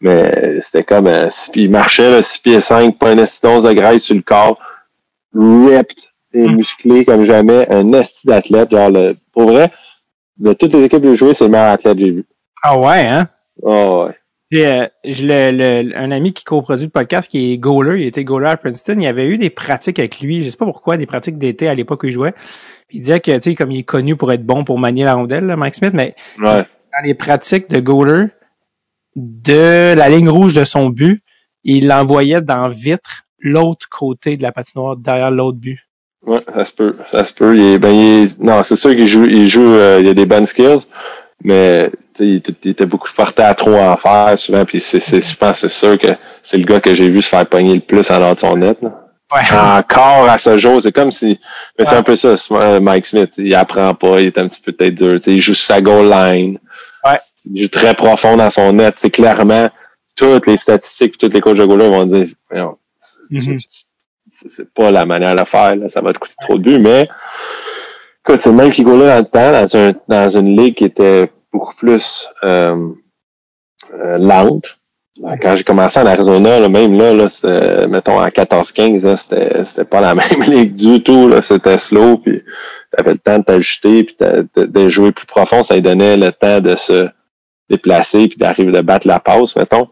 Mais c'était comme, euh, il marchait, là, 6 pieds 5, pas un de graisse sur le corps, ripped et Mm. musclé comme jamais, un esti d'athlète. Genre, le, pour vrai, de toutes les équipes que j'ai joué, c'est le meilleur athlète que j'ai vu. Ah ouais, hein? Oh, ouais. Puis, euh, je- le, le- un ami qui coproduit le podcast, qui est goaler, il était goaler à Princeton, il y avait eu des pratiques avec lui, je sais pas pourquoi, des pratiques d'été à l'époque où il jouait. Puis il disait que, tu sais, comme il est connu pour être bon pour manier la rondelle, là, Mike Smith, mais Ouais. dans les pratiques de goaler, de la ligne rouge de son but, il l'envoyait dans vitre l'autre côté de la patinoire, derrière l'autre but. Ouais, ça se peut. Ça se peut. Il est, ben, il est- non, c'est sûr qu'il joue, il joue, euh, il a des bonnes skills, mais tu sais, il, était- beaucoup porté à trop en faire souvent, puis c'est, c'est, je pense c'est sûr que c'est le gars que j'ai vu se faire pogner le plus en dehors de son net. là. Ouais. Encore à ce jour, c'est comme si, mais c'est un peu ça, euh, Mike Smith, il apprend pas, il est un petit peu peut-être dur, tu sais, il joue sa goal line. Très profond dans son net, c'est clairement, toutes les statistiques, tous les coachs de goaler vont dire, Mhm. c'est pas la manière de faire, là. ça va te coûter trop de buts, mais écoute, c'est le même qui goalait dans le temps, dans, un, dans une ligue qui était beaucoup plus euh, euh, lente. Quand j'ai commencé en Arizona, là, même là, là mettons en 14-15, là, c'était c'était pas la même ligue du tout. Là, c'était slow, puis t'avais le temps de t'ajuster, puis de jouer plus profond, ça lui donnait le temps de se déplacer, puis d'arriver de battre la passe, mettons.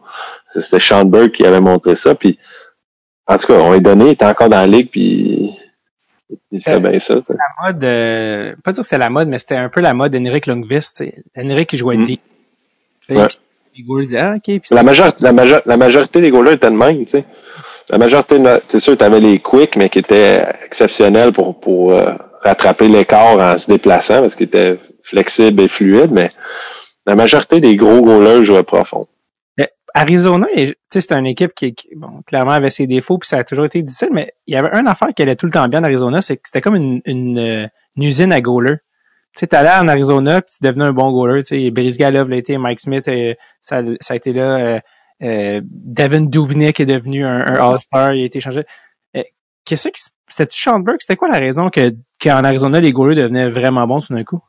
C'était Burke qui avait montré ça, puis en tout cas, on lui donné, il était encore dans la ligue, puis il fait bien ça. La mode, euh, pas dire que c'était la mode, mais c'était un peu la mode d'Henrik Lundqvist. Henrik qui jouait Mm. Ouais. Les goalers disaient, ah, ok, puis La, major- la, major- la majorité des goalers étaient de même, tu sais. La majorité, c'est sûr, tu avais les quick, mais qui étaient exceptionnels pour, pour euh, rattraper l'écart en se déplaçant parce qu'il était flexible et fluide, mais la majorité des gros goalers jouaient profond. Arizona, c'était une équipe qui, bon, clairement avait ses défauts, puis ça a toujours été difficile, mais il y avait une affaire qui allait tout le temps bien en Arizona, c'est que c'était comme une, euh, usine à goalers. Tu sais, t'allais en Arizona, puis tu devenais un bon goaler. Tu sais, Brice Galov l'a été, Mike Smith, euh, ça, a été là. Euh, euh, Devin Dubnik est devenu un, All-Star, il a été changé. Qu'est-ce que c'était Sean C'était quoi la raison que qu'en Arizona les goalers devenaient vraiment bons tout d'un coup?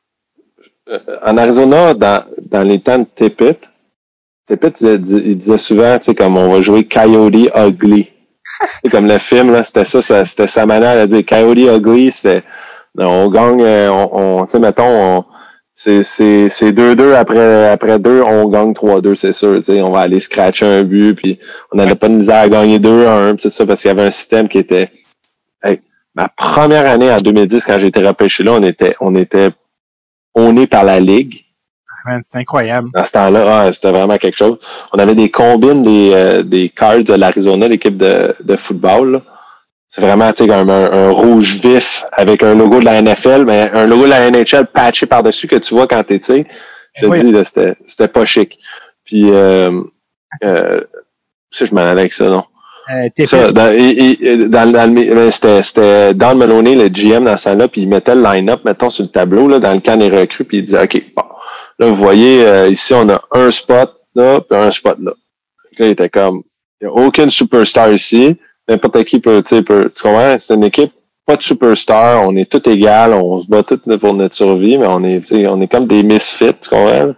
En Arizona, dans, dans les temps de Tippett, Tippett, il, disait souvent, tu sais, comme on va jouer Coyote Ugly. c'est comme le film, là, c'était ça, c'était sa manière de dire Coyote Ugly, c'était, on gagne, euh, on, tu sais, mettons, on, c'est, c'est, c'est 2-2 après, après 2, on gagne 3-2, c'est sûr, sais, on va aller scratcher un but, puis on n'allait pas de misère à gagner 2-1, tout ça, parce qu'il y avait un système qui était, ma première année en 2010, quand j'ai été repêché là, on était, on était, on est par la ligue. C'est incroyable. À ce temps-là, c'était vraiment quelque chose. On avait des combines des, euh, des cards de l'Arizona, l'équipe de, de football. C'est vraiment tu sais, un, un, rouge vif avec un logo de la NFL, mais un logo de la NHL patché par-dessus que tu vois quand t'es, tu sais. Je te dis, c'était, c'était pas chic. Puis, euh, euh, si je m'en allais avec ça, non? Euh, ça, dans, et, dans, dans le, c'était, c'était Don Maloney, le GM dans ce là puis il mettait le line-up, mettons, sur le tableau, là, dans le camp des recrues, puis il disait, OK, bon, Là, vous voyez, euh, ici, on a un spot là, puis un spot là. Là, il était comme, il n'y a aucun superstar ici. N'importe qui peut, tu sais, peut, tu comprends? C'est une équipe, pas de superstar. On est tout égal. On se bat tout pour notre survie, mais on est, tu on est comme des misfits, tu comprends?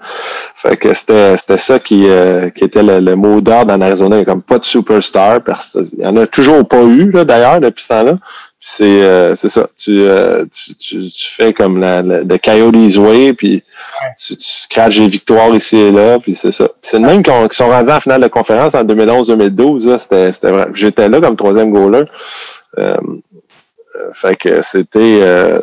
Fait que c'était, c'était ça qui, euh, qui était le, mot d'ordre en Arizona. Comme pas de superstar. Parce il y en a toujours pas eu, là, d'ailleurs, depuis ce temps-là c'est euh, c'est ça. Tu, euh, tu, tu, fais comme la, la de Coyotes Way, puis tu, tu scratches des victoires ici et là, puis c'est ça. c'est le même qui sont rendus en finale de conférence en 2011-2012. C'était c'était vrai. J'étais là comme troisième goaler. Euh, euh fait que c'était euh,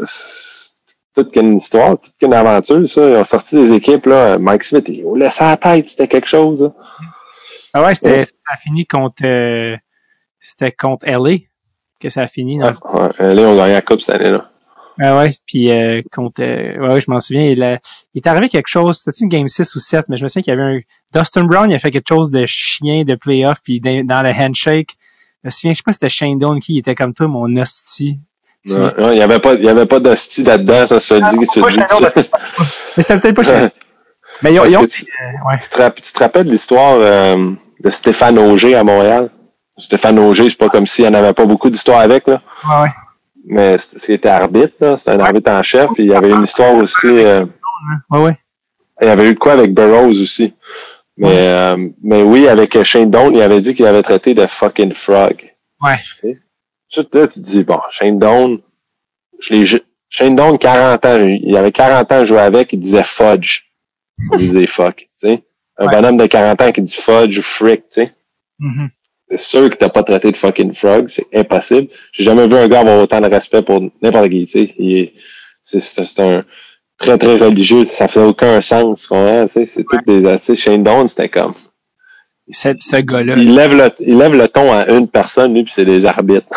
toute qu'une histoire, toute qu'une aventure, ça. Ils ont sorti des équipes, là. Mike Smith, il laissé la tête, c'était quelque chose. Ah ouais, c'était ça a fini contre c'était contre LA que ça a fini. là, on gagné la coupe cette année-là. Ah ouais, puis euh, contre, euh, ouais, je m'en souviens, il, il est arrivé quelque chose, c'était une game 6 ou 7, mais je me souviens qu'il y avait un Dustin Brown, il a fait quelque chose de chien de playoff, puis dans, le handshake, je me souviens, je sais pas si c'était Shane Doan qui était comme toi, mon hostie. Non, il y avait pas, il y avait pas d'hostie là-dedans, ça se dit, tu dis. Mais c'était peut-être pas Shane. Mais ils ont, ils ont tu, ouais. tu, te, tu, te, rappelles de l'histoire euh, de Stéphane Auger à Montréal? Stéphane Auger, c'est pas comme s'il n'y en avait pas beaucoup d'histoires avec, là. Ouais, ouais. Mais c'était arbitre, là. C'était un arbitre en chef. il y avait une histoire aussi. Euh, ouais, ouais. Il y avait eu de quoi avec Burroughs aussi. Mais, euh, mais oui, avec Shane Doan, il avait dit qu'il avait traité de fucking frog. Ouais. Tu sais? là, tu te dis, bon, Shane Doan, je l'ai, Shane Doan, 40 ans, il avait 40 ans à jouer avec, il disait fudge. Il disait fuck, tu sais? Un bonhomme de 40 ans qui dit fudge ou frick, tu sais? Mm-hmm c'est sûr que t'as pas traité de fucking frog, c'est impossible. J'ai jamais vu un gars avoir autant de respect pour n'importe qui, tu sais? C'est un très, très religieux, ça fait aucun sens, c'est tout des, tu Shane Doan, c'était comme. Ce gars-là. Il lève le, il lève le ton à une personne, lui, puis c'est des arbitres.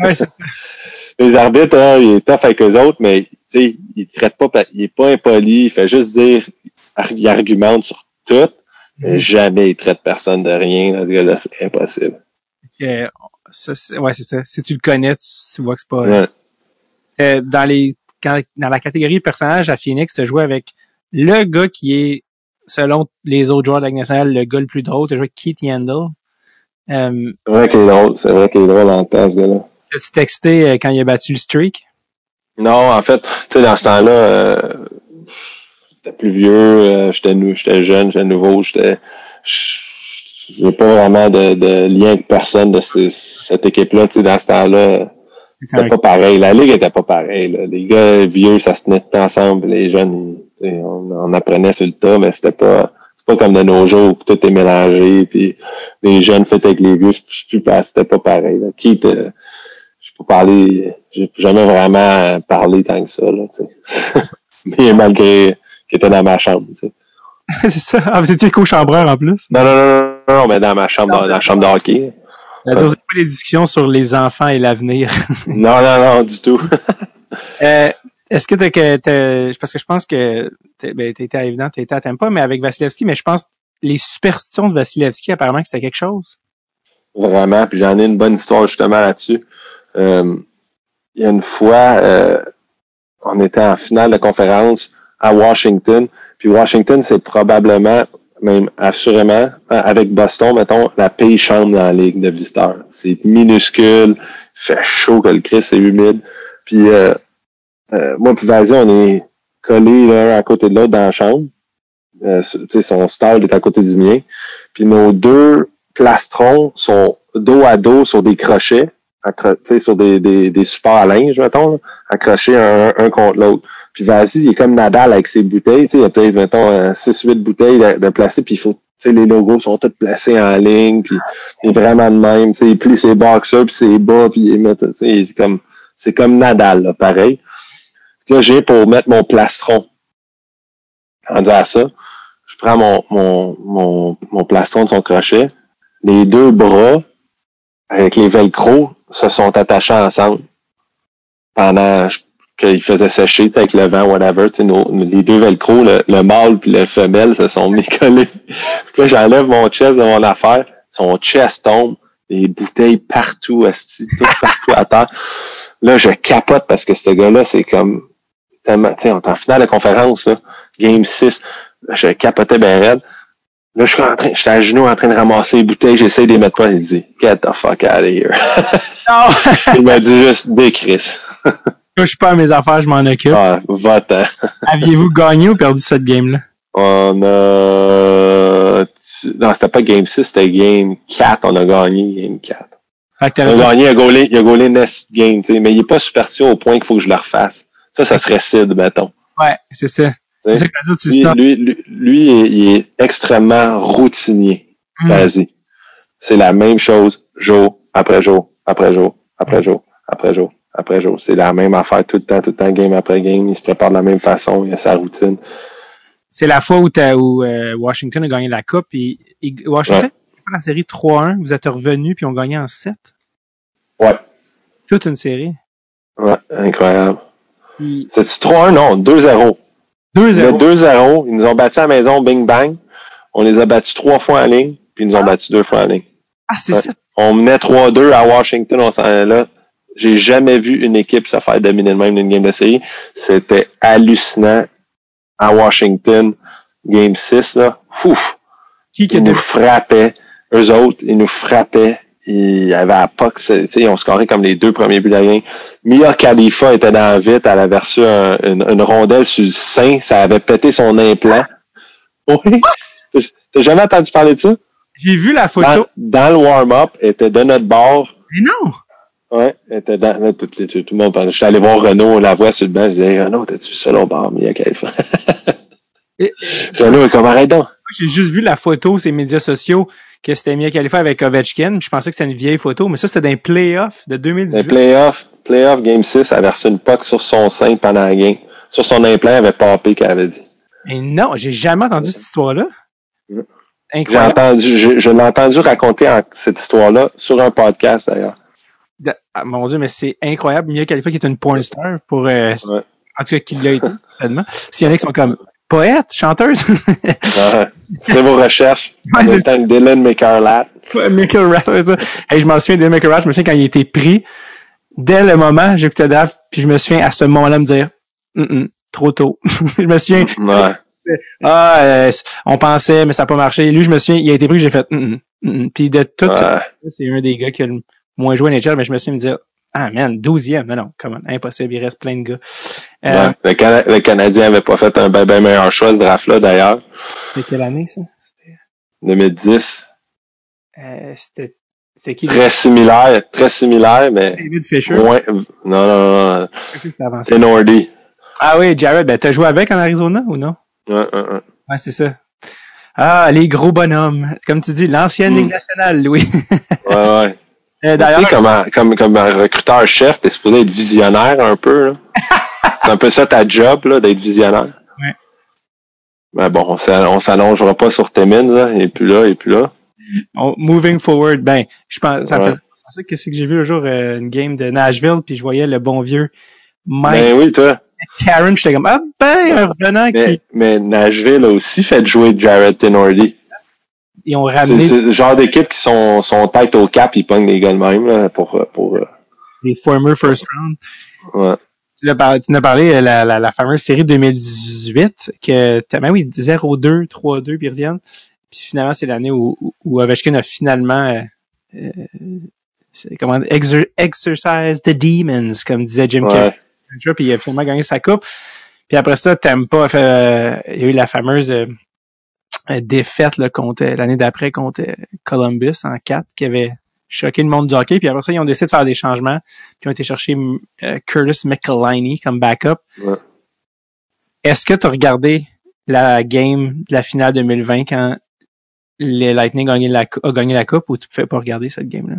Ouais, c'est ça. Les arbitres, hein, il est tough avec eux autres, mais, tu sais, il traite pas, il est pas impoli, il fait juste dire, il argumente sur tout Mm-hmm. Jamais il traite personne de rien. Là, c'est impossible. ouais, c'est ça. Si tu le connais, tu, vois que c'est pas. Euh, dans les dans la catégorie personnage à Phoenix, tu joué avec le gars qui est, selon les autres joueurs de la nationale, le gars le plus drôle. Tu joué avec Keith Yandel. Euh, c'est vrai qu'il est drôle. C'est vrai qu'il est drôle en temps, ce gars-là. As-tu texté euh, quand il a battu le streak? Non, en fait, tu sais, dans ce temps-là, euh, j'étais plus vieux, euh, j'étais j'étais jeune, j'étais nouveau, j'étais j'ai pas vraiment de, de, lien avec personne de cette équipe-là. Tu sais, dans ce temps-là, c'était pas pareil. La ligue était pas pareille. Là. Les gars vieux, ça se tenait ensemble. Les jeunes, on, apprenait sur le tas, mais c'était pas c'est pas comme de nos jours où tout est mélangé. Puis les jeunes faisaient avec les vieux, c'était pas pareil. Là. Qui je peux parler, j'ai jamais vraiment parlé tant que ça. Là, mais malgré qui était dans ma chambre. Tu sais. c'est ça. Ah, vous étiez co-chambreur en plus? Non, non, non, non, mais dans ma chambre, dans, la chambre de hockey. Vous n'avez pas des discussions sur les enfants et l'avenir? non, non, non, du tout. Euh, Est-ce que t'as parce que je pense que t'es- ben, t'étais à évident, t'étais à Tampa, mais avec Vasilevski, mais je pense les superstitions de Vasilevski, apparemment que c'était quelque chose. Vraiment. Puis j'en ai une bonne histoire justement là-dessus. Euh, il y a une fois, euh, on était en finale de conférence à Washington. Puis Washington, c'est probablement, même assurément, avec Boston, mettons, la pire chambre dans la ligue de visiteurs. C'est minuscule, fait chaud que le Christ, c'est humide. Puis euh, euh, moi puis Vasil, on est collés l'un à côté de l'autre dans la chambre. Euh, son stall est à côté du mien. Puis nos deux plastrons sont dos à dos sur des crochets, sur des, des, des supports à linge, mettons, accrochés un, un contre l'autre. Puis vas-y, il est comme Nadal avec ses bouteilles, il y a peut-être, mettons, 6-8 bouteilles de, de placer, puis il faut, les logos sont tous placés en ligne, puis il est vraiment de même, il plie ses boxers, puis ses bas, puis il met, tu sais, il est comme, c'est comme Nadal, là, pareil. Là, j'ai pour mettre mon plastron. Rendu à ça, je prends mon, mon, mon, mon plastron de son crochet, les deux bras avec les velcro se sont attachés ensemble pendant qu'il faisait sécher, avec le vent, whatever. nos- les deux velcro, le, le mâle puis le femelle se sont mis collés. Puis là, j'enlève mon chest de mon affaire, son chest tombe, des bouteilles partout, asti, tout partout à terre. Là, je capote parce que ce gars-là, c'est comme tellement, tu sais, en finale de conférence, là, game 6. Là, je capotais bien. Là, je suis en train, j'étais à genoux en train de ramasser les bouteilles, j'essaie de les mettre pas, il dit, get the fuck out of here. Non! il m'a dit juste, je suis pas à mes affaires, je m'en occupe. Ah, va-t'en. Aviez-vous gagné ou perdu cette game-là? On a, non, c'était pas game 6, c'était game 4, on a gagné game 4. Fait que On a gagné, il a gaulé, il a gaulé next game, tu sais, mais il est pas superstitieux au point qu'il faut que je le refasse. Ça, ça serait Sid, mettons. Ouais, c'est ça. C'est ça que dit, Lui, stops. lui, lui, lui, il est- extrêmement routinier. Hmm. C'est la même chose jour après jour, après jour, après jour, après jour, après jour. C'est la même affaire tout le temps, tout le temps, game après game. Il se prépare de la même façon, il a sa routine. C'est la fois où, euh, Washington a gagné la Coupe. Et, et Washington, la série 3-1, vous êtes revenu puis on gagné en 7. Ouais. Toute une série. Ouais, incroyable. C'est-tu 3-1? Non, 2-0. Il y a 2-0. 2-0. Ils nous ont battus à la maison, bing bang. On les a battus trois fois en ligne, puis ils nous ont battus deux fois en ligne. Ah, c'est Ouais. ça. On menait 3-2 à Washington, on s'en allait là. J'ai jamais vu une équipe se faire dominer de même d'une game de série. C'était hallucinant. À Washington, game 6, là. Ouf! Qui Ils nous frappaient. Eux autres, ils nous frappaient. Il y avait à sais, ils ont scoré comme les deux premiers buts de la game. Mia Khalifa était dans la vite, elle avait reçu un- une, une rondelle sur le sein, ça avait pété son implant. Oui. T'as- jamais entendu parler de ça? J'ai vu la photo. Dans, dans le warm-up, elle était de notre bord. Mais non! Ouais, elle était dans, là, tout, tout- tout le monde parlait. J'étais allé voir Renaud, on la voit sur le banc, je disais, Renaud, t'as-tu vu ça là au bar, Mia Khalifa? Renaud est comme, arrête donc? J'ai juste vu la photo sur les médias sociaux que c'était Mia Khalifa avec Ovechkin. Je pensais que c'était une vieille photo, mais ça, c'était dans les playoffs de Les 2018. playoffs, playoff game 6, elle avait reçu une puck sur son sein pendant la game. Sur son implant, elle avait papé qu'elle avait dit. Et non, j'ai jamais entendu cette histoire-là. J'ai Incroyable. entendu, je, je l'ai entendu raconter en- cette histoire-là sur un podcast d'ailleurs. Ah, mon Dieu, mais c'est incroyable. Mia Khalifa qui est une porn star pour, euh, Ouais. en tout cas, qui l'a été. S'il y en a qui sont comme poète, chanteuse. Ouais. C'est vos recherches. Ouais, c'est temps que Dylan McCarlat. Ouais, c'est ça. Hey, je m'en souviens de Michael Rat, je me souviens quand il a été pris. Dès le moment, j'écoutais Daft, puis je me souviens à ce moment-là me dire, trop tôt. je me souviens, Ouais. ah, euh, on pensait, mais ça n'a pas marché. Lui, je me souviens, il a été pris, j'ai fait, puis de tout ça, c'est un des gars qui a le moins joué à NHL, mais je me souviens me dire, ah man, 12e, non, non, comment, impossible, il reste plein de gars. Euh, Ouais. Le, Cana- le Canadien avait pas fait un ben, ben meilleur choix ce draft-là d'ailleurs. C'était quelle année, ça? 2010. Euh, c'était, c'était qui? Très similaire, très similaire, mais David Fisher? moins. Non, non, non, non. Nordy. Ah oui, Jared, ben, t'as joué avec en Arizona ou non? Ouais, ouais, ouais. Ouais, c'est ça. Ah, les gros bonhommes. Comme tu dis, l'ancienne Mm. Ligue nationale, Louis. Ouais, ouais. Euh, Tu sais, comme, un- comme, comme un recruteur-chef, t'es supposé être visionnaire un peu. C'est un peu ça ta job, là, d'être visionnaire. Ouais. Mais bon, on s'all- on s'allongera pas sur Timmins, là. Il est plus là, est plus là. moving forward, ben, je pense, ça me Ouais. fait penser que c'est que j'ai vu le jour euh, une game de Nashville, puis je voyais le bon vieux Mike Ben oui, toi. Karen, j'étais comme, ah ben, un revenant Mais, qui, mais Nashville a aussi fait jouer Jared Tenordi. Ils ont C'est ramené c'est le genre d'équipe qui sont, sont tête au cap, ils pognent les gars même, là, pour, pour, euh, les former first round. ouais. Tu l'as par- tu nous as parlé, euh, la, la, la fameuse série 2018, que, ben oui, 0-2, 3-2, puis ils reviennent. Puis finalement, c'est l'année où, où- où Ovechkin a finalement, euh, comment, exer- exercise the demons, comme disait Jim Ouais. Carrey. Puis il a finalement gagné sa coupe. Puis après ça, Tampa euh, il y a eu la fameuse euh, défaite là, contre l'année d'après contre euh, Columbus en 4 qui avait choqué le monde du hockey. Puis après ça, ils ont décidé de faire des changements. Puis ils ont été chercher euh, Curtis McElhinney comme backup. Ouais. Est-ce que tu as regardé la game de la finale 2020 quand les Lightning a gagné la, a gagné la coupe ou tu ne pouvais pas regarder cette game-là?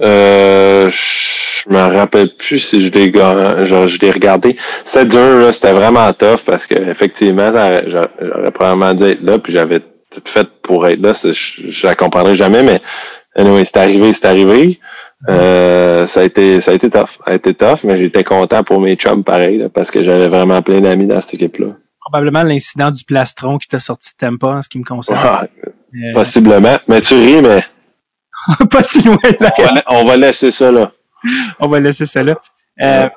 Euh, je me rappelle plus si je l'ai genre, je l'ai regardé. C'était dur, là, c'était vraiment tough parce que effectivement, j'aurais probablement dû être là, puis j'avais tout fait pour être là. Je, je la comprendrai jamais, mais anyway, c'est arrivé, c'est arrivé. Euh, ça a été ça a été tough. Ça a été tough, mais j'étais content pour mes chums pareil, là, parce que j'avais vraiment plein d'amis dans cette équipe-là. Probablement l'incident du plastron qui t'a sorti de Tampa en ce qui me concerne. Ouais, Euh, possiblement. Mais tu ris, mais pas si loin de va, on va laisser ça là. On va laisser ça là. Euh,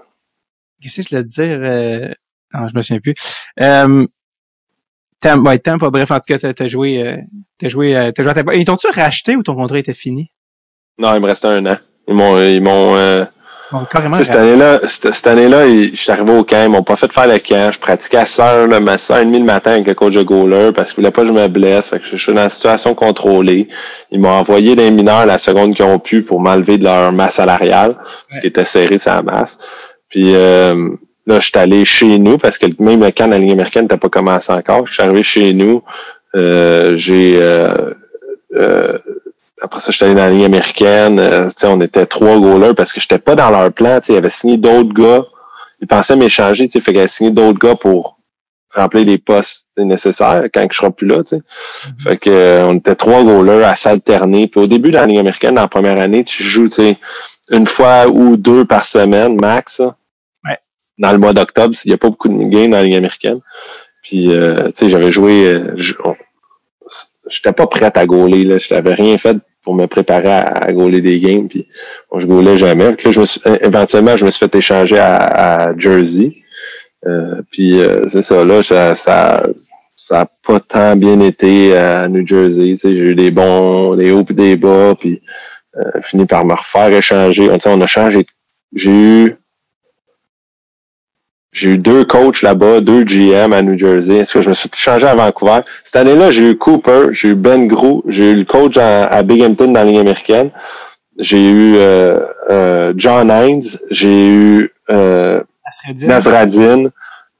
Qu'est-ce que je voulais te dire? Euh... Non, je me souviens plus. Euh... Tam, ouais, Tampa, bref, en tout cas, t'as as joué, euh, t'as joué, euh, t'as joué à Tampa. Ils t'ont-tu racheté ou ton contrat était fini? Non, il me restait un an. Ils m'ont ils m'ont carrément. Cette année-là, cette, cette année-là, je suis arrivé au camp, ils m'ont pas fait faire le camp. Je pratiquais à 6h, là, mais à 6h30 le matin avec le coach de goaler parce qu'ils voulaient pas que je me blesse. Fait que je suis dans une situation contrôlée. Ils m'ont envoyé des mineurs la seconde qu'ils ont pu pour m'enlever de leur masse salariale, parce qu'ils étaient serrés sur la masse. Puis euh, là, je suis allé chez nous parce que même le camp de la Ligue américaine n'était pas commencé encore. Je suis arrivé chez nous. Euh, j'ai euh, euh, après ça, j'étais allé dans la ligne américaine. Euh, tu sais, on était trois goalers parce que j'étais pas dans leur plan. tu sais, Ils avaient signé d'autres gars. Ils pensaient m'échanger. tu sais, Fait qu'ils avaient signé d'autres gars pour remplir les postes nécessaires quand je serai plus là. tu sais. Fait que euh, on était trois goalers à s'alterner. Puis au début de la ligne américaine, dans la première année, tu joues une fois ou deux par semaine, max. Ouais. Dans le mois d'octobre, il n'y a pas beaucoup de games dans la ligne américaine. Puis, euh, tu sais, j'avais joué... euh, J'étais pas prête à gauler, là. Je n'avais rien fait pour me préparer à, à gauler des games, puis je gaulais jamais. Puis là, je me suis, éventuellement, je me suis fait échanger à, à Jersey. Euh, puis euh, c'est ça, là, ça, ça, ça a pas tant bien été à New Jersey. Tu sais, j'ai eu des bons, des hauts puis des bas, puis euh, fini par me refaire échanger. On, on a changé. J'ai eu j'ai eu deux coachs là-bas, deux GM à New Jersey. Est-ce que je me suis changé à Vancouver? Cette année-là, j'ai eu Cooper, j'ai eu Ben Grou, j'ai eu le coach à, à Binghamton dans la ligne américaine. J'ai eu euh, euh, John Hines, j'ai eu euh. Nasradine,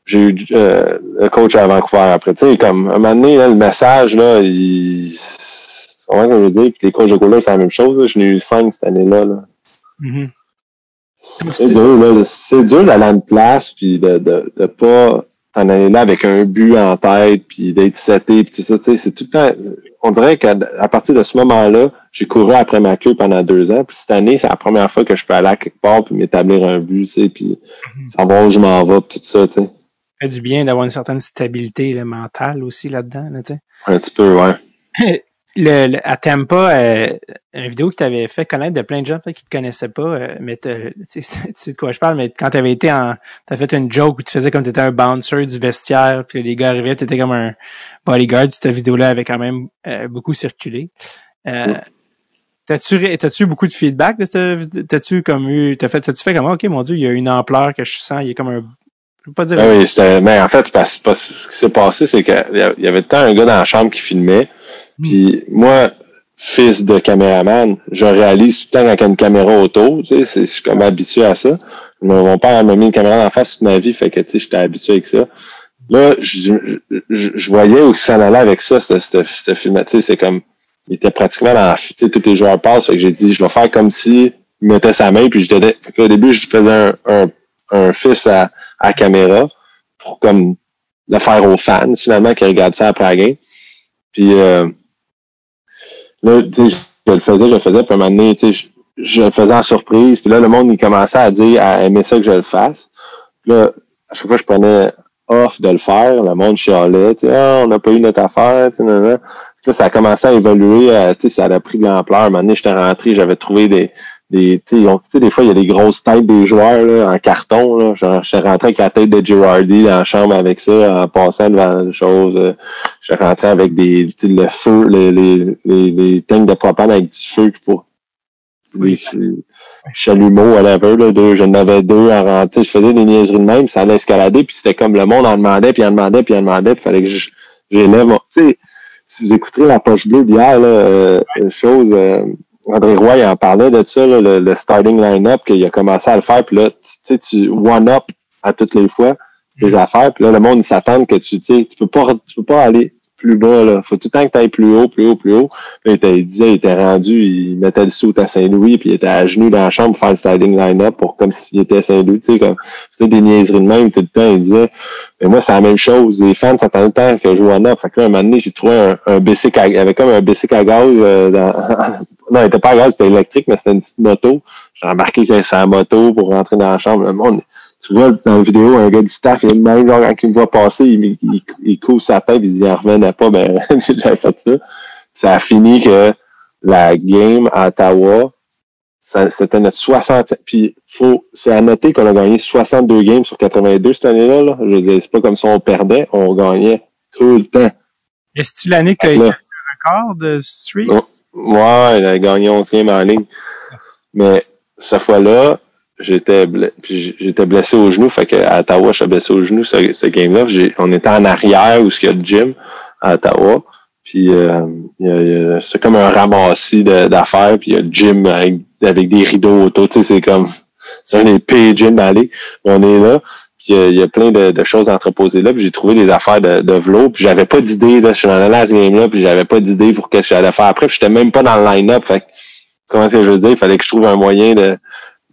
j'ai eu euh, le coach à Vancouver après. Tu sais, comme à un moment donné, là, le message, là, il. Comment je veux dire? Puis les coachs de goaler, c'est la même chose. J'en ai eu cinq cette année-là. Là. Mhm. C'est dur, là. C'est dur d'aller à une place puis de, de, de pas t'en aller là avec un but en tête puis d'être seté puis tout ça. Tu sais, c'est tout le temps. On dirait qu'à à partir de ce moment-là, j'ai couru après ma queue pendant deux ans. Puis cette année, c'est la première fois que je peux aller à quelque part puis m'établir un but, tu sais, puis savoir où je m'en vais puis tout ça, tu sais. Ça fait du bien d'avoir une certaine stabilité là, mentale aussi là-dedans. Là, tu sais. Un petit peu, ouais. le, le- à Tampa, euh, une vidéo que tu avais fait connaître de plein de gens peut-être qui te connaissaient pas, euh, mais tu sais de quoi je parle, mais quand tu avais été en. T'as fait une joke où tu faisais comme tu étais un bouncer du vestiaire, puis les gars arrivaient, tu étais comme un bodyguard, puis cette vidéo-là avait quand même euh, beaucoup circulé. Euh, T'as-tu t'as-tu eu beaucoup de feedback de cette T'as-tu comme eu. T'as fait t'as-tu fait comme OK mon Dieu, il y a une ampleur que je sens, il y a comme un. Je veux pas dire Ah oui, c'était, mais en fait, parce, parce- ce qui s'est passé, c'est qu'il y avait tant un gars dans la chambre qui filmait. Puis moi, fils de caméraman, je réalise tout le temps quand une caméra autour. Tu sais, je suis comme habitué à ça. Mon père m'a mis une caméra en face toute ma vie, fait que tu sais, j'étais habitué avec ça. Là, je, voyais où ça allait avec ça, ce, ce, film. Tu sais, c'est comme, il était pratiquement dans, tu sais, tous les joueurs passent. Fait que j'ai dit, je vais faire comme si il mettait sa main, puis je donnais. Fait au début, je faisais un, un, un fils à, à caméra pour comme le faire aux fans, finalement, qui regardent ça après la game. Puis euh, là, tu sais, je le faisais, je le faisais, puis à un moment donné, tu sais, je- je le faisais en surprise. Puis là, le monde, il commençait à dire, à aimer ça que je le fasse. Puis là, à chaque fois, je prenais off de le faire. Le monde chialait, tu sais, ah, on n'a pas eu notre affaire, tu sais. Puis là, ça a commencé à évoluer, euh, tu sais, ça a pris de l'ampleur. Un moment donné, j'étais rentré, j'avais trouvé des, des, tu sais, des fois, il y a des grosses têtes des joueurs, là, en carton, là. Genre, j'étais rentré avec la tête de Girardi dans la chambre avec ça, en passant devant la chose. euh, J'étais rentré avec des, le feu, les, les, les, les tanks de propane avec du feu pour, des chalumeaux, whatever, là, deux, j'en avais deux en rentrée. Je faisais des niaiseries de même, ça allait escalader, puis c'était comme le monde en demandait, puis en demandait, puis en demandait, puis fallait que je- j'élève mon, tu sais, si vous écouterez la poche bleue d'hier, là, euh, une chose, euh, André Roy il en parlait de ça, là, le, le starting line-up, qu'il a commencé à le faire, puis là, tu sais, tu one-up à toutes les fois tes affaires, puis là, le monde, s'attend que tu, tu sais, tu peux pas, tu peux pas aller plus bas, là. Faut tout le temps que tu ailles plus haut, plus haut, plus haut. Là, il, disait, il était rendu, il mettait le saut à Saint-Louis, puis il était à genoux dans la chambre pour faire le sliding line-up pour comme s'il était à Saint-Louis, tu sais, comme, c'était des niaiseries de même tout le temps. Il disait, mais moi, c'est la même chose. Les fans s'attendent le temps que je joue en up. Fait que là, un moment donné, j'ai trouvé un, un bicycle à, il y avait comme un bicycle à gaz, euh, dans, non, il était pas à gaz, c'était électrique, mais c'était une petite moto. J'ai embarqué sur sa moto pour rentrer dans la chambre. Le monde, tu vois, dans la vidéo, un gars du staff, il même, genre, quand il me voit passer, il, il, il couvre sa tête, il dit, il en revenait pas, ben, j'avais fait ça. Ça a fini que la game à Ottawa, c'était notre 60 puis faut c'est à noter qu'on a gagné 62 games sur 82 cette année-là là. je veux dire c'est pas comme si on perdait on gagnait tout le temps Est-ce que l'année que tu as que le record de streak? Oh. ouais il a gagné 11 games en ligne mais cette fois-là j'étais j'étais blessé au genou fait que à Ottawa je suis blessé au genou ce, ce game-là. J'ai- on était en arrière où il y a le gym à Ottawa. Puis euh, c'est comme un ramassis d'affaires puis il y a le gym avec, avec des rideaux autour tu sais c'est comme c'est un des pires gyms ligue. on est là puis euh, il y a plein de, de choses entreposées là puis j'ai trouvé des affaires de, de velo puis j'avais pas d'idée là je suis dans la ce game là puis j'avais pas d'idée pour qu'est-ce que j'allais faire après j'étais même pas dans le line-up fait comment est-ce que je veux dire? Il fallait que je trouve un moyen de-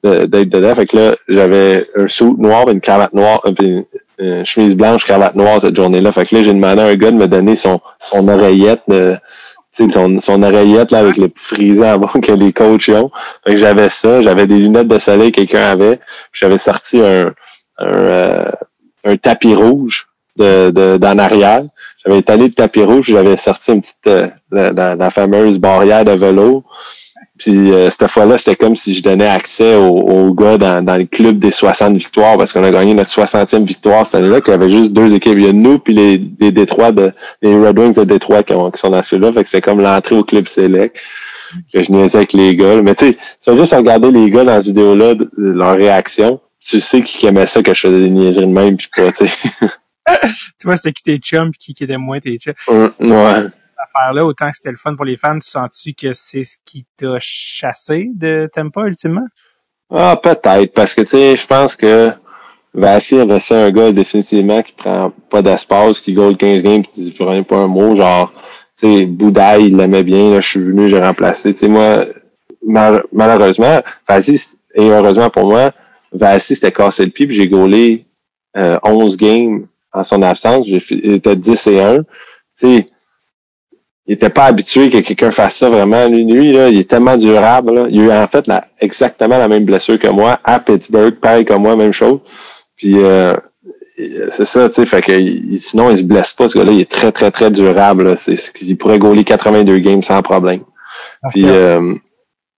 d'être dedans. Fait que là, j'avais un suit noir, une cravate noire, euh, une, une chemise blanche, cravate noire cette journée-là. Fait que là, j'ai demandé à un gars de me donner son, son oreillette de, son, son oreillette là, avec le petit en bas que les coachs ont. Fait que j'avais ça, j'avais des lunettes de soleil que quelqu'un avait. J'avais sorti un, un, euh, un tapis rouge de, de, d'en arrière. J'avais étalé le tapis rouge, j'avais sorti une petite euh, la, la- la fameuse barrière de vélo. Puis euh, cette fois-là, c'était comme si je donnais accès aux, aux gars dans, dans le club des 60 victoires, parce qu'on a gagné notre 60e victoire cette année-là, qu'il y avait juste deux équipes. Il y a nous puis les, les Détroits de les Red Wings de Détroit qui, ont- qui sont dans celui-là. Fait que c'est comme l'entrée au club select. Que je niaisais avec les gars. Mais tu sais, c'est juste regarder les gars dans cette vidéo-là, leur réaction. Tu sais qui aimait ça que je faisais des niaiseries de même, puis pas, tu sais. Tu vois, c'était qui tes chums puis qui, qui était moins tes chums? Hum, ouais. Affaire-là, autant que c'était le fun pour les fans, tu sens-tu que c'est ce qui t'a chassé de Tampa, ultimement? Ah, peut-être, parce que tu sais, je pense que Vassi avait ça un gars définitivement qui prend pas d'espace, qui goal 15 games qui dit plus rien pas un mot, genre tu sais, Boudaille, il l'aimait bien, là, je suis venu, j'ai remplacé. Tu sais, moi, mal- malheureusement, Vassi, et heureusement pour moi, Vassi s'était cassé le pied, puis j'ai gaulé euh, 11 games en son absence. Était 10 et 1. Tu sais, il était pas habitué que quelqu'un fasse ça vraiment. Lui, lui, là, il est tellement durable. Là. Il a eu en fait la- exactement la même blessure que moi à Pittsburgh, pareil comme moi, même chose. Puis euh, c'est ça, tu sais, fait que il- sinon il se blesse pas, ce gars-là, il est très, très, très durable. C'est, c'est- il pourrait gauler 82 games sans problème. Parce, Puis que- euh,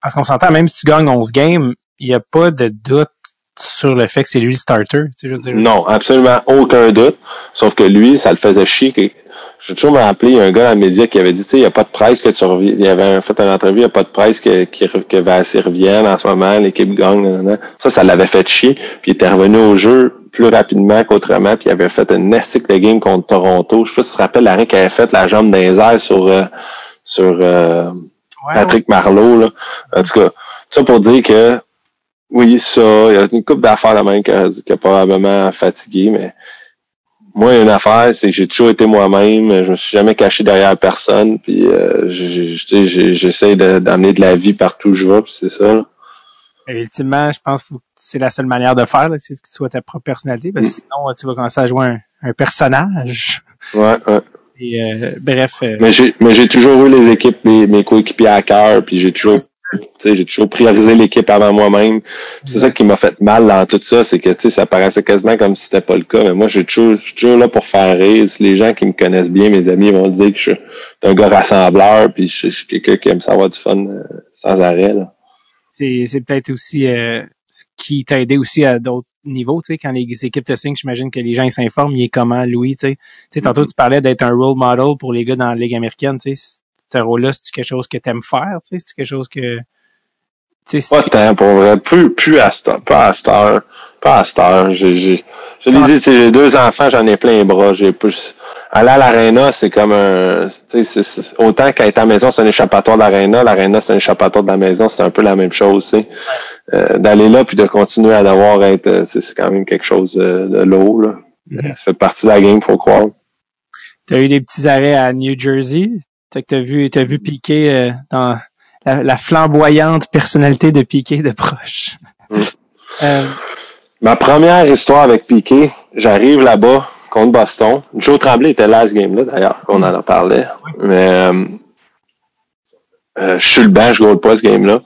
parce qu'on s'entend, même si tu gagnes 11 games, il n'y a pas de doute sur le fait que c'est lui le starter. Tu sais, je veux dire. non, absolument aucun doute. Sauf que lui, ça le faisait chier. J'ai toujours me rappelé, il y a un gars dans les médias qui avait dit, tu sais, il n'y a pas de presse que tu reviens. Il avait fait une entrevue, il n'y a pas de presse que, que, que Vassi revienne en ce moment, l'équipe gagne. nanana. Ça, ça l'avait fait chier. Puis il était revenu au jeu plus rapidement qu'autrement, puis il avait fait un estique de game contre Toronto. Je sais pas si tu te rappelles l'arrêt qu'il avait fait la jambe dans les airs sur euh, sur euh, Ouais, Patrick Marleau. Là. En tout cas, ça pour dire que oui, ça, il y a une couple d'affaires la même qui a, qui a probablement fatigué, mais moi, une affaire, c'est que j'ai toujours été moi-même, je me suis jamais caché derrière personne, puis euh, j'essaie d'amener de la vie partout où je vais, c'est ça. là. Et ultimement, je pense que c'est la seule manière de faire, c'est que tu sois ta propre personnalité, parce que sinon, tu vas commencer à jouer un, un personnage. Ouais, ouais. Et euh, bref, euh, Mais j'ai mais j'ai toujours eu les équipes, mes, mes coéquipiers à cœur, puis j'ai toujours j'ai toujours priorisé l'équipe avant moi-même. C'est ça qui m'a fait mal dans tout ça, c'est que tu sais, ça paraissait quasiment comme si c'était pas le cas. Mais moi, j'ai toujours, je suis toujours là pour faire rire. Les gens qui me connaissent bien, mes amis, vont dire que je suis un gars rassembleur, puis je, suis quelqu'un qui aime savoir du fun euh, sans arrêt. C'est peut-être aussi euh, ce qui t'a aidé aussi à d'autres niveaux, tu sais, quand les équipes te signent, j'imagine que les gens s'informent, il est comment, Louis, tu sais. tantôt, mm-hmm. tu parlais d'être un role model pour les gars dans la Ligue américaine, tu sais. Rôle-là, c'est quelque chose que tu aimes faire, tu sais, c'est quelque chose que pas tant pour vrai. Plus, plus à cette pas à cette heure. Pas à cette heure. J'ai, j'ai, je l'ai dit, j'ai deux enfants, j'en ai plein les bras. J'ai plus. Aller à l'aréna, c'est comme un. C'est, autant qu'être à la maison, c'est un échappatoire d'aréna. L'aréna, c'est un échappatoire de la maison. C'est un peu la même chose. Euh, d'aller là puis de continuer à devoir être. Euh, c'est, quand même quelque chose euh, de, lourd. Là. Mm-hmm. Ça fait partie de la game, faut croire. T'as eu des petits arrêts à New Jersey? T'as que t'as vu, t'as vu piquer euh, dans la, flamboyante personnalité de Piqué de proche. Mm. Euh, Ma première histoire avec Piqué, j'arrive là-bas contre Boston. Joe Tremblay était là ce game-là, d'ailleurs, on en a parlé. Mais euh, euh, je suis le banc, je goal pas ce game-là.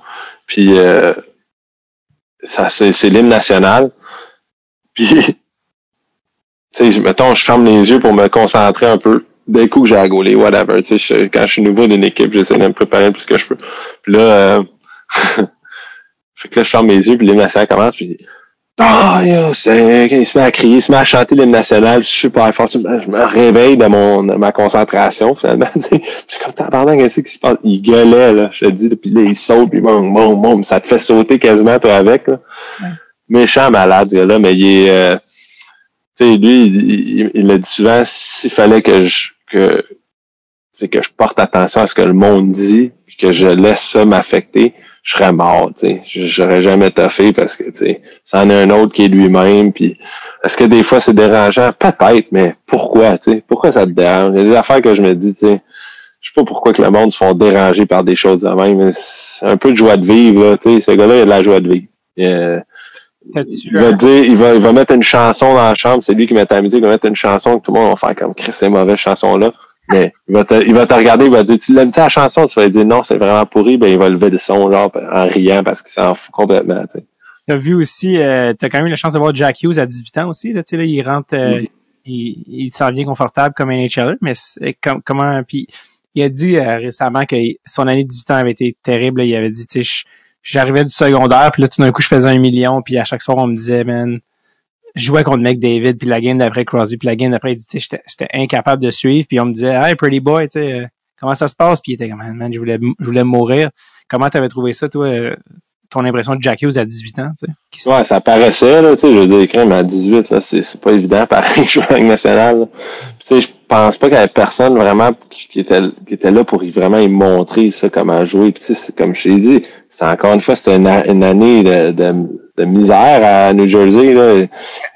Puis ça, c'est, l'hymne national. Puis tu sais, mettons, je ferme les yeux pour me concentrer un peu d'un coup que j'ai à gauler, whatever. Tu sais, quand je suis nouveau d'une équipe, j'essaie de me préparer plus que je peux. Puis là, euh, fait que là, je ferme mes yeux, puis l'hymne national commence, puis ah, yo, c'est, il se met à crier, il se met à chanter l'hymne national, je suis pas fort, je me réveille de mon, de ma concentration, finalement, tu sais. Je suis comme, qu'est-ce qui se passe? Il gueulait, là, je te dis, puis là, il saute, puis bon, bon, bon, ça te fait sauter quasiment, toi, avec, là. Méchant malade, là, mais il est, euh, tu sais, lui, il, il, a dit souvent, s'il fallait que je, que, c'est que je porte attention à ce que le monde dit, que je laisse ça m'affecter, je serais mort, tu sais. J'aurais jamais taffé parce que, tu sais, c'en est un autre qui est lui-même, puis est-ce que des fois c'est dérangeant? Peut-être, mais pourquoi, tu sais? Pourquoi ça te dérange? Il y a des affaires que je me dis, tu sais, je sais pas pourquoi que le monde se font déranger par des choses de même, mais c'est un peu de joie de vivre, là, tu sais. Ce gars-là, il a de la joie de vivre. Il va dire, il va, il va mettre une chanson dans la chambre, c'est lui qui met la musique, il va mettre une chanson que tout le monde va faire comme Chris, c'est mauvaise chanson là. Mais il va te, il va te regarder, il va dire, tu l'aimes la chanson? Tu vas lui dire non, c'est vraiment pourri, ben il va lever le son genre en riant parce qu'il s'en fout complètement. Tu as vu aussi, euh, tu as quand même eu la chance de voir Jack Hughes à 18 ans aussi, là, tu sais, là, il rentre euh, il, il s'en vient confortable comme un HLR, mais comment puis il a dit euh, récemment que son année de 18 ans avait été terrible, il avait dit tu sais j'arrivais du secondaire, puis là, tout d'un coup, je faisais un million, puis à chaque soir, on me disait, man, je jouais contre McDavid, puis la game d'après Crosby, puis la game d'après, il dit, j'étais incapable de suivre, puis on me disait, hey, pretty boy, tu sais, euh, comment ça se passe? Puis il était comme, man, je voulais, je voulais mourir. Comment t'avais trouvé ça, toi, euh, ton impression de Jack Hughes à 18 ans, tu sais? Ouais, ça paraissait, là, tu sais, je veux dire, crème à 18, là, c'est pas évident, pareil, jouer avec national, Tu sais, je pense pas qu'il y avait personne vraiment qui était, qui était là pour vraiment y montrer ça, comment jouer. Puis, tu sais, comme je t'ai dit, c'est encore une fois, c'était une, année de, de, misère à New Jersey. Là.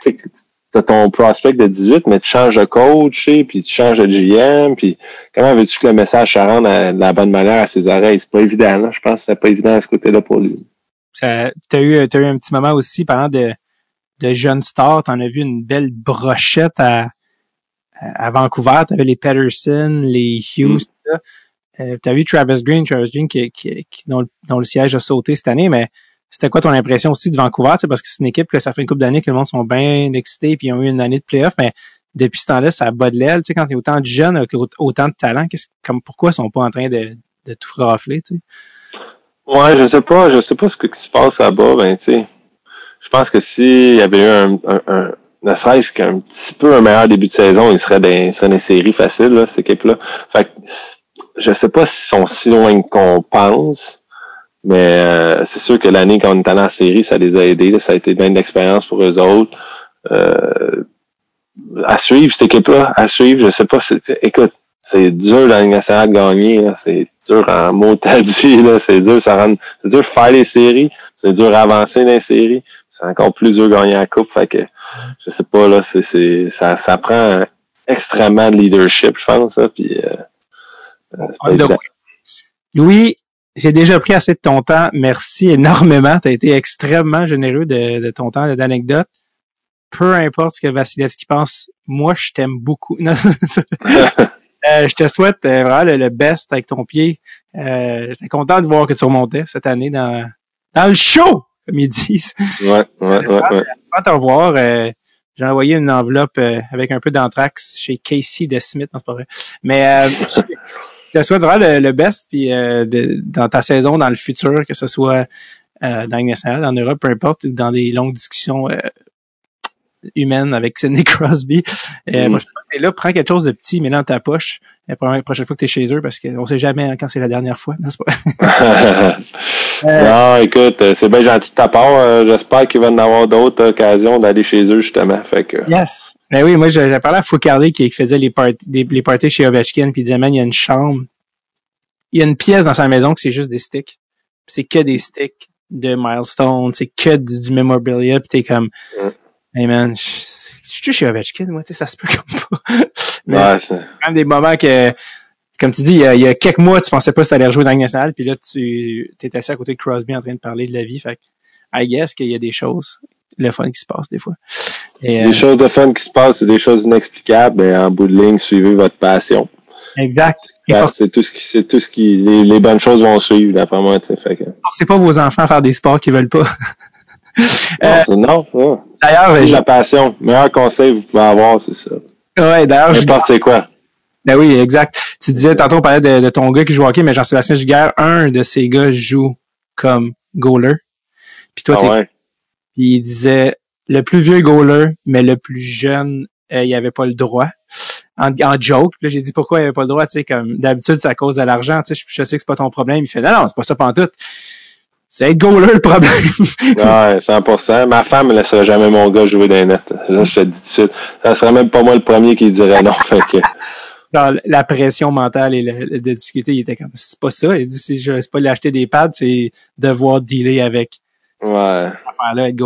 Tu as ton prospect de 18, mais tu changes de coach, puis tu changes de GM, puis comment veux-tu que le message se rende de la bonne manière à ses oreilles? C'est pas évident, là. Je pense que c'est pas évident à ce côté-là pour lui. Tu as eu, eu un petit moment aussi pendant de, de jeunes stars. Tu en as vu une belle brochette à, à Vancouver. Tu avais les Patterson, les Hughes, mm. Euh, tu as vu Travis Green, Travis Green qui, qui, dont, le siège a sauté cette année, mais c'était quoi ton impression aussi de Vancouver? Parce que c'est une équipe que ça fait une couple d'années que le monde sont bien excités et ils ont eu une année de playoff, mais depuis ce temps-là, ça bat de l'aile. Tu sais, quand il y a autant de jeunes, autant de talent, comme pourquoi ils sont pas en train de, de tout rafler, tu sais? Ouais, je sais pas, je sais pas ce qui se passe là-bas, ben tu sais. Je pense que s'il y avait eu un, un, un ne serait-ce qu'un petit peu un meilleur début de saison, il serait il serait les séries faciles, là, cette équipe-là. Fait que je sais pas s'ils sont si loin qu'on pense, mais euh, c'est sûr que l'année quand on est allé en série, ça les a aidés. Ça a été bien d'expérience pour eux autres. Euh, à suivre cette équipe-là, à suivre, je sais pas. Écoute, c'est dur dans nationale de gagner. C'est dur en mot dit. C'est dur, ça rend, c'est dur de faire les séries. C'est dur avancer dans les séries. C'est encore plus dur de gagner la coupe. Fait que je sais pas là, c'est, ça, ça prend extrêmement de leadership, je pense. Ça, puis, euh, Louis, j'ai déjà pris assez de ton temps. Merci énormément. Tu as été extrêmement généreux de, ton temps d'anecdote. Peu importe ce que Vasilevski pense, moi, je t'aime beaucoup. Euh, je te souhaite euh, vraiment le, le best avec ton pied. Euh, J'étais content de voir que tu remontais cette année dans, dans le show, comme ils disent. Ouais, ouais, ouais, ouais. Te revoir, euh, j'ai envoyé une enveloppe euh, avec un peu d'anthrax chez Casey de Smith, non, c'est pas vrai. Mais euh, je te souhaite vraiment le, le best puis euh, de- dans ta saison, dans le futur, que ce soit euh, dans le national, en Europe, peu importe, ou dans des longues discussions euh, humaines avec Sidney Crosby. Euh, Mm. Moi, là, prends quelque chose de petit, mets dans ta poche la prochaine fois que t'es chez eux, parce qu'on sait jamais hein, quand c'est la dernière fois, n'est-ce pas? non, écoute, euh, c'est bien gentil de ta part. euh, J'espère qu'il va y en avoir d'autres occasions d'aller chez eux, justement. Fait que, Yes. Ben oui, moi, j'ai parlé à Foucardi qui faisait les, part- des- les parties chez Ovechkin, puis il disait, man, il y a une chambre. Il y a une pièce dans sa maison que c'est juste des sticks. C'est que des sticks de milestones, c'est que du, du memorabilia, puis t'es comme, Mm. Hey man, je je suis chez Ovechkin, moi, tu sais, ça se peut comme pas. Mais ouais, c'est quand même des moments que, comme tu dis, il y a, il y a quelques mois, tu pensais pas que t'allais rejouer dans le national, puis là, tu t'es assis à côté de Crosby en train de parler de la vie, fait que, I guess qu'il y a des choses, le fun qui se passe des fois. Et, euh, des choses de fun qui se passent, c'est des choses inexplicables, mais en bout de ligne, suivez votre passion. exact. C'est tout ce qui, c'est tout ce qui, les, les bonnes choses vont suivre, d'après moi, tu sais. Forcez pas vos enfants à faire des sports qu'ils veulent pas. Euh, non, c'est- non, non. D'ailleurs, C'est je, la passion. Meilleur conseil que vous pouvez avoir, c'est ça. ouais, d'ailleurs, je, N'importe c'est quoi. ben oui, exact. Tu disais, tantôt, on parlait de, de ton gars qui joue au hockey, mais Jean-Sébastien Giguère, un de ces gars joue comme goaler. Puis toi, Ah ouais? puis il disait, le plus vieux goaler, mais le plus jeune, euh, il avait pas le droit. En, en joke, là, j'ai dit pourquoi il avait pas le droit, tu sais, comme d'habitude, c'est à cause de l'argent, tu sais, je, je sais que c'est pas ton problème. Il fait, non, non, c'est pas ça pantoute. C'est être goaler le problème. Ouais, 100%. Ma femme ne laisserait jamais mon gars jouer les nets. Ça, je te dis tout de suite. Ça serait même pas moi le premier qui dirait non. Fait que, la pression mentale et le, le- de discuter, il était comme, c'est pas ça. Il dit, c'est pas lui acheter des pads, c'est devoir dealer avec ouais.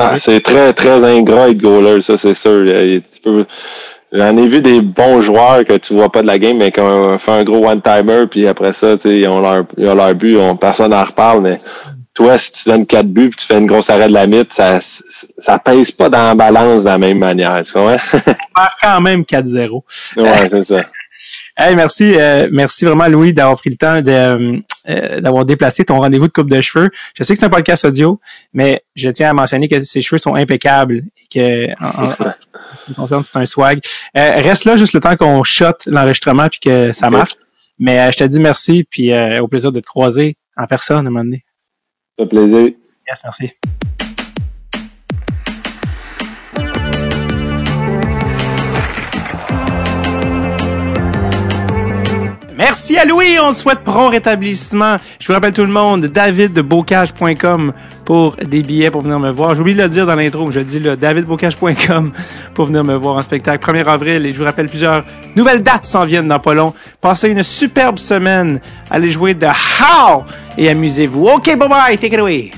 Ah, c'est très, très ingrat être goaler, ça, c'est sûr. Peux- J'en ai vu des bons joueurs que tu vois pas de la game, mais qui ont fait un gros one-timer, puis après ça, tu sais, ils ont leur, ils ont leur but, on, personne n'en reparle, mais toi, si tu donnes quatre buts, puis tu fais une grosse arrêt de la mythe, ça, ça pèse pas dans la balance de la même manière, tu comprends? Faire quand même 4-0. ouais, c'est ça. Hey, merci, euh, merci vraiment Louis d'avoir pris le temps de, euh, euh, d'avoir déplacé ton rendez-vous de coupe de cheveux. Je sais que c'est un podcast audio, mais je tiens à mentionner que ses cheveux sont impeccables et que en, en- en ce qui me concerne, c'est un swag. Euh, reste là juste le temps qu'on shot l'enregistrement puis que ça marche. Mais euh, je te dis merci puis euh, au plaisir de te croiser en personne à un moment donné. Ça fait plaisir. Yes, merci. Merci à Louis, on te souhaite prompt rétablissement. Je vous rappelle tout le monde, davidbocage.com pour des billets pour venir me voir. J'oublie de le dire dans l'intro, je dis là, davidbocage.com pour venir me voir en spectacle 1er avril et je vous rappelle plusieurs nouvelles dates s'en viennent dans pas. Passez une superbe semaine, allez jouer de How et amusez-vous. OK, bye bye, take it away.